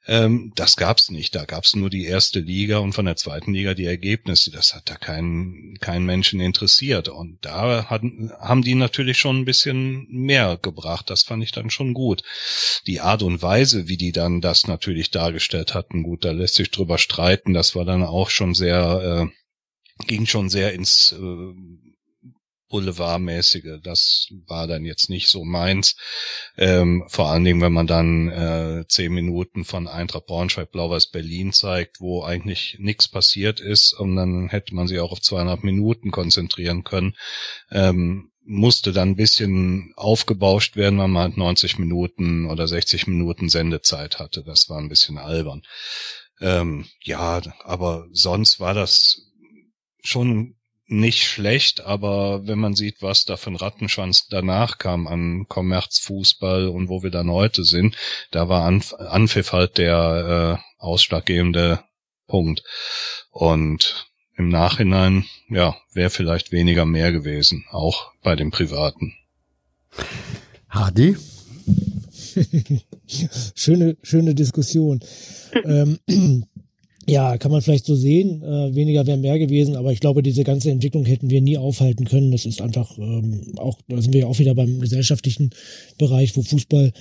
Ähm, das gab's nicht. Da gab's nur die erste Liga und von der zweiten Liga die Ergebnisse. Das hat da keinen keinen Menschen interessiert. Und da hatten, haben die natürlich schon ein bisschen mehr gebracht. Das fand ich dann schon gut. Die Art und Weise, wie die dann das natürlich dargestellt hatten, gut, da lässt sich drüber streiten. Das war dann auch schon sehr, äh, ging schon sehr ins äh, Boulevardmäßige. Das war dann jetzt nicht so meins. Ähm, vor allen Dingen, wenn man dann äh, zehn Minuten von Eintracht Braunschweig Blau-Weiß Berlin zeigt, wo eigentlich nichts passiert ist und dann hätte man sich auch auf zweieinhalb Minuten konzentrieren können. Ähm, musste dann ein bisschen aufgebauscht werden, weil man halt 90 Minuten oder 60 Minuten Sendezeit hatte. Das war ein bisschen albern. Ähm, ja, aber sonst war das schon nicht schlecht, aber wenn man sieht, was da für ein Rattenschwanz danach kam an Kommerzfußball und wo wir dann heute sind, da war Anf Anpfiff halt der äh, ausschlaggebende Punkt. Und im Nachhinein, ja, wäre vielleicht weniger mehr gewesen, auch bei den Privaten. Hardy? schöne, schöne Diskussion. ähm, ja, kann man vielleicht so sehen. Äh, weniger wäre mehr gewesen, aber ich glaube, diese ganze Entwicklung hätten wir nie aufhalten können. Das ist einfach ähm, auch, da sind wir ja auch wieder beim gesellschaftlichen Bereich, wo Fußball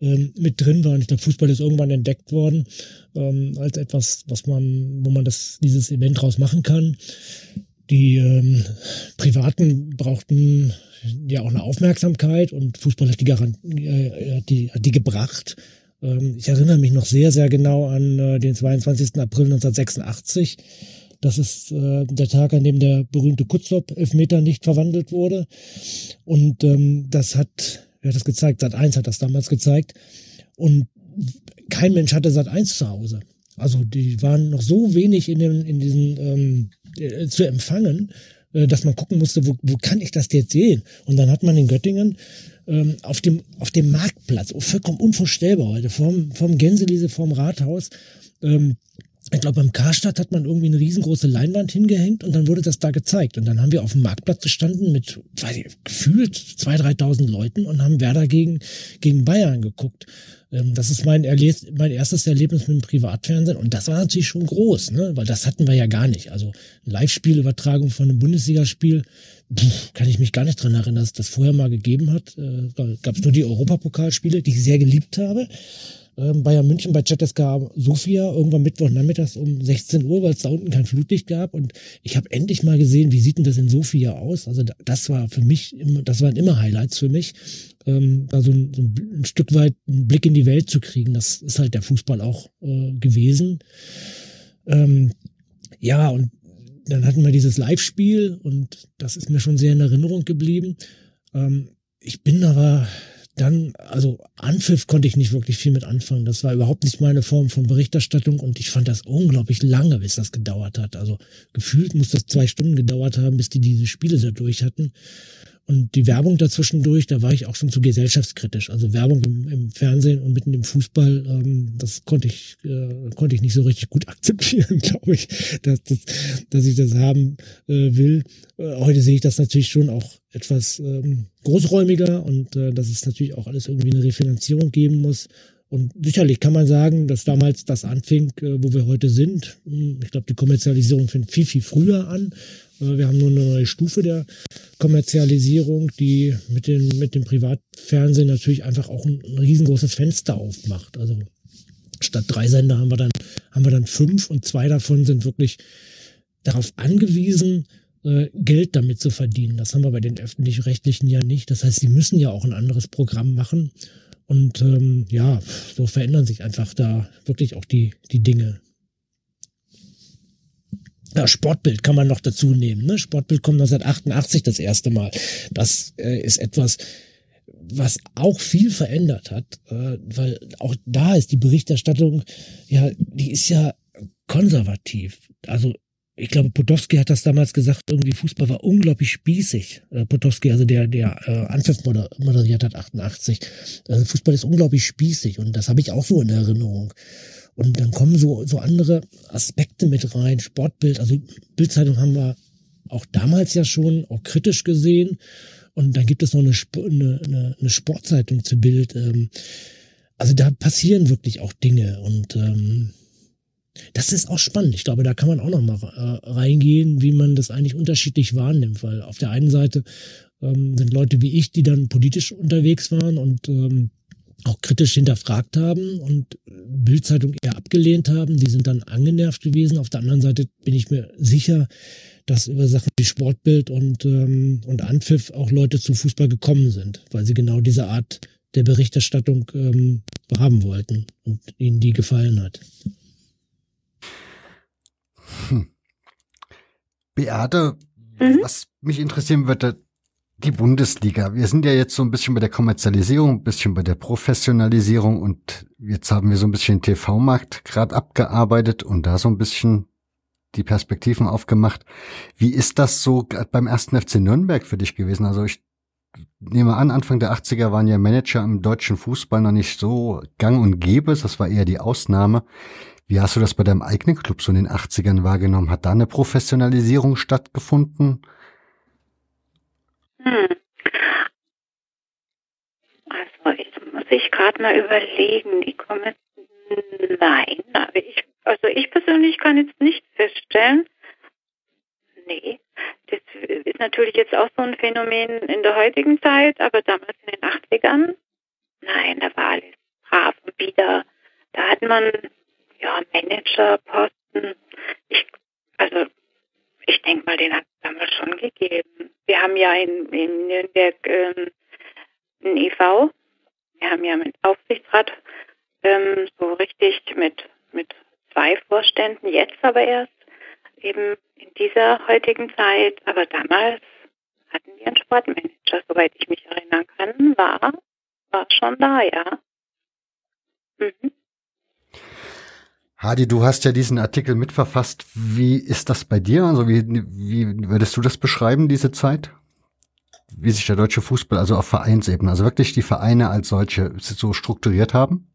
ähm, mit drin war. Und ich glaube, Fußball ist irgendwann entdeckt worden ähm, als etwas, was man, wo man das, dieses Event draus machen kann. Die ähm, Privaten brauchten ja auch eine Aufmerksamkeit und Fußball hat die, Garant äh, hat die, hat die gebracht. Ähm, ich erinnere mich noch sehr, sehr genau an äh, den 22. April 1986. Das ist äh, der Tag, an dem der berühmte Kutzop-Elfmeter nicht verwandelt wurde. Und ähm, das hat, wer hat das gezeigt? Sat 1 hat das damals gezeigt. Und kein Mensch hatte Sat 1 zu Hause. Also die waren noch so wenig in, den, in diesen ähm, äh, zu empfangen, äh, dass man gucken musste, wo, wo kann ich das jetzt sehen? Und dann hat man in Göttingen ähm, auf, dem, auf dem Marktplatz, oh, vollkommen unvorstellbar heute, vorm, vorm Gänseliese, vorm Rathaus, ähm, ich glaube, beim Karstadt hat man irgendwie eine riesengroße Leinwand hingehängt und dann wurde das da gezeigt. Und dann haben wir auf dem Marktplatz gestanden mit, weiß ich, gefühlt 2.000, 3.000 Leuten und haben Werder gegen, gegen Bayern geguckt. Ähm, das ist mein, Erleb mein erstes Erlebnis mit dem Privatfernsehen und das war natürlich schon groß, ne? weil das hatten wir ja gar nicht. Also Live-Spielübertragung von einem Bundesligaspiel, kann ich mich gar nicht dran erinnern, dass es das vorher mal gegeben hat. Äh, Gab es nur die Europapokalspiele, die ich sehr geliebt habe. Ähm, Bayern München bei ZSK Sofia irgendwann Mittwochnachmittags um 16 Uhr, weil es da unten kein Flutlicht gab. Und ich habe endlich mal gesehen, wie sieht denn das in Sofia aus? Also das war für mich, das waren immer Highlights für mich, ähm, da so ein, so ein Stück weit einen Blick in die Welt zu kriegen. Das ist halt der Fußball auch äh, gewesen. Ähm, ja, und dann hatten wir dieses Live-Spiel und das ist mir schon sehr in Erinnerung geblieben. Ähm, ich bin aber dann, also Anpfiff konnte ich nicht wirklich viel mit anfangen. Das war überhaupt nicht meine Form von Berichterstattung und ich fand das unglaublich lange, bis das gedauert hat. Also gefühlt muss das zwei Stunden gedauert haben, bis die diese Spiele da durch hatten. Und die Werbung dazwischendurch, da war ich auch schon zu gesellschaftskritisch. Also Werbung im, im Fernsehen und mitten im Fußball, ähm, das konnte ich, äh, konnte ich nicht so richtig gut akzeptieren, glaube ich, dass, dass, dass ich das haben äh, will. Äh, heute sehe ich das natürlich schon auch etwas ähm, großräumiger und äh, dass es natürlich auch alles irgendwie eine Refinanzierung geben muss. Und sicherlich kann man sagen, dass damals das anfing, äh, wo wir heute sind. Hm, ich glaube, die Kommerzialisierung fängt viel, viel früher an. Äh, wir haben nur eine neue Stufe der Kommerzialisierung, die mit, den, mit dem Privatfernsehen natürlich einfach auch ein, ein riesengroßes Fenster aufmacht. Also statt drei Sender haben wir dann, haben wir dann fünf und zwei davon sind wirklich darauf angewiesen, äh, Geld damit zu verdienen. Das haben wir bei den öffentlich-rechtlichen ja nicht. Das heißt, sie müssen ja auch ein anderes Programm machen. Und ähm, ja, so verändern sich einfach da wirklich auch die, die Dinge. Ja, Sportbild kann man noch dazu nehmen. Ne? Sportbild kommt 1988 das erste Mal. Das äh, ist etwas, was auch viel verändert hat, äh, weil auch da ist die Berichterstattung, ja, die ist ja konservativ. Also ich glaube, Potowski hat das damals gesagt, irgendwie Fußball war unglaublich spießig. Äh, Potowski, also der, der äh, Anpfiff moderiert hat, 88. Also Fußball ist unglaublich spießig und das habe ich auch so in Erinnerung. Und dann kommen so, so andere Aspekte mit rein, Sportbild, also Bildzeitung haben wir auch damals ja schon auch kritisch gesehen. Und dann gibt es noch eine, eine, eine, eine Sportzeitung zu Bild. Ähm, also da passieren wirklich auch Dinge und ähm, das ist auch spannend. Ich glaube, da kann man auch noch mal äh, reingehen, wie man das eigentlich unterschiedlich wahrnimmt, weil auf der einen Seite ähm, sind Leute wie ich, die dann politisch unterwegs waren und ähm, auch kritisch hinterfragt haben und Bildzeitung eher abgelehnt haben. Die sind dann angenervt gewesen. Auf der anderen Seite bin ich mir sicher, dass über Sachen wie Sportbild und, ähm, und Anpfiff auch Leute zu Fußball gekommen sind, weil sie genau diese Art der Berichterstattung ähm, haben wollten und ihnen die gefallen hat. Hm. Beate, mhm. was mich interessieren würde, die Bundesliga. Wir sind ja jetzt so ein bisschen bei der Kommerzialisierung, ein bisschen bei der Professionalisierung und jetzt haben wir so ein bisschen den TV-Markt gerade abgearbeitet und da so ein bisschen die Perspektiven aufgemacht. Wie ist das so beim ersten FC Nürnberg für dich gewesen? Also ich nehme an, Anfang der 80er waren ja Manager im deutschen Fußball noch nicht so gang und gäbe. Das war eher die Ausnahme. Wie hast du das bei deinem eigenen Club so in den 80ern wahrgenommen? Hat da eine Professionalisierung stattgefunden? Hm. Also ich muss ich gerade mal überlegen, die kommen nein, aber ich, also ich persönlich kann jetzt nicht feststellen, nee, das ist natürlich jetzt auch so ein Phänomen in der heutigen Zeit, aber damals in den 80ern, nein, da war alles brav und wieder, da hat man ja, Managerposten. Ich, also ich denke mal, den hat es damals schon gegeben. Wir haben ja in, in Nürnberg ähm, ein EV. Wir haben ja mit Aufsichtsrat ähm, so richtig mit, mit zwei Vorständen, jetzt aber erst eben in dieser heutigen Zeit. Aber damals hatten wir einen Sportmanager, soweit ich mich erinnern kann, war, war schon da, ja. Mhm. Hadi, du hast ja diesen Artikel mitverfasst. Wie ist das bei dir? Also wie, wie würdest du das beschreiben, diese Zeit? Wie sich der deutsche Fußball also auf Vereinsebene, also wirklich die Vereine als solche so strukturiert haben?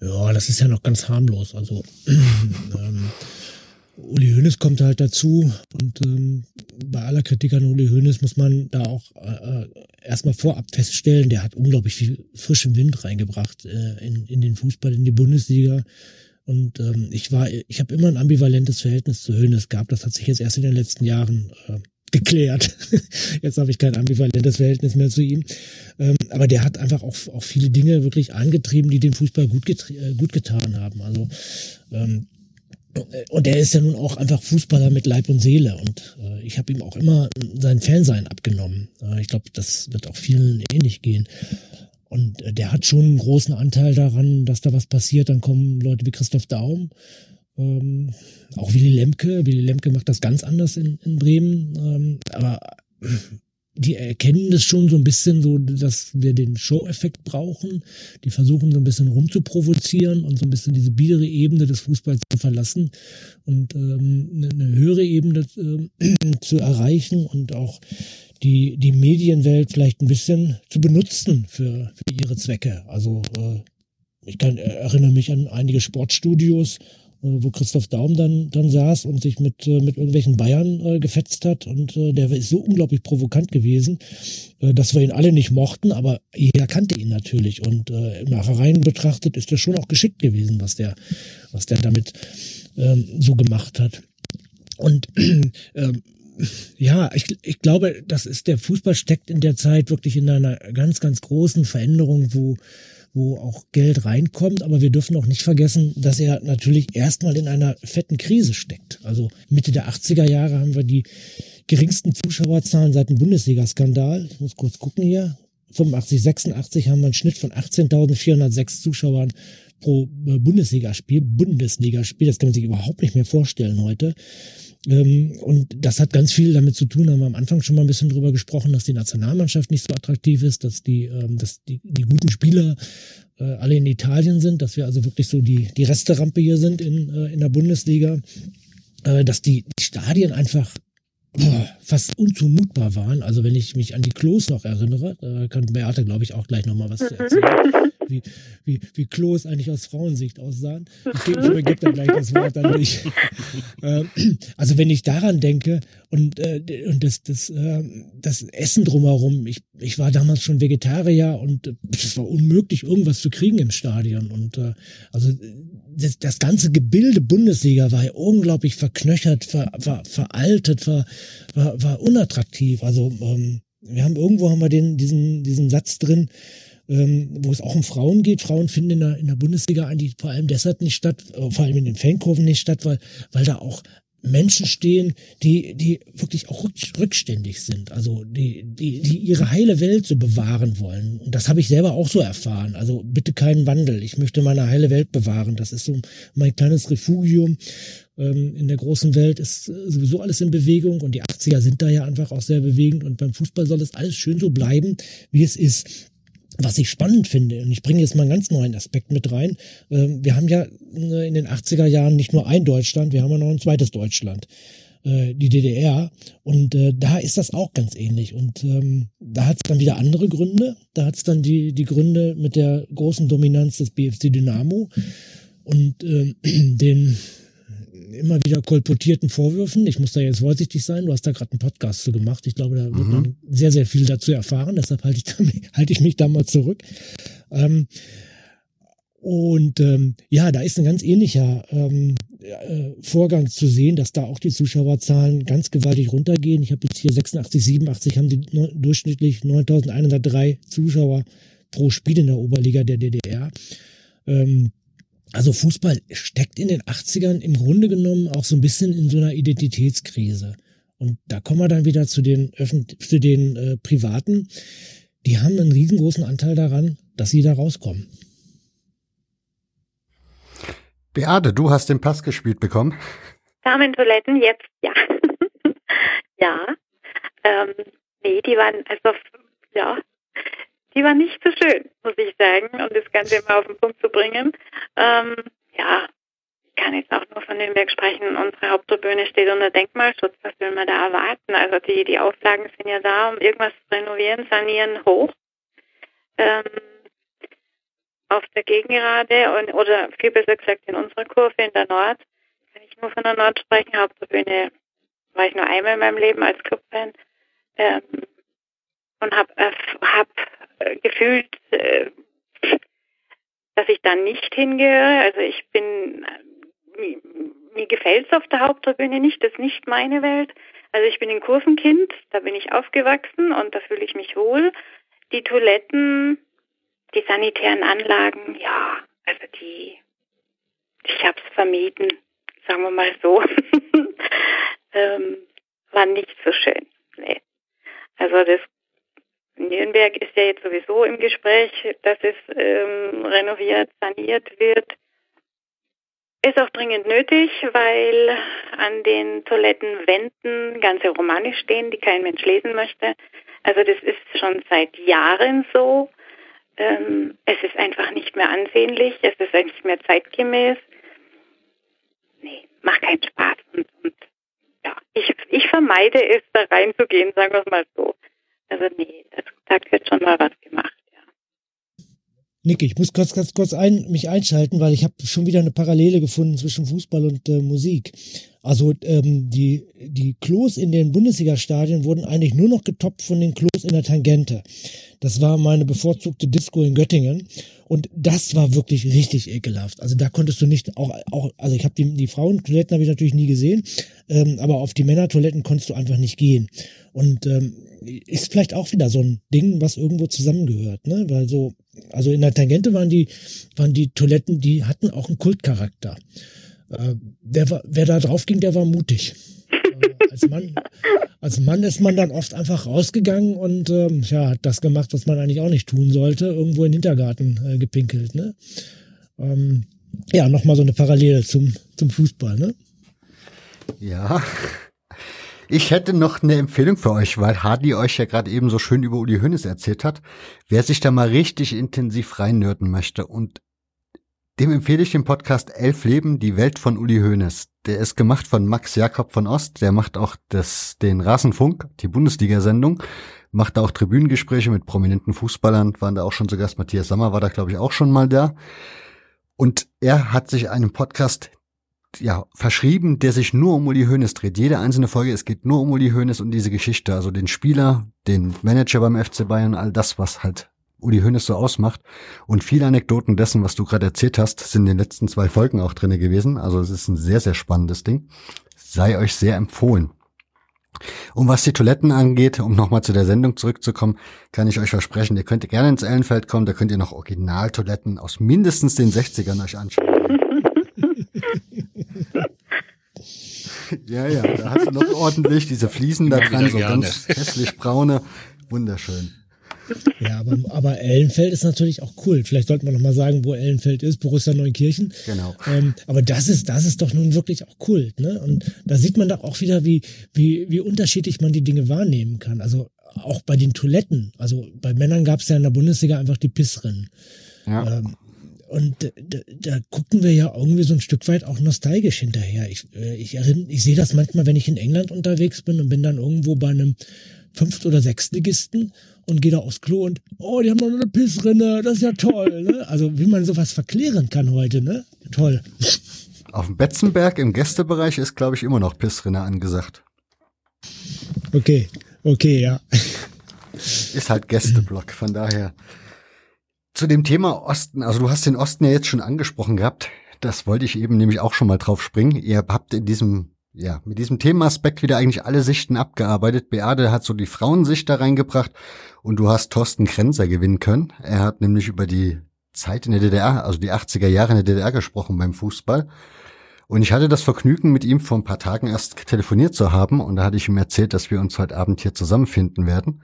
Ja, das ist ja noch ganz harmlos. Also ähm, Uli Hoeneß kommt halt dazu und ähm, bei aller Kritik an Uli Hoeneß muss man da auch äh, erstmal vorab feststellen, der hat unglaublich viel frischen Wind reingebracht äh, in, in den Fußball, in die Bundesliga. Und ähm, ich war, ich habe immer ein ambivalentes Verhältnis zu Hoeneß gehabt. Das hat sich jetzt erst in den letzten Jahren äh, geklärt. Jetzt habe ich kein ambivalentes Verhältnis mehr zu ihm. Ähm, aber der hat einfach auch, auch viele Dinge wirklich angetrieben, die dem Fußball gut, äh, gut getan haben. Also ähm, und er ist ja nun auch einfach Fußballer mit Leib und Seele. Und äh, ich habe ihm auch immer sein Fansein abgenommen. Äh, ich glaube, das wird auch vielen ähnlich gehen. Und äh, der hat schon einen großen Anteil daran, dass da was passiert. Dann kommen Leute wie Christoph Daum, ähm, auch Willy Lemke. Willy Lemke macht das ganz anders in, in Bremen. Ähm, aber die erkennen das schon so ein bisschen so, dass wir den Show-Effekt brauchen. Die versuchen so ein bisschen rumzuprovozieren und so ein bisschen diese biedere Ebene des Fußballs zu verlassen und ähm, eine höhere Ebene äh, zu erreichen und auch die, die Medienwelt vielleicht ein bisschen zu benutzen für, für ihre Zwecke. Also äh, ich kann, erinnere mich an einige Sportstudios, äh, wo Christoph Daum dann, dann saß und sich mit, äh, mit irgendwelchen Bayern äh, gefetzt hat. Und äh, der ist so unglaublich provokant gewesen, äh, dass wir ihn alle nicht mochten, aber jeder kannte ihn natürlich. Und äh, im Nachhinein betrachtet ist das schon auch geschickt gewesen, was der, was der damit ähm, so gemacht hat. Und äh, ja, ich, ich glaube, das ist der Fußball steckt in der Zeit wirklich in einer ganz, ganz großen Veränderung, wo wo auch Geld reinkommt. Aber wir dürfen auch nicht vergessen, dass er natürlich erstmal in einer fetten Krise steckt. Also Mitte der 80er Jahre haben wir die geringsten Zuschauerzahlen seit dem Bundesliga-Skandal. Ich muss kurz gucken hier. 85, 86 haben wir einen Schnitt von 18.406 Zuschauern pro äh, Bundesligaspiel. Bundesligaspiel, das kann man sich überhaupt nicht mehr vorstellen heute. Ähm, und das hat ganz viel damit zu tun, haben wir am Anfang schon mal ein bisschen drüber gesprochen, dass die Nationalmannschaft nicht so attraktiv ist, dass die, ähm, dass die, die guten Spieler äh, alle in Italien sind, dass wir also wirklich so die, die Resterampe hier sind in, äh, in der Bundesliga, äh, dass die, die Stadien einfach fast unzumutbar waren. Also wenn ich mich an die Klos noch erinnere, da kann Beate, glaube ich, auch gleich nochmal was zu erzählen, wie, wie, wie Klos eigentlich aus Frauensicht aussahen. Ich gebe geb da gleich das Wort an dich. Ähm, also wenn ich daran denke und, äh, und das, das, äh, das Essen drumherum, ich, ich war damals schon Vegetarier und es war unmöglich, irgendwas zu kriegen im Stadion. Und äh, also das, das ganze Gebilde Bundesliga war ja unglaublich verknöchert, ver, ver, veraltet, ver, war, war unattraktiv. Also ähm, wir haben irgendwo haben wir den, diesen, diesen Satz drin, ähm, wo es auch um Frauen geht. Frauen finden in der, in der Bundesliga eigentlich vor allem deshalb nicht statt, äh, vor allem in den Fankurven nicht statt, weil, weil da auch Menschen stehen, die, die wirklich auch rückständig sind, also die, die, die ihre heile Welt so bewahren wollen. Und das habe ich selber auch so erfahren. Also bitte keinen Wandel. Ich möchte meine heile Welt bewahren. Das ist so mein kleines Refugium. Ähm, in der großen Welt ist äh, sowieso alles in Bewegung und die 80er sind da ja einfach auch sehr bewegend und beim Fußball soll es alles schön so bleiben, wie es ist was ich spannend finde, und ich bringe jetzt mal einen ganz neuen Aspekt mit rein, ähm, wir haben ja äh, in den 80er Jahren nicht nur ein Deutschland, wir haben ja noch ein zweites Deutschland, äh, die DDR. Und äh, da ist das auch ganz ähnlich. Und ähm, da hat es dann wieder andere Gründe. Da hat es dann die, die Gründe mit der großen Dominanz des BFC Dynamo und äh, den immer wieder kolportierten Vorwürfen. Ich muss da jetzt vorsichtig sein. Du hast da gerade einen Podcast zu gemacht. Ich glaube, da wird mhm. man sehr, sehr viel dazu erfahren. Deshalb halte ich, halte ich mich da mal zurück. Ähm, und ähm, ja, da ist ein ganz ähnlicher ähm, äh, Vorgang zu sehen, dass da auch die Zuschauerzahlen ganz gewaltig runtergehen. Ich habe jetzt hier 86, 87 haben die no durchschnittlich 9103 Zuschauer pro Spiel in der Oberliga der DDR. Ähm, also Fußball steckt in den 80ern im Grunde genommen auch so ein bisschen in so einer Identitätskrise. Und da kommen wir dann wieder zu den, Öffent zu den äh, Privaten. Die haben einen riesengroßen Anteil daran, dass sie da rauskommen. Beate, du hast den Pass gespielt bekommen. Damentoiletten jetzt, ja. ja. Ähm, nee, die waren, also, ja, die war nicht so schön, muss ich sagen, um das Ganze mal auf den Punkt zu bringen. Ähm, ja, ich kann jetzt auch nur von Nürnberg sprechen. Unsere Haupttribüne steht unter Denkmalschutz. Was will man da erwarten? Also die, die Auflagen sind ja da, um irgendwas zu renovieren, sanieren, hoch. Ähm, auf der Gegengerade und, oder viel besser gesagt in unserer Kurve in der Nord, kann ich nur von der Nord sprechen. Haupttribüne war ich nur einmal in meinem Leben als Clubfan ähm, und habe äh, hab äh, gefühlt, äh, dass ich da nicht hingehöre. Also ich bin, mir, mir gefällt es auf der Haupttribüne nicht, das ist nicht meine Welt. Also ich bin ein Kurvenkind, da bin ich aufgewachsen und da fühle ich mich wohl. Die Toiletten, die sanitären Anlagen, ja, also die, ich habe es vermieden, sagen wir mal so, ähm, war nicht so schön. Nee. Also das Nürnberg ist ja jetzt sowieso im Gespräch, dass es ähm, renoviert, saniert wird. Ist auch dringend nötig, weil an den Toilettenwänden ganze Romane stehen, die kein Mensch lesen möchte. Also das ist schon seit Jahren so. Ähm, es ist einfach nicht mehr ansehnlich, es ist nicht mehr zeitgemäß. Nee, macht keinen Spaß. Und, und ja, ich, ich vermeide es, da reinzugehen, sagen wir es mal so. Also nee, das, da wird schon mal was gemacht. Nick, ich muss kurz, ganz kurz ein, mich einschalten, weil ich habe schon wieder eine Parallele gefunden zwischen Fußball und äh, Musik. Also ähm, die, die Klos in den Bundesliga-Stadien wurden eigentlich nur noch getoppt von den Klos in der Tangente. Das war meine bevorzugte Disco in Göttingen. Und das war wirklich richtig ekelhaft. Also da konntest du nicht auch, auch also ich habe die, die Frauentoiletten habe ich natürlich nie gesehen, ähm, aber auf die Männertoiletten konntest du einfach nicht gehen. Und ähm, ist vielleicht auch wieder so ein Ding, was irgendwo zusammengehört, ne? Weil so, also in der Tangente waren die, waren die Toiletten, die hatten auch einen Kultcharakter. Äh, der war, wer da drauf ging, der war mutig. äh, als, Mann, als Mann ist man dann oft einfach rausgegangen und ähm, ja, hat das gemacht, was man eigentlich auch nicht tun sollte, irgendwo in den Hintergarten äh, gepinkelt, ne? Ähm, ja, nochmal so eine Parallele zum, zum Fußball, ne? Ja, ich hätte noch eine Empfehlung für euch, weil Hardy euch ja gerade eben so schön über Uli Hoeneß erzählt hat. Wer sich da mal richtig intensiv reinnörden möchte und dem empfehle ich den Podcast Elf Leben, die Welt von Uli Hoeneß. Der ist gemacht von Max Jakob von Ost. Der macht auch das, den Rasenfunk, die Bundesliga-Sendung. Macht da auch Tribünengespräche mit prominenten Fußballern. Waren da auch schon zu Gast. Matthias Sammer war da, glaube ich, auch schon mal da. Und er hat sich einen Podcast ja, verschrieben, der sich nur um Uli Hoeneß dreht. Jede einzelne Folge, es geht nur um Uli Hoeneß und diese Geschichte, also den Spieler, den Manager beim FC Bayern, all das, was halt Uli Hoeneß so ausmacht. Und viele Anekdoten dessen, was du gerade erzählt hast, sind in den letzten zwei Folgen auch drinne gewesen. Also es ist ein sehr, sehr spannendes Ding. Sei euch sehr empfohlen. Und was die Toiletten angeht, um nochmal zu der Sendung zurückzukommen, kann ich euch versprechen, ihr könnt gerne ins Ellenfeld kommen, da könnt ihr noch Originaltoiletten aus mindestens den 60ern euch anschauen. ja, ja, da hast du noch ordentlich diese Fliesen da dran, so ganz hässlich braune. Wunderschön. Ja, aber, aber Ellenfeld ist natürlich auch cool. Vielleicht sollten wir noch mal sagen, wo Ellenfeld ist, Borussia Neunkirchen. Genau. Ähm, aber das ist, das ist doch nun wirklich auch Kult, ne? Und da sieht man doch auch wieder, wie, wie, wie unterschiedlich man die Dinge wahrnehmen kann. Also auch bei den Toiletten. Also bei Männern gab es ja in der Bundesliga einfach die Pissrennen. Ja. Ähm, und da, da gucken wir ja irgendwie so ein Stück weit auch nostalgisch hinterher. Ich, äh, ich, erinnere, ich sehe das manchmal, wenn ich in England unterwegs bin und bin dann irgendwo bei einem Fünft- oder Sechstligisten und gehe da aufs Klo und, oh, die haben noch eine Pissrinne, das ist ja toll. Ne? Also wie man sowas verklären kann heute, ne? Toll. Auf dem Betzenberg im Gästebereich ist, glaube ich, immer noch Pissrinne angesagt. Okay, okay, ja. Ist halt Gästeblock, von daher. Zu dem Thema Osten, also du hast den Osten ja jetzt schon angesprochen gehabt. Das wollte ich eben nämlich auch schon mal drauf springen. Ihr habt in diesem, ja, mit diesem Themenaspekt wieder eigentlich alle Sichten abgearbeitet. Beate hat so die Frauensicht da reingebracht und du hast Thorsten Krenzer gewinnen können. Er hat nämlich über die Zeit in der DDR, also die 80er Jahre in der DDR gesprochen beim Fußball. Und ich hatte das Vergnügen, mit ihm vor ein paar Tagen erst telefoniert zu haben und da hatte ich ihm erzählt, dass wir uns heute Abend hier zusammenfinden werden.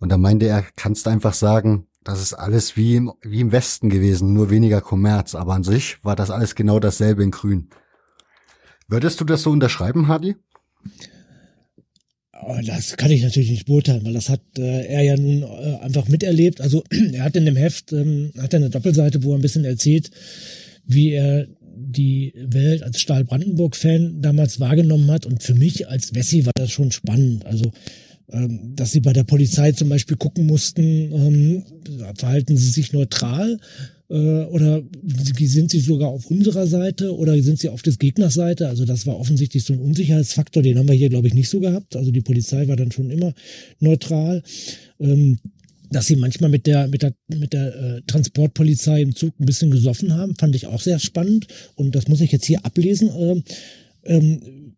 Und da meinte er, kannst einfach sagen, das ist alles wie im, wie im Westen gewesen, nur weniger Kommerz. Aber an sich war das alles genau dasselbe in Grün. Würdest du das so unterschreiben, Hadi? Oh, das kann ich natürlich nicht beurteilen, weil das hat äh, er ja nun äh, einfach miterlebt. Also er hat in dem Heft ähm, hat er eine Doppelseite, wo er ein bisschen erzählt, wie er die Welt als Stahl-Brandenburg-Fan damals wahrgenommen hat. Und für mich als Wessi war das schon spannend. Also ähm, dass sie bei der Polizei zum Beispiel gucken mussten, ähm, verhalten sie sich neutral äh, oder sind sie sogar auf unserer Seite oder sind sie auf des Gegners Seite? Also das war offensichtlich so ein Unsicherheitsfaktor, den haben wir hier, glaube ich, nicht so gehabt. Also die Polizei war dann schon immer neutral. Ähm, dass sie manchmal mit der mit der mit der äh, Transportpolizei im Zug ein bisschen gesoffen haben, fand ich auch sehr spannend und das muss ich jetzt hier ablesen, äh, ähm,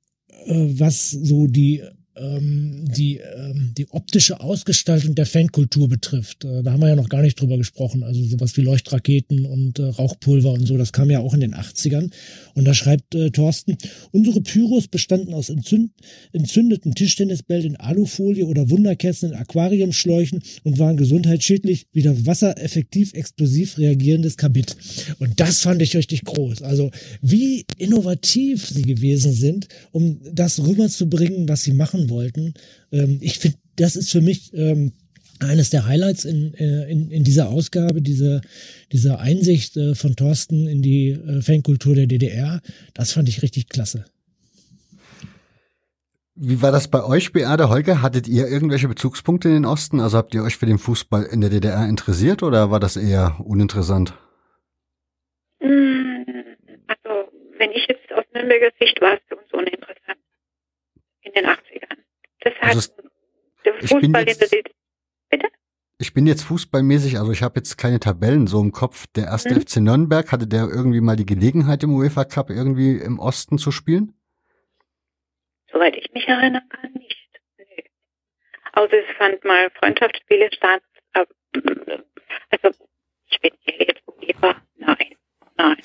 äh, was so die ähm, die, ähm, die optische Ausgestaltung der Fankultur betrifft. Äh, da haben wir ja noch gar nicht drüber gesprochen. Also sowas wie Leuchtraketen und äh, Rauchpulver und so, das kam ja auch in den 80ern. Und da schreibt äh, Thorsten, unsere Pyros bestanden aus entzünd entzündeten Tischtennisbällen in Alufolie oder Wunderkerzen in Aquariumschläuchen und waren gesundheitsschädlich wie das wassereffektiv explosiv reagierendes Kabit. Und das fand ich richtig groß. Also wie innovativ sie gewesen sind, um das rüberzubringen, was sie machen wollten. Ähm, ich finde das ist für mich ähm, eines der Highlights in, äh, in, in dieser Ausgabe, diese, diese Einsicht äh, von Thorsten in die äh, Fankultur der DDR. Das fand ich richtig klasse. Wie war das bei euch, Beate Holger? Hattet ihr irgendwelche Bezugspunkte in den Osten? Also habt ihr euch für den Fußball in der DDR interessiert oder war das eher uninteressant? Mm, also, wenn ich jetzt aus Nürnberger Sicht war es für uns uninteressant. Den 80ern. Das hat also der Fußball der DDR. Bitte? Ich bin jetzt fußballmäßig, also ich habe jetzt keine Tabellen so im Kopf. Der erste mhm. FC Nürnberg, hatte der irgendwie mal die Gelegenheit im UEFA Cup irgendwie im Osten zu spielen? Soweit ich mich erinnern kann, nicht. Nee. Außer es fand mal Freundschaftsspiele statt. Also speziell jetzt UEFA, nein, nein.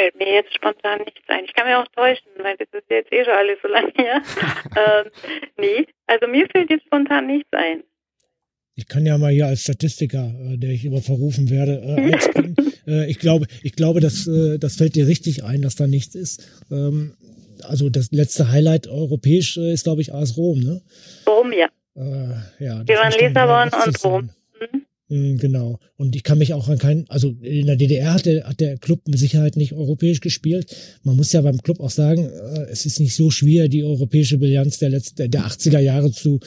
Fällt mir jetzt spontan nichts ein. Ich kann mir auch täuschen, weil das ist jetzt eh schon alles so lange her. ähm, nee, also mir fällt jetzt spontan nichts ein. Ich kann ja mal hier als Statistiker, äh, der ich immer verrufen werde, äh, einspringen. äh, ich glaube, ich glaube, dass äh, das fällt dir richtig ein, dass da nichts ist. Ähm, also das letzte Highlight europäisch ist, glaube ich, AS Rom, ne? Rom, ja. Ja. Wir waren Lissabon und Rom. Mhm. Mm, genau. Und ich kann mich auch an keinen, also in der DDR hat der, hat der Club mit Sicherheit nicht europäisch gespielt. Man muss ja beim Club auch sagen, äh, es ist nicht so schwer, die europäische Bilanz der letzten, der 80er Jahre zu,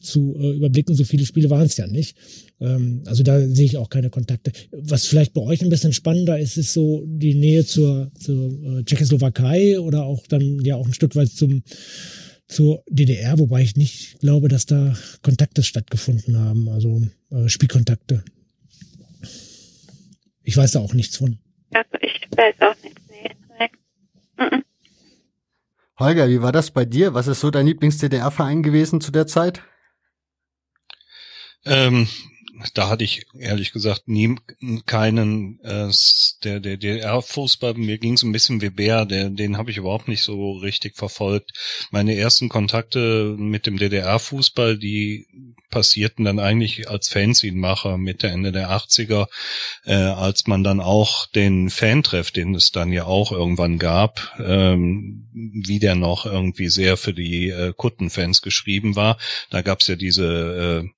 zu äh, überblicken. So viele Spiele waren es ja nicht. Ähm, also da sehe ich auch keine Kontakte. Was vielleicht bei euch ein bisschen spannender ist, ist so die Nähe zur, zur äh, Tschechoslowakei oder auch dann ja auch ein Stück weit zum zur DDR, wobei ich nicht glaube, dass da Kontakte stattgefunden haben, also äh, Spielkontakte. Ich weiß da auch nichts von. Also ich weiß auch nichts. Nee. nee. Mhm. Holger, wie war das bei dir? Was ist so dein Lieblings-DDR-Verein gewesen zu der Zeit? Ähm, da hatte ich ehrlich gesagt nie keinen äh, der der der Fußball mir. Ging so ein bisschen wie Bär der den habe ich überhaupt nicht so richtig verfolgt. Meine ersten Kontakte mit dem DDR Fußball die passierten dann eigentlich als Fanzine-Macher Mitte Ende der 80er äh, als man dann auch den Fantreff den es dann ja auch irgendwann gab ähm, wie der noch irgendwie sehr für die äh, Kuttenfans geschrieben war. Da gab's ja diese äh,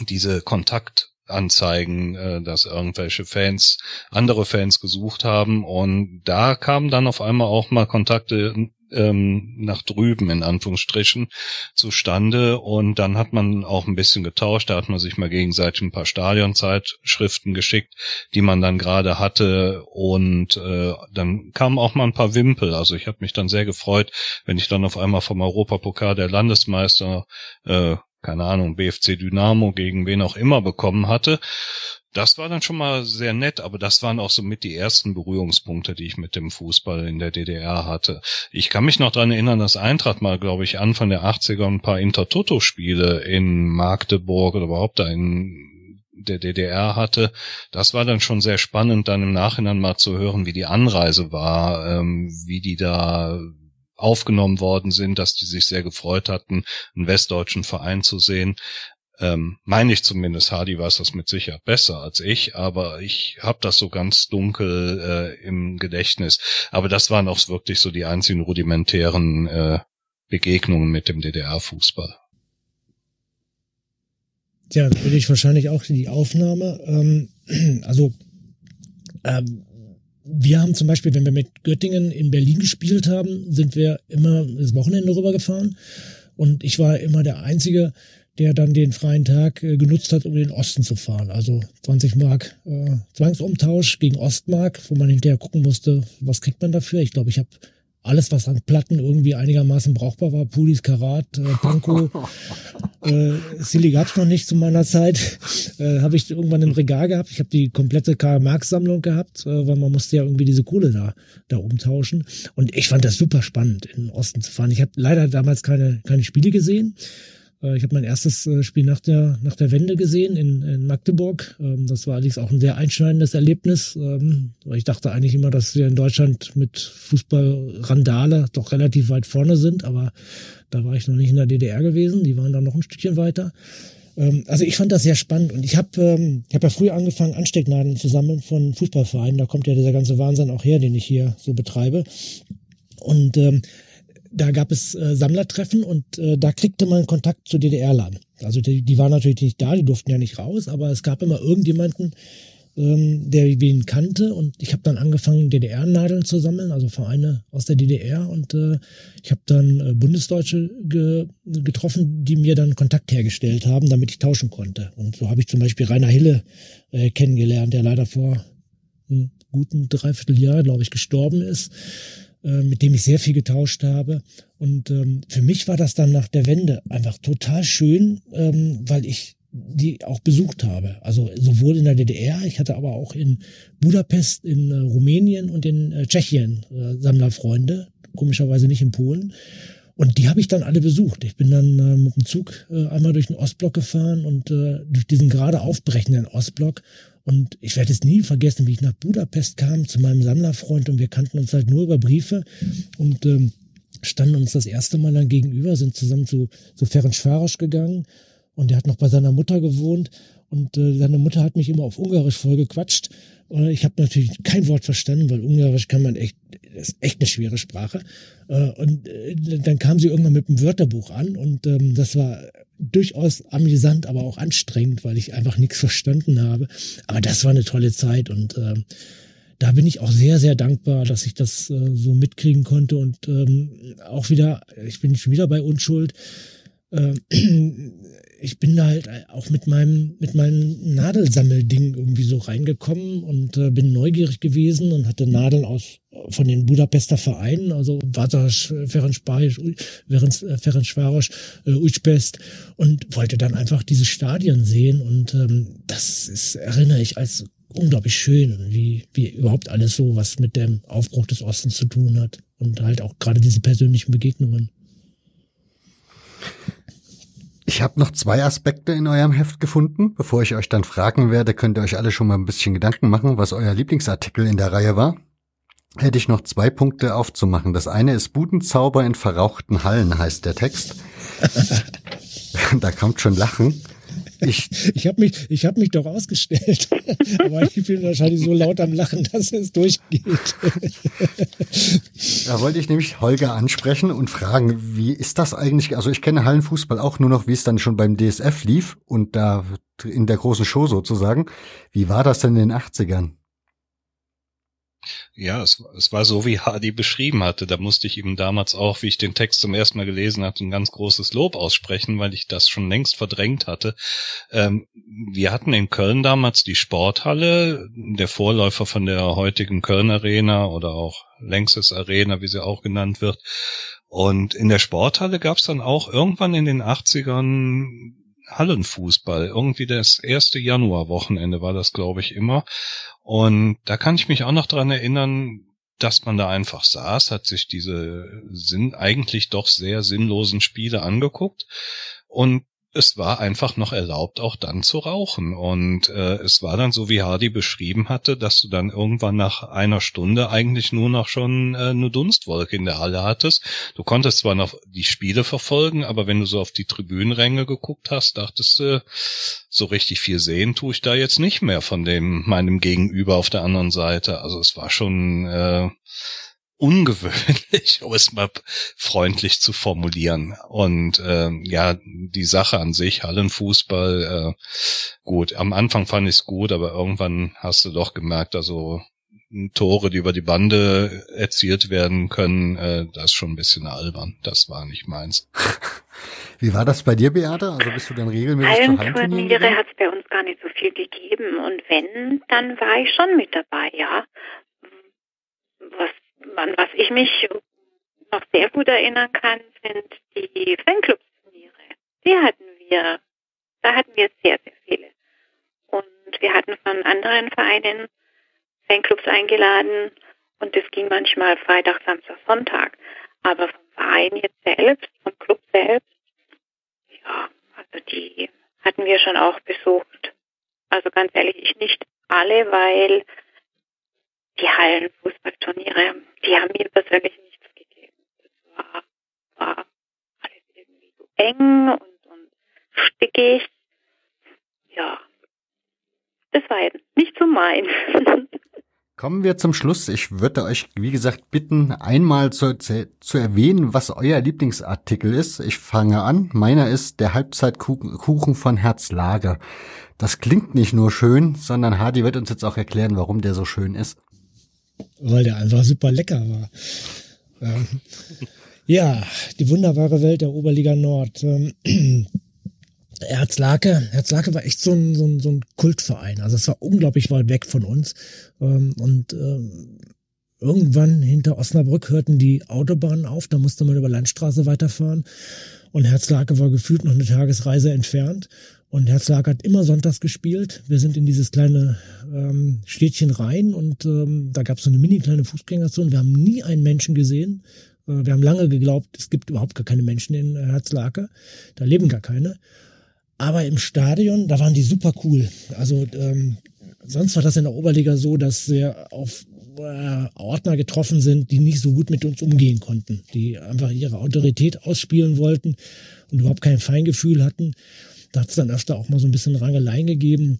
diese Kontaktanzeigen, äh, dass irgendwelche Fans andere Fans gesucht haben. Und da kamen dann auf einmal auch mal Kontakte ähm, nach drüben in Anführungsstrichen zustande. Und dann hat man auch ein bisschen getauscht, da hat man sich mal gegenseitig ein paar Stadionzeitschriften geschickt, die man dann gerade hatte. Und äh, dann kamen auch mal ein paar Wimpel, also ich habe mich dann sehr gefreut, wenn ich dann auf einmal vom Europapokal der Landesmeister äh, keine Ahnung, BFC Dynamo gegen wen auch immer bekommen hatte. Das war dann schon mal sehr nett, aber das waren auch so mit die ersten Berührungspunkte, die ich mit dem Fußball in der DDR hatte. Ich kann mich noch dran erinnern, dass Eintracht mal, glaube ich, Anfang der 80er ein paar Intertoto-Spiele in Magdeburg oder überhaupt da in der DDR hatte. Das war dann schon sehr spannend, dann im Nachhinein mal zu hören, wie die Anreise war, ähm, wie die da aufgenommen worden sind, dass die sich sehr gefreut hatten, einen westdeutschen Verein zu sehen. Ähm, meine ich zumindest, Hardy weiß das mit Sicherheit besser als ich, aber ich habe das so ganz dunkel äh, im Gedächtnis. Aber das waren auch wirklich so die einzigen rudimentären äh, Begegnungen mit dem DDR-Fußball. Tja, will ich wahrscheinlich auch die Aufnahme. Ähm, also ähm, wir haben zum Beispiel, wenn wir mit Göttingen in Berlin gespielt haben, sind wir immer das Wochenende rübergefahren. Und ich war immer der Einzige, der dann den freien Tag äh, genutzt hat, um in den Osten zu fahren. Also 20 Mark äh, Zwangsumtausch gegen Ostmark, wo man hinterher gucken musste, was kriegt man dafür. Ich glaube, ich habe alles, was an Platten irgendwie einigermaßen brauchbar war, Pulis, Karat, äh, Panko, äh, Silly gab's noch nicht zu meiner Zeit, äh, habe ich irgendwann im Regal gehabt. Ich habe die komplette Karl Marx Sammlung gehabt, äh, weil man musste ja irgendwie diese Kohle da da umtauschen. Und ich fand das super spannend, in den Osten zu fahren. Ich habe leider damals keine keine Spiele gesehen. Äh, ich habe mein erstes äh, Spiel nach der, nach der Wende gesehen in, in Magdeburg. Ähm, das war allerdings auch ein sehr einschneidendes Erlebnis. Ähm, ich dachte eigentlich immer, dass wir in Deutschland mit Fußballrandale doch relativ weit vorne sind, aber da war ich noch nicht in der DDR gewesen. Die waren da noch ein Stückchen weiter. Ähm, also ich fand das sehr spannend und ich habe ich hab ja früher angefangen, Anstecknadeln zu sammeln von Fußballvereinen. Da kommt ja dieser ganze Wahnsinn auch her, den ich hier so betreibe. Und ähm, da gab es äh, Sammlertreffen und äh, da kriegte man Kontakt zu DDR-Lern. Also die, die waren natürlich nicht da, die durften ja nicht raus, aber es gab immer irgendjemanden, ähm, der wen kannte und ich habe dann angefangen, DDR-Nadeln zu sammeln, also Vereine aus der DDR und äh, ich habe dann äh, Bundesdeutsche ge getroffen, die mir dann Kontakt hergestellt haben, damit ich tauschen konnte. Und so habe ich zum Beispiel Rainer Hille äh, kennengelernt, der leider vor einem guten Dreivierteljahr, glaube ich, gestorben ist mit dem ich sehr viel getauscht habe. Und ähm, für mich war das dann nach der Wende einfach total schön, ähm, weil ich die auch besucht habe. Also sowohl in der DDR, ich hatte aber auch in Budapest, in äh, Rumänien und in äh, Tschechien äh, Sammlerfreunde, komischerweise nicht in Polen. Und die habe ich dann alle besucht. Ich bin dann äh, mit dem Zug äh, einmal durch den Ostblock gefahren und äh, durch diesen gerade aufbrechenden Ostblock. Und ich werde es nie vergessen, wie ich nach Budapest kam zu meinem Sammlerfreund und wir kannten uns halt nur über Briefe und ähm, standen uns das erste Mal dann gegenüber, sind zusammen zu, zu Ferencvaros gegangen und er hat noch bei seiner Mutter gewohnt und äh, seine Mutter hat mich immer auf Ungarisch voll gequatscht. Und ich habe natürlich kein Wort verstanden, weil Ungarisch kann man echt, ist echt eine schwere Sprache. Äh, und äh, dann kam sie irgendwann mit einem Wörterbuch an und ähm, das war durchaus amüsant, aber auch anstrengend, weil ich einfach nichts verstanden habe. Aber das war eine tolle Zeit und äh, da bin ich auch sehr, sehr dankbar, dass ich das äh, so mitkriegen konnte und ähm, auch wieder, ich bin schon wieder bei Unschuld. Äh, ich bin da halt auch mit meinem, mit meinem Nadelsammelding irgendwie so reingekommen und äh, bin neugierig gewesen und hatte Nadeln aus von den Budapester Vereinen, also Vatas, Ferencváros, Ferencváros, äh, Újpest und wollte dann einfach diese Stadien sehen und ähm, das ist, erinnere ich als unglaublich schön, wie, wie überhaupt alles so was mit dem Aufbruch des Ostens zu tun hat und halt auch gerade diese persönlichen Begegnungen. Ich habe noch zwei Aspekte in eurem Heft gefunden. Bevor ich euch dann fragen werde, könnt ihr euch alle schon mal ein bisschen Gedanken machen, was euer Lieblingsartikel in der Reihe war. Hätte ich noch zwei Punkte aufzumachen. Das eine ist Budenzauber in verrauchten Hallen, heißt der Text. da kommt schon Lachen. Ich, ich habe mich, ich hab mich doch ausgestellt. Aber ich bin wahrscheinlich so laut am Lachen, dass es durchgeht. Da wollte ich nämlich Holger ansprechen und fragen, wie ist das eigentlich? Also ich kenne Hallenfußball auch nur noch, wie es dann schon beim DSF lief und da in der großen Show sozusagen. Wie war das denn in den 80ern? Ja, es, es war so, wie Hardy beschrieben hatte. Da musste ich ihm damals auch, wie ich den Text zum ersten Mal gelesen hatte, ein ganz großes Lob aussprechen, weil ich das schon längst verdrängt hatte. Ähm, wir hatten in Köln damals die Sporthalle, der Vorläufer von der heutigen Köln Arena oder auch Längstes Arena, wie sie auch genannt wird. Und in der Sporthalle gab es dann auch irgendwann in den 80ern Hallenfußball. Irgendwie das erste Januarwochenende war das, glaube ich, immer. Und da kann ich mich auch noch dran erinnern, dass man da einfach saß, hat sich diese Sinn, eigentlich doch sehr sinnlosen Spiele angeguckt und es war einfach noch erlaubt, auch dann zu rauchen. Und äh, es war dann so, wie Hardy beschrieben hatte, dass du dann irgendwann nach einer Stunde eigentlich nur noch schon äh, eine Dunstwolke in der Halle hattest. Du konntest zwar noch die Spiele verfolgen, aber wenn du so auf die Tribünenränge geguckt hast, dachtest du, so richtig viel sehen tue ich da jetzt nicht mehr von dem meinem Gegenüber auf der anderen Seite. Also es war schon äh, ungewöhnlich, um es mal freundlich zu formulieren. Und äh, ja, die Sache an sich, Hallenfußball, äh, gut, am Anfang fand ich es gut, aber irgendwann hast du doch gemerkt, also Tore, die über die Bande erzielt werden können, äh, das ist schon ein bisschen albern. Das war nicht meins. Wie war das bei dir, Beate? Also bist du dann regelmäßig zu Hallenturniere hat es bei uns gar nicht so viel gegeben. Und wenn, dann war ich schon mit dabei, ja. Was an was ich mich noch sehr gut erinnern kann, sind die Fanclub-Turniere. Die hatten wir, da hatten wir sehr, sehr viele. Und wir hatten von anderen Vereinen Fanclubs eingeladen und das ging manchmal Freitag, Samstag, Sonntag. Aber vom Verein jetzt selbst, vom Club selbst, ja, also die hatten wir schon auch besucht. Also ganz ehrlich, ich nicht alle, weil die Hallenfußballturniere, die haben mir persönlich nichts gegeben. Das war, war alles irgendwie so eng und, und stickig. Ja, das war jetzt nicht so mein. Kommen wir zum Schluss. Ich würde euch, wie gesagt, bitten, einmal zu, zu erwähnen, was euer Lieblingsartikel ist. Ich fange an. Meiner ist der Halbzeitkuchen von Herzlager. Das klingt nicht nur schön, sondern Hardy wird uns jetzt auch erklären, warum der so schön ist. Weil der einfach super lecker war. Ähm, ja, die wunderbare Welt der Oberliga Nord. Ähm, Herzlake, Herzlake war echt so ein, so, ein, so ein Kultverein. Also es war unglaublich weit weg von uns. Ähm, und ähm, irgendwann hinter Osnabrück hörten die Autobahnen auf, da musste man über Landstraße weiterfahren. Und Herzlake war gefühlt noch eine Tagesreise entfernt. Und Herzlake hat immer sonntags gespielt. Wir sind in dieses kleine ähm, Städtchen rein und ähm, da gab es so eine mini kleine Fußgängerzone. Wir haben nie einen Menschen gesehen. Äh, wir haben lange geglaubt, es gibt überhaupt gar keine Menschen in Herzlake. Da leben gar keine. Aber im Stadion, da waren die super cool. Also ähm, sonst war das in der Oberliga so, dass wir auf äh, Ordner getroffen sind, die nicht so gut mit uns umgehen konnten, die einfach ihre Autorität ausspielen wollten und überhaupt kein Feingefühl hatten. Da hat es dann öfter auch mal so ein bisschen Rangeleien gegeben.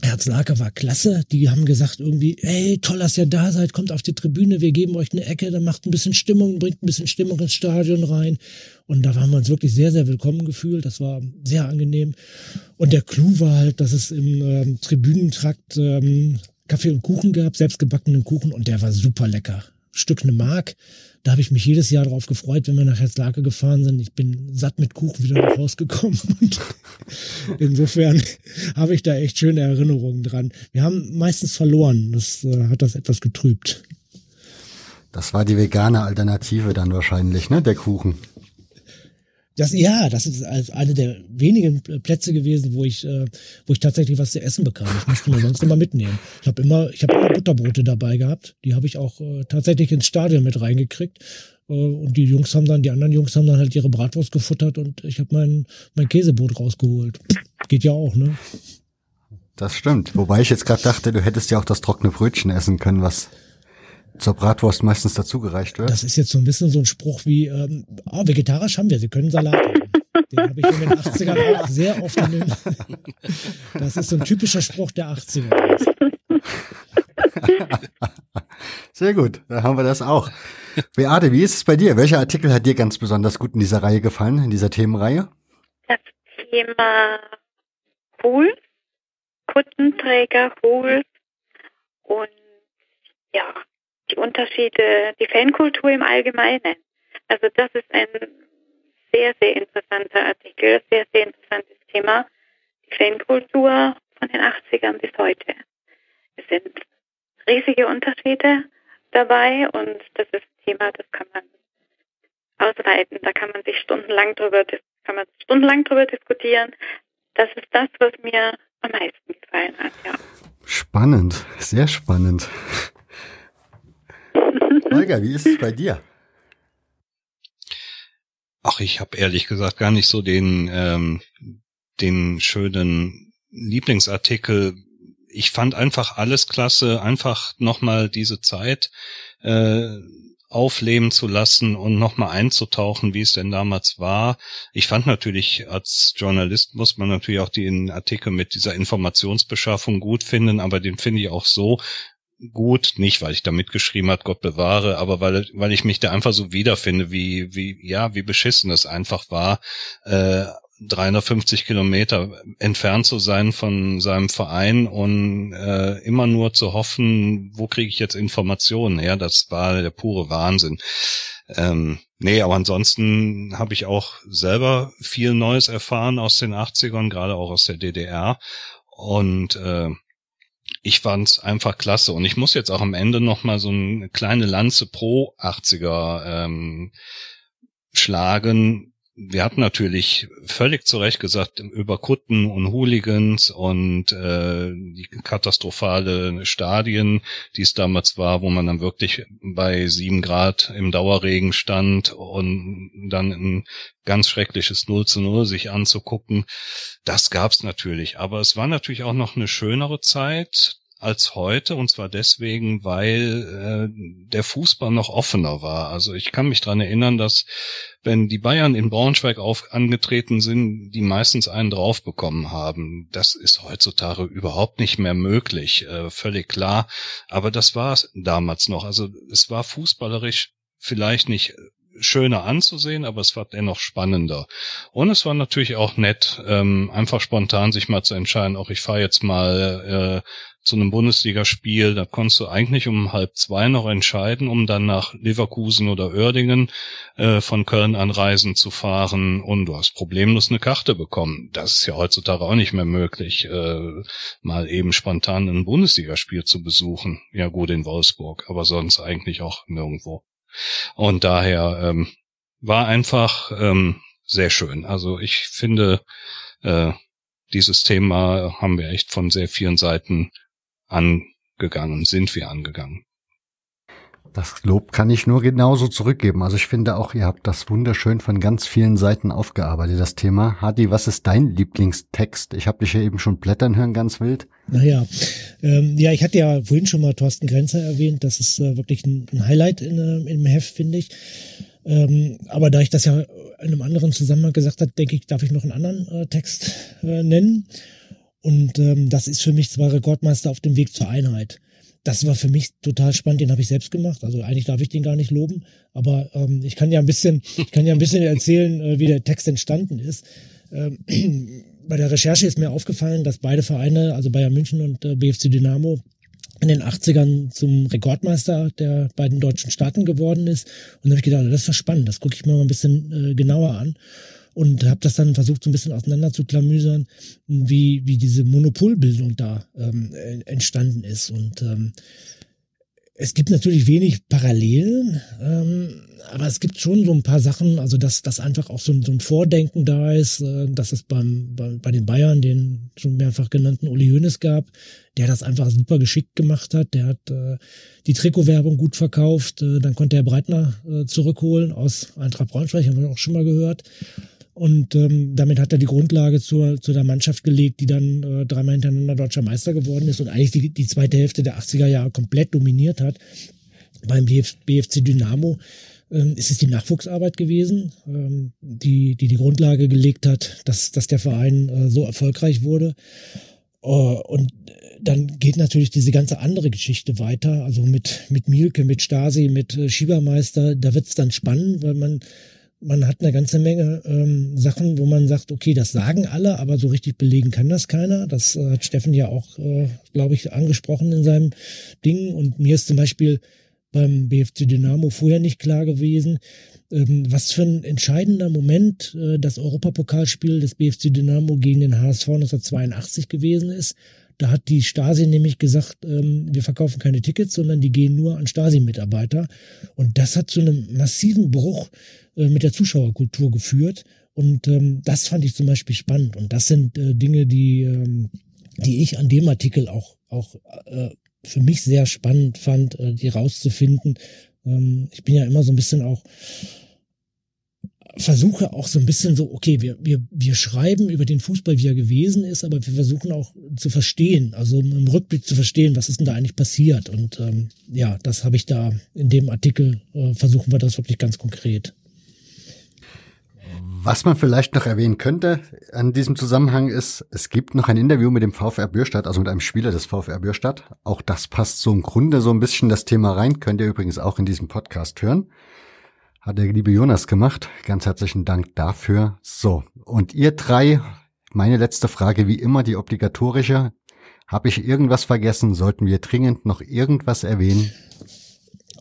Herzlaker war klasse. Die haben gesagt irgendwie, ey, toll, dass ihr da seid, kommt auf die Tribüne, wir geben euch eine Ecke, dann macht ein bisschen Stimmung, bringt ein bisschen Stimmung ins Stadion rein. Und da haben wir uns wirklich sehr, sehr willkommen gefühlt. Das war sehr angenehm. Und der Clou war halt, dass es im ähm, Tribünentrakt ähm, Kaffee und Kuchen gab, selbstgebackenen Kuchen und der war super lecker. Stück eine Mark. Da habe ich mich jedes Jahr darauf gefreut, wenn wir nach Herzlake gefahren sind. Ich bin satt mit Kuchen wieder nach Hause gekommen. Und insofern habe ich da echt schöne Erinnerungen dran. Wir haben meistens verloren. Das äh, hat das etwas getrübt. Das war die vegane Alternative dann wahrscheinlich, ne? Der Kuchen. Das, ja, das ist eine der wenigen Plätze gewesen, wo ich, äh, wo ich tatsächlich was zu essen bekam. Ich musste mir sonst immer mitnehmen. Ich habe immer, ich habe immer Butterbrote dabei gehabt. Die habe ich auch äh, tatsächlich ins Stadion mit reingekriegt. Äh, und die Jungs haben dann, die anderen Jungs haben dann halt ihre Bratwurst gefuttert und ich habe mein, mein Käsebrot rausgeholt. Geht ja auch, ne? Das stimmt. Wobei ich jetzt gerade dachte, du hättest ja auch das trockene Brötchen essen können, was zur Bratwurst meistens dazugereicht wird. Das ist jetzt so ein bisschen so ein Spruch wie, ähm, oh, vegetarisch haben wir, Sie können Salat haben. Den habe ich in den 80ern auch sehr oft in den, Das ist so ein typischer Spruch der 80er. Sehr gut, dann haben wir das auch. Beate, wie ist es bei dir? Welcher Artikel hat dir ganz besonders gut in dieser Reihe gefallen, in dieser Themenreihe? Das Thema Pool, Kuttenträger, Pool und ja, die Unterschiede, die Fankultur im Allgemeinen. Also das ist ein sehr, sehr interessanter Artikel, sehr, sehr interessantes Thema. Die Fankultur von den 80ern bis heute. Es sind riesige Unterschiede dabei und das ist ein Thema, das kann man ausweiten. Da kann man sich stundenlang drüber, kann man stundenlang drüber diskutieren. Das ist das, was mir am meisten gefallen hat, ja. Spannend, sehr spannend. Holger, wie ist es bei dir? Ach, ich habe ehrlich gesagt gar nicht so den, ähm, den schönen Lieblingsartikel. Ich fand einfach alles klasse, einfach nochmal diese Zeit äh, aufleben zu lassen und nochmal einzutauchen, wie es denn damals war. Ich fand natürlich, als Journalist muss man natürlich auch den Artikel mit dieser Informationsbeschaffung gut finden, aber den finde ich auch so, gut, nicht weil ich da mitgeschrieben hat, Gott bewahre, aber weil, weil ich mich da einfach so wiederfinde, wie, wie, ja, wie beschissen es einfach war, äh, 350 Kilometer entfernt zu sein von seinem Verein und äh, immer nur zu hoffen, wo kriege ich jetzt Informationen her? Das war der pure Wahnsinn. Ähm, nee, aber ansonsten habe ich auch selber viel Neues erfahren aus den 80ern, gerade auch aus der DDR. Und äh, ich fand's einfach klasse. Und ich muss jetzt auch am Ende noch mal so eine kleine Lanze pro 80er ähm, schlagen. Wir hatten natürlich völlig zu Recht gesagt über Kutten und Hooligans und äh, die katastrophale Stadien, die es damals war, wo man dann wirklich bei sieben Grad im Dauerregen stand und dann ein ganz schreckliches 0 zu 0 sich anzugucken. Das gab's natürlich. Aber es war natürlich auch noch eine schönere Zeit als heute und zwar deswegen, weil äh, der Fußball noch offener war. Also ich kann mich dran erinnern, dass wenn die Bayern in Braunschweig auf, angetreten sind, die meistens einen drauf bekommen haben. Das ist heutzutage überhaupt nicht mehr möglich, äh, völlig klar. Aber das war es damals noch. Also es war fußballerisch vielleicht nicht schöner anzusehen, aber es war dennoch spannender. Und es war natürlich auch nett, ähm, einfach spontan sich mal zu entscheiden, auch ich fahre jetzt mal äh, zu einem Bundesligaspiel, da konntest du eigentlich um halb zwei noch entscheiden, um dann nach Leverkusen oder Oerdingen äh, von Köln an Reisen zu fahren und du hast problemlos eine Karte bekommen. Das ist ja heutzutage auch nicht mehr möglich, äh, mal eben spontan ein Bundesligaspiel zu besuchen. Ja gut, in Wolfsburg, aber sonst eigentlich auch nirgendwo. Und daher ähm, war einfach ähm, sehr schön. Also ich finde, äh, dieses Thema haben wir echt von sehr vielen Seiten angegangen, sind wir angegangen. Das Lob kann ich nur genauso zurückgeben. Also ich finde auch, ihr habt das wunderschön von ganz vielen Seiten aufgearbeitet, das Thema. Hadi, was ist dein Lieblingstext? Ich habe dich ja eben schon blättern hören, ganz wild. Naja, ähm, ja, ich hatte ja vorhin schon mal Thorsten Grenzer erwähnt. Das ist äh, wirklich ein, ein Highlight in, äh, im Heft, finde ich. Ähm, aber da ich das ja in einem anderen Zusammenhang gesagt habe, denke ich, darf ich noch einen anderen äh, Text äh, nennen. Und ähm, das ist für mich zwei Rekordmeister auf dem Weg zur Einheit. Das war für mich total spannend, den habe ich selbst gemacht. Also eigentlich darf ich den gar nicht loben, aber ähm, ich kann ja ein bisschen, ich kann ja ein bisschen erzählen, äh, wie der Text entstanden ist. Ähm, bei der Recherche ist mir aufgefallen, dass beide Vereine, also Bayern München und äh, BFC Dynamo, in den 80ern zum Rekordmeister der beiden deutschen Staaten geworden ist. Und da habe ich gedacht, das ist doch spannend, das gucke ich mir mal ein bisschen äh, genauer an und habe das dann versucht, so ein bisschen auseinander zu klamüsern, wie, wie diese Monopolbildung da ähm, entstanden ist. Und ähm, es gibt natürlich wenig Parallelen, ähm, aber es gibt schon so ein paar Sachen, also dass, dass einfach auch so ein, so ein Vordenken da ist, äh, dass es beim, bei, bei den Bayern den schon mehrfach genannten Uli Hoeneß gab, der das einfach super geschickt gemacht hat. Der hat äh, die Trikotwerbung gut verkauft, äh, dann konnte er Breitner äh, zurückholen aus Eintracht Braunschweig, haben wir auch schon mal gehört. Und ähm, damit hat er die Grundlage zur, zu der Mannschaft gelegt, die dann äh, dreimal hintereinander deutscher Meister geworden ist und eigentlich die, die zweite Hälfte der 80er Jahre komplett dominiert hat. Beim BF, BFC Dynamo ähm, ist es die Nachwuchsarbeit gewesen, ähm, die, die die Grundlage gelegt hat, dass, dass der Verein äh, so erfolgreich wurde. Äh, und dann geht natürlich diese ganze andere Geschichte weiter, also mit, mit Mielke, mit Stasi, mit äh, Schiebermeister, da wird es dann spannend, weil man man hat eine ganze Menge ähm, Sachen, wo man sagt, okay, das sagen alle, aber so richtig belegen kann das keiner. Das äh, hat Steffen ja auch, äh, glaube ich, angesprochen in seinem Ding. Und mir ist zum Beispiel beim BFC Dynamo vorher nicht klar gewesen, ähm, was für ein entscheidender Moment äh, das Europapokalspiel des BFC Dynamo gegen den HSV 1982 gewesen ist. Da hat die Stasi nämlich gesagt, ähm, wir verkaufen keine Tickets, sondern die gehen nur an Stasi-Mitarbeiter. Und das hat zu einem massiven Bruch äh, mit der Zuschauerkultur geführt. Und ähm, das fand ich zum Beispiel spannend. Und das sind äh, Dinge, die, ähm, die ich an dem Artikel auch, auch äh, für mich sehr spannend fand, äh, die rauszufinden. Ähm, ich bin ja immer so ein bisschen auch versuche auch so ein bisschen so, okay, wir, wir, wir schreiben über den Fußball, wie er gewesen ist, aber wir versuchen auch zu verstehen, also im Rückblick zu verstehen, was ist denn da eigentlich passiert. Und ähm, ja, das habe ich da in dem Artikel, äh, versuchen wir das wirklich ganz konkret. Was man vielleicht noch erwähnen könnte an diesem Zusammenhang ist, es gibt noch ein Interview mit dem VfR Bürstadt, also mit einem Spieler des VfR Bürstadt. Auch das passt so im Grunde so ein bisschen das Thema rein, könnt ihr übrigens auch in diesem Podcast hören. Hat der liebe Jonas gemacht. Ganz herzlichen Dank dafür. So, und ihr drei, meine letzte Frage wie immer, die obligatorische. Habe ich irgendwas vergessen? Sollten wir dringend noch irgendwas erwähnen?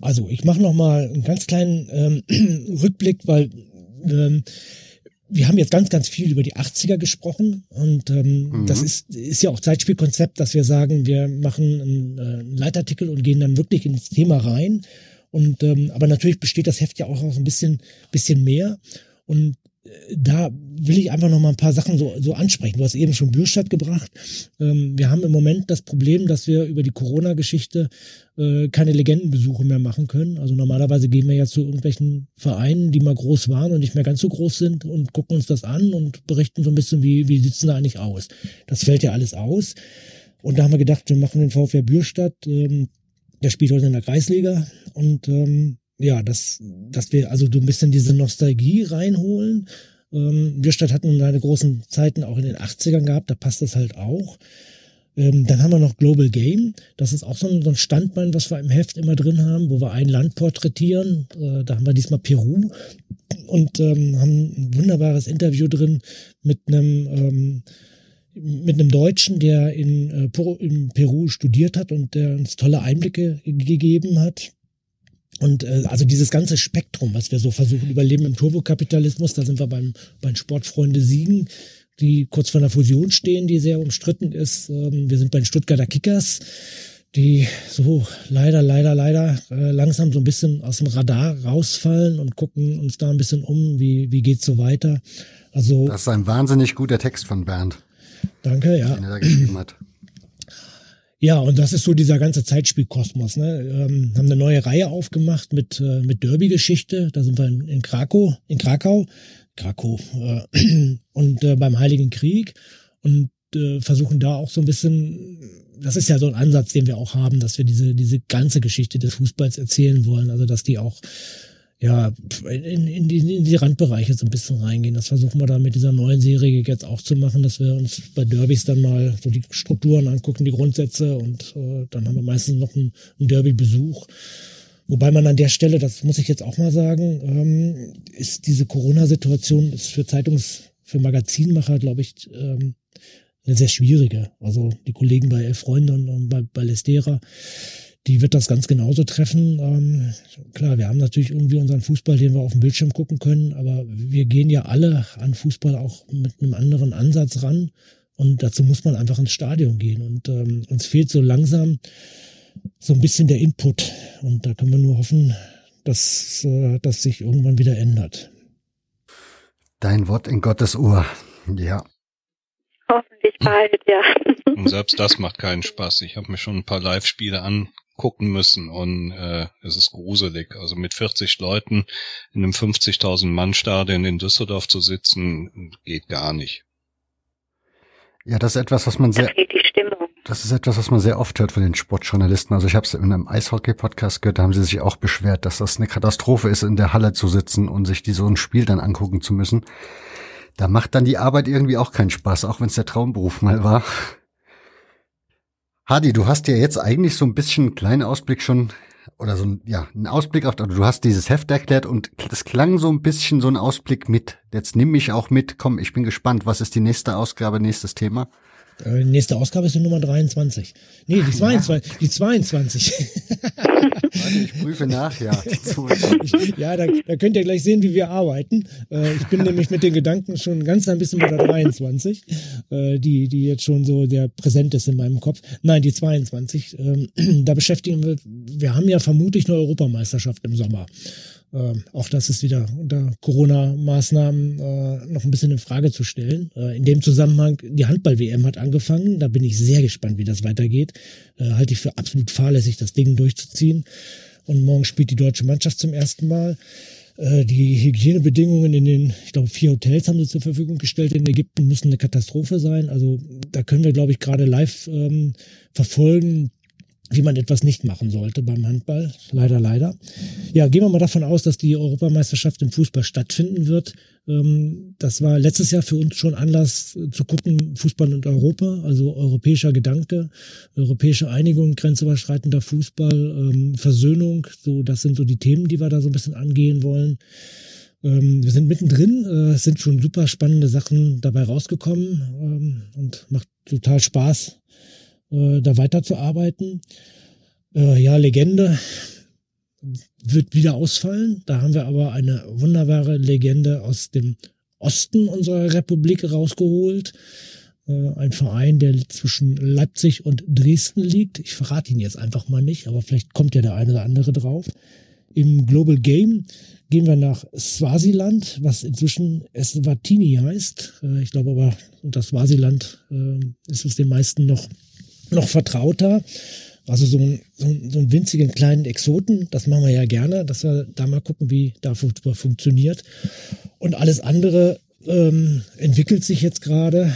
Also ich mache noch mal einen ganz kleinen ähm, Rückblick, weil ähm, wir haben jetzt ganz, ganz viel über die 80er gesprochen und ähm, mhm. das ist, ist ja auch Zeitspielkonzept, dass wir sagen, wir machen einen, äh, einen Leitartikel und gehen dann wirklich ins Thema rein. Und ähm, aber natürlich besteht das Heft ja auch noch ein bisschen, bisschen mehr. Und da will ich einfach noch mal ein paar Sachen so, so ansprechen. Du hast eben schon Bürstadt gebracht. Ähm, wir haben im Moment das Problem, dass wir über die Corona-Geschichte äh, keine Legendenbesuche mehr machen können. Also normalerweise gehen wir ja zu irgendwelchen Vereinen, die mal groß waren und nicht mehr ganz so groß sind und gucken uns das an und berichten so ein bisschen, wie, wie sieht's denn da eigentlich aus. Das fällt ja alles aus. Und da haben wir gedacht, wir machen den VfR Bürstadt, ähm, der spielt heute in der Kreisliga und ähm, ja, dass, dass wir also so ein bisschen diese Nostalgie reinholen. Ähm, Bürstadt hat nun seine großen Zeiten auch in den 80ern gehabt, da passt das halt auch. Ähm, dann haben wir noch Global Game. Das ist auch so ein, so ein Standbein, was wir im Heft immer drin haben, wo wir ein Land porträtieren. Äh, da haben wir diesmal Peru und ähm, haben ein wunderbares Interview drin mit einem ähm, mit einem Deutschen, der in, äh, in Peru studiert hat und der uns tolle Einblicke gegeben hat. Und äh, also dieses ganze Spektrum, was wir so versuchen, überleben im Turbokapitalismus, da sind wir beim, beim Sportfreunde Siegen, die kurz vor einer Fusion stehen, die sehr umstritten ist. Ähm, wir sind bei den Stuttgarter Kickers, die so leider, leider, leider äh, langsam so ein bisschen aus dem Radar rausfallen und gucken uns da ein bisschen um, wie, wie geht's so weiter. Also. Das ist ein wahnsinnig guter Text von Bernd. Danke, ja. Den er da geschrieben hat. Ja, und das ist so dieser ganze Zeitspielkosmos. Ne? Ähm, haben eine neue Reihe aufgemacht mit, äh, mit Derby-Geschichte. Da sind wir in, in Krakow, in Krakau, Krakow äh, und äh, beim Heiligen Krieg und äh, versuchen da auch so ein bisschen, das ist ja so ein Ansatz, den wir auch haben, dass wir diese, diese ganze Geschichte des Fußballs erzählen wollen. Also dass die auch ja, in, in, die, in die Randbereiche so ein bisschen reingehen. Das versuchen wir dann mit dieser neuen Serie jetzt auch zu machen, dass wir uns bei Derbys dann mal so die Strukturen angucken, die Grundsätze und äh, dann haben wir meistens noch einen, einen Derby-Besuch. Wobei man an der Stelle, das muss ich jetzt auch mal sagen, ähm, ist diese Corona-Situation ist für Zeitungs-, für Magazinmacher, glaube ich, ähm, eine sehr schwierige. Also die Kollegen bei Elf Freunde und bei, bei Lestera, die wird das ganz genauso treffen. Ähm, klar, wir haben natürlich irgendwie unseren Fußball, den wir auf dem Bildschirm gucken können, aber wir gehen ja alle an Fußball auch mit einem anderen Ansatz ran. Und dazu muss man einfach ins Stadion gehen. Und ähm, uns fehlt so langsam so ein bisschen der Input. Und da können wir nur hoffen, dass äh, das sich irgendwann wieder ändert. Dein Wort in Gottes Ohr. Ja. Hoffentlich bald, ja. Und selbst das macht keinen Spaß. Ich habe mir schon ein paar Live-Spiele angucken müssen und äh, es ist gruselig. Also mit 40 Leuten in einem 50.000 Mann Stadion in Düsseldorf zu sitzen, geht gar nicht. Ja, das ist etwas, was man sehr. Das ist etwas, was man sehr oft hört von den Sportjournalisten. Also ich habe es in einem Eishockey-Podcast gehört, da haben sie sich auch beschwert, dass das eine Katastrophe ist, in der Halle zu sitzen und sich die so ein Spiel dann angucken zu müssen. Da macht dann die Arbeit irgendwie auch keinen Spaß, auch wenn es der Traumberuf mal war. Hadi, du hast ja jetzt eigentlich so ein bisschen einen kleinen Ausblick schon oder so ein, ja, einen Ausblick auf, also du hast dieses Heft erklärt und das klang so ein bisschen so ein Ausblick mit. Jetzt nimm mich auch mit. Komm, ich bin gespannt. Was ist die nächste Ausgabe, nächstes Thema? Äh, nächste Ausgabe ist die Nummer 23. Nee, die 22. Ja. Die 22. Warte, ich prüfe nach, ja. ja, da, da könnt ihr gleich sehen, wie wir arbeiten. Äh, ich bin nämlich mit den Gedanken schon ganz ein bisschen bei der 23, äh, die, die jetzt schon so sehr präsent ist in meinem Kopf. Nein, die 22. Ähm, da beschäftigen wir, wir haben ja vermutlich eine Europameisterschaft im Sommer. Äh, auch das ist wieder unter Corona-Maßnahmen äh, noch ein bisschen in Frage zu stellen. Äh, in dem Zusammenhang, die Handball-WM hat angefangen. Da bin ich sehr gespannt, wie das weitergeht. Äh, halte ich für absolut fahrlässig, das Ding durchzuziehen. Und morgen spielt die deutsche Mannschaft zum ersten Mal. Äh, die Hygienebedingungen in den, ich glaube, vier Hotels haben sie zur Verfügung gestellt in Ägypten, müssen eine Katastrophe sein. Also da können wir, glaube ich, gerade live ähm, verfolgen, wie man etwas nicht machen sollte beim Handball. Leider, leider. Ja, gehen wir mal davon aus, dass die Europameisterschaft im Fußball stattfinden wird. Ähm, das war letztes Jahr für uns schon Anlass zu gucken, Fußball und Europa, also europäischer Gedanke, europäische Einigung, grenzüberschreitender Fußball, ähm, Versöhnung. So, das sind so die Themen, die wir da so ein bisschen angehen wollen. Ähm, wir sind mittendrin, äh, es sind schon super spannende Sachen dabei rausgekommen und macht total Spaß, äh, da weiterzuarbeiten. Äh, ja, Legende wird wieder ausfallen. Da haben wir aber eine wunderbare Legende aus dem Osten unserer Republik rausgeholt. Äh, ein Verein, der zwischen Leipzig und Dresden liegt. Ich verrate ihn jetzt einfach mal nicht, aber vielleicht kommt ja der eine oder andere drauf. Im Global Game gehen wir nach Swasiland, was inzwischen Eswatini heißt. Äh, ich glaube aber, das Swasiland äh, ist es den meisten noch noch vertrauter. Also so, ein, so, ein, so einen winzigen kleinen Exoten, das machen wir ja gerne, dass wir da mal gucken, wie da Fußball funktioniert. Und alles andere ähm, entwickelt sich jetzt gerade.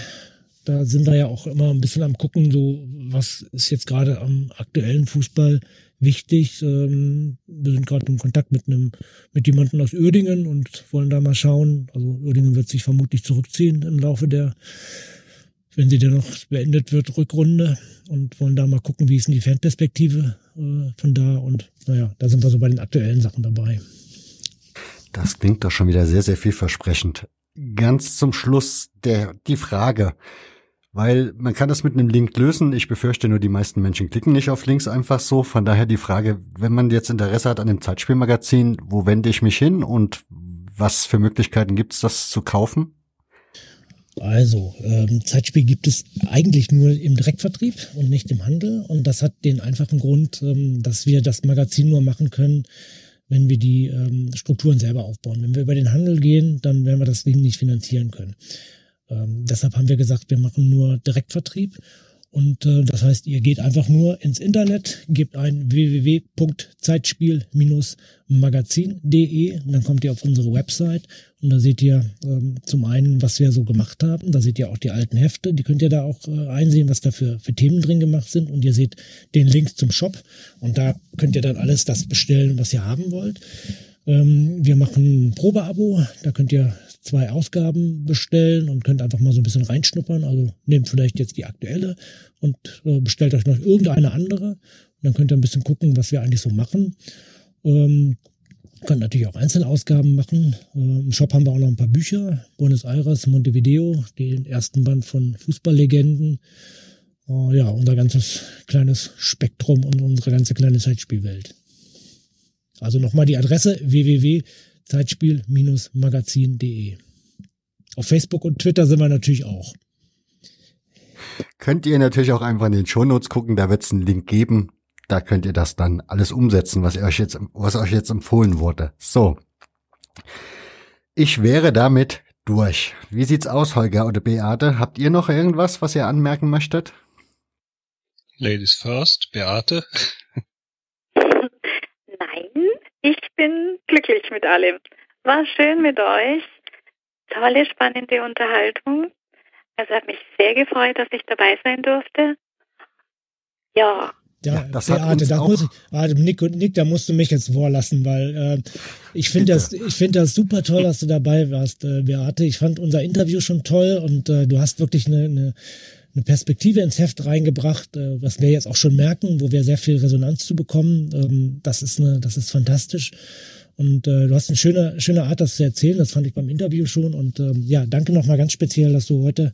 da sind wir ja auch immer ein bisschen am gucken, so was ist jetzt gerade am aktuellen Fußball wichtig. Ähm, wir sind gerade in Kontakt mit einem, mit jemandem aus Uerdingen und wollen da mal schauen. Also Uerdingen wird sich vermutlich zurückziehen im Laufe der, wenn sie denn noch beendet wird, Rückrunde und wollen da mal gucken, wie ist denn die Fanperspektive äh, von da und naja, da sind wir so bei den aktuellen Sachen dabei. Das klingt doch schon wieder sehr, sehr vielversprechend. Ganz zum Schluss der, die Frage, weil man kann das mit einem Link lösen. Ich befürchte nur, die meisten Menschen klicken nicht auf Links einfach so. Von daher die Frage, wenn man jetzt Interesse hat an dem Zeitspielmagazin, wo wende ich mich hin und was für Möglichkeiten gibt es, das zu kaufen? Also, ähm, Zeitspiel gibt es eigentlich nur im Direktvertrieb und nicht im Handel. Und das hat den einfachen Grund, ähm, dass wir das Magazin nur machen können, wenn wir die ähm, Strukturen selber aufbauen. Wenn wir über den Handel gehen, dann werden wir das Ding nicht finanzieren können. Ähm, deshalb haben wir gesagt, wir machen nur Direktvertrieb und äh, das heißt, ihr geht einfach nur ins Internet, gebt ein www.zeitspiel-magazin.de dann kommt ihr auf unsere Website und da seht ihr ähm, zum einen, was wir so gemacht haben. Da seht ihr auch die alten Hefte, die könnt ihr da auch äh, einsehen, was da für, für Themen drin gemacht sind und ihr seht den Link zum Shop und da könnt ihr dann alles das bestellen, was ihr haben wollt. Ähm, wir machen ein Probeabo, da könnt ihr zwei Ausgaben bestellen und könnt einfach mal so ein bisschen reinschnuppern. Also nehmt vielleicht jetzt die aktuelle und äh, bestellt euch noch irgendeine andere. Und dann könnt ihr ein bisschen gucken, was wir eigentlich so machen. Ähm, könnt natürlich auch Einzelausgaben machen. Äh, Im Shop haben wir auch noch ein paar Bücher. Buenos Aires, Montevideo, den ersten Band von Fußballlegenden. Äh, ja, unser ganzes kleines Spektrum und unsere ganze kleine Zeitspielwelt. Also nochmal die Adresse www Zeitspiel-magazin.de. Auf Facebook und Twitter sind wir natürlich auch. Könnt ihr natürlich auch einfach in den Shownotes gucken, da wird es einen Link geben. Da könnt ihr das dann alles umsetzen, was euch jetzt, was euch jetzt empfohlen wurde. So. Ich wäre damit durch. Wie sieht's aus, Holger oder Beate? Habt ihr noch irgendwas, was ihr anmerken möchtet? Ladies first, Beate. Ich bin glücklich mit allem. War schön mit euch. Tolle, spannende Unterhaltung. Es hat mich sehr gefreut, dass ich dabei sein durfte. Ja. Ja, das Beate, hat uns da auch muss ich, warte, Nick und Nick, da musst du mich jetzt vorlassen, weil äh, ich finde das, ich finde das super toll, dass du dabei warst, äh, Beate. Ich fand unser Interview schon toll und äh, du hast wirklich eine, eine, eine Perspektive ins Heft reingebracht, äh, was wir jetzt auch schon merken, wo wir sehr viel Resonanz zu bekommen. Ähm, das ist eine, das ist fantastisch. Und äh, du hast eine schöne, schöne Art, das zu erzählen. Das fand ich beim Interview schon. Und ähm, ja, danke nochmal ganz speziell, dass du heute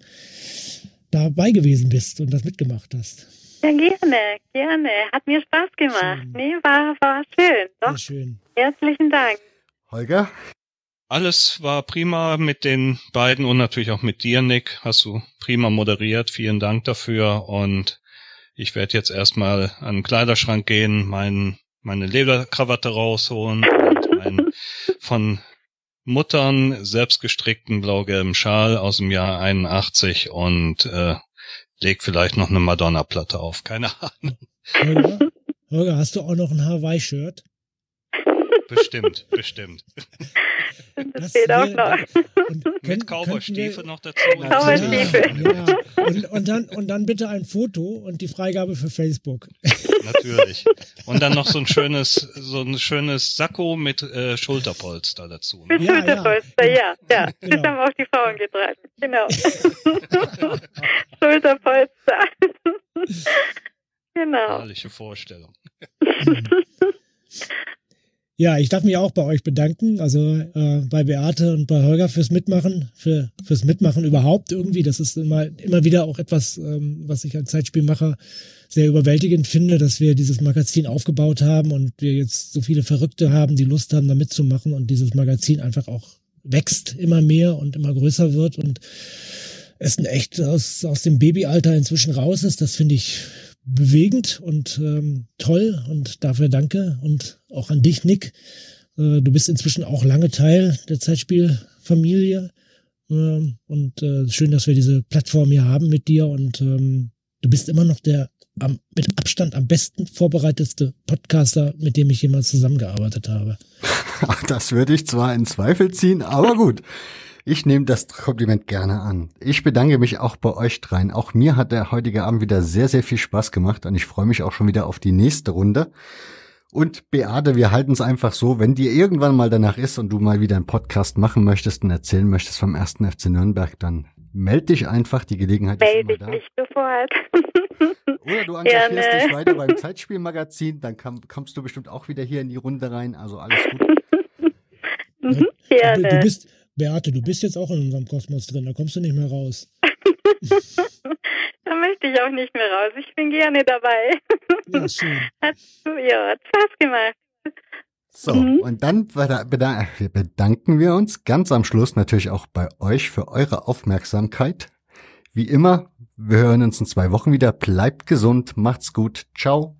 dabei gewesen bist und das mitgemacht hast. Ja, gerne, gerne. Hat mir Spaß gemacht. Schön. Nee, war, war schön. Doch. Sehr schön. Herzlichen Dank. Holger? Alles war prima mit den beiden und natürlich auch mit dir, Nick. Hast du prima moderiert. Vielen Dank dafür. Und ich werde jetzt erstmal an den Kleiderschrank gehen, mein, meine Lederkrawatte rausholen und meinen von Muttern selbstgestrickten blau-gelben Schal aus dem Jahr 81 und äh, leg vielleicht noch eine Madonna-Platte auf. Keine Ahnung. Holger, Holger, hast du auch noch ein Hawaii-Shirt? Bestimmt, bestimmt. Das, das fehlt auch noch. Mit Cowboy-Stiefel noch dazu. Cowboy-Stiefel. Ja, ja. Und, und, dann, und dann bitte ein Foto und die Freigabe für Facebook. Natürlich. Und dann noch so ein schönes, so ein schönes Sakko mit äh, Schulterpolster dazu. Ne? Mit ja, Schulterpolster, ja. Ja, genau. das haben auch die Frauen getragen. Genau. Schulterpolster. genau. Herrliche Vorstellung. Ja, ich darf mich auch bei euch bedanken, also äh, bei Beate und bei Holger fürs Mitmachen, für, fürs Mitmachen überhaupt irgendwie. Das ist immer, immer wieder auch etwas, ähm, was ich als Zeitspielmacher sehr überwältigend finde, dass wir dieses Magazin aufgebaut haben und wir jetzt so viele Verrückte haben, die Lust haben, da mitzumachen und dieses Magazin einfach auch wächst immer mehr und immer größer wird und es echt aus, aus dem Babyalter inzwischen raus ist. Das finde ich bewegend und ähm, toll und dafür danke und auch an dich, Nick. Äh, du bist inzwischen auch lange Teil der Zeitspielfamilie äh, und äh, schön, dass wir diese Plattform hier haben mit dir und ähm, Du bist immer noch der am, mit Abstand am besten vorbereitetste Podcaster, mit dem ich jemals zusammengearbeitet habe. Das würde ich zwar in Zweifel ziehen, aber gut. Ich nehme das Kompliment gerne an. Ich bedanke mich auch bei euch dreien. Auch mir hat der heutige Abend wieder sehr, sehr viel Spaß gemacht und ich freue mich auch schon wieder auf die nächste Runde. Und Beate, wir halten es einfach so, wenn dir irgendwann mal danach ist und du mal wieder einen Podcast machen möchtest und erzählen möchtest vom ersten FC Nürnberg, dann meld dich einfach, die Gelegenheit Meld ist immer ich da. mich sofort. Oder du engagierst Gerne. dich weiter beim Zeitspielmagazin, dann kommst du bestimmt auch wieder hier in die Runde rein. Also alles gut. Mhm, Du, du bist, Beate, du bist jetzt auch in unserem Kosmos drin, da kommst du nicht mehr raus. Da möchte ich auch nicht mehr raus. Ich bin gerne dabei. Ja, schön. Hat ja, hat Spaß gemacht. So, Mhm. und dann beda- beda- bedanken wir uns ganz am Schluss natürlich auch bei euch für eure Aufmerksamkeit. Wie immer, wir hören uns in zwei Wochen wieder. Bleibt gesund, macht's gut. Ciao.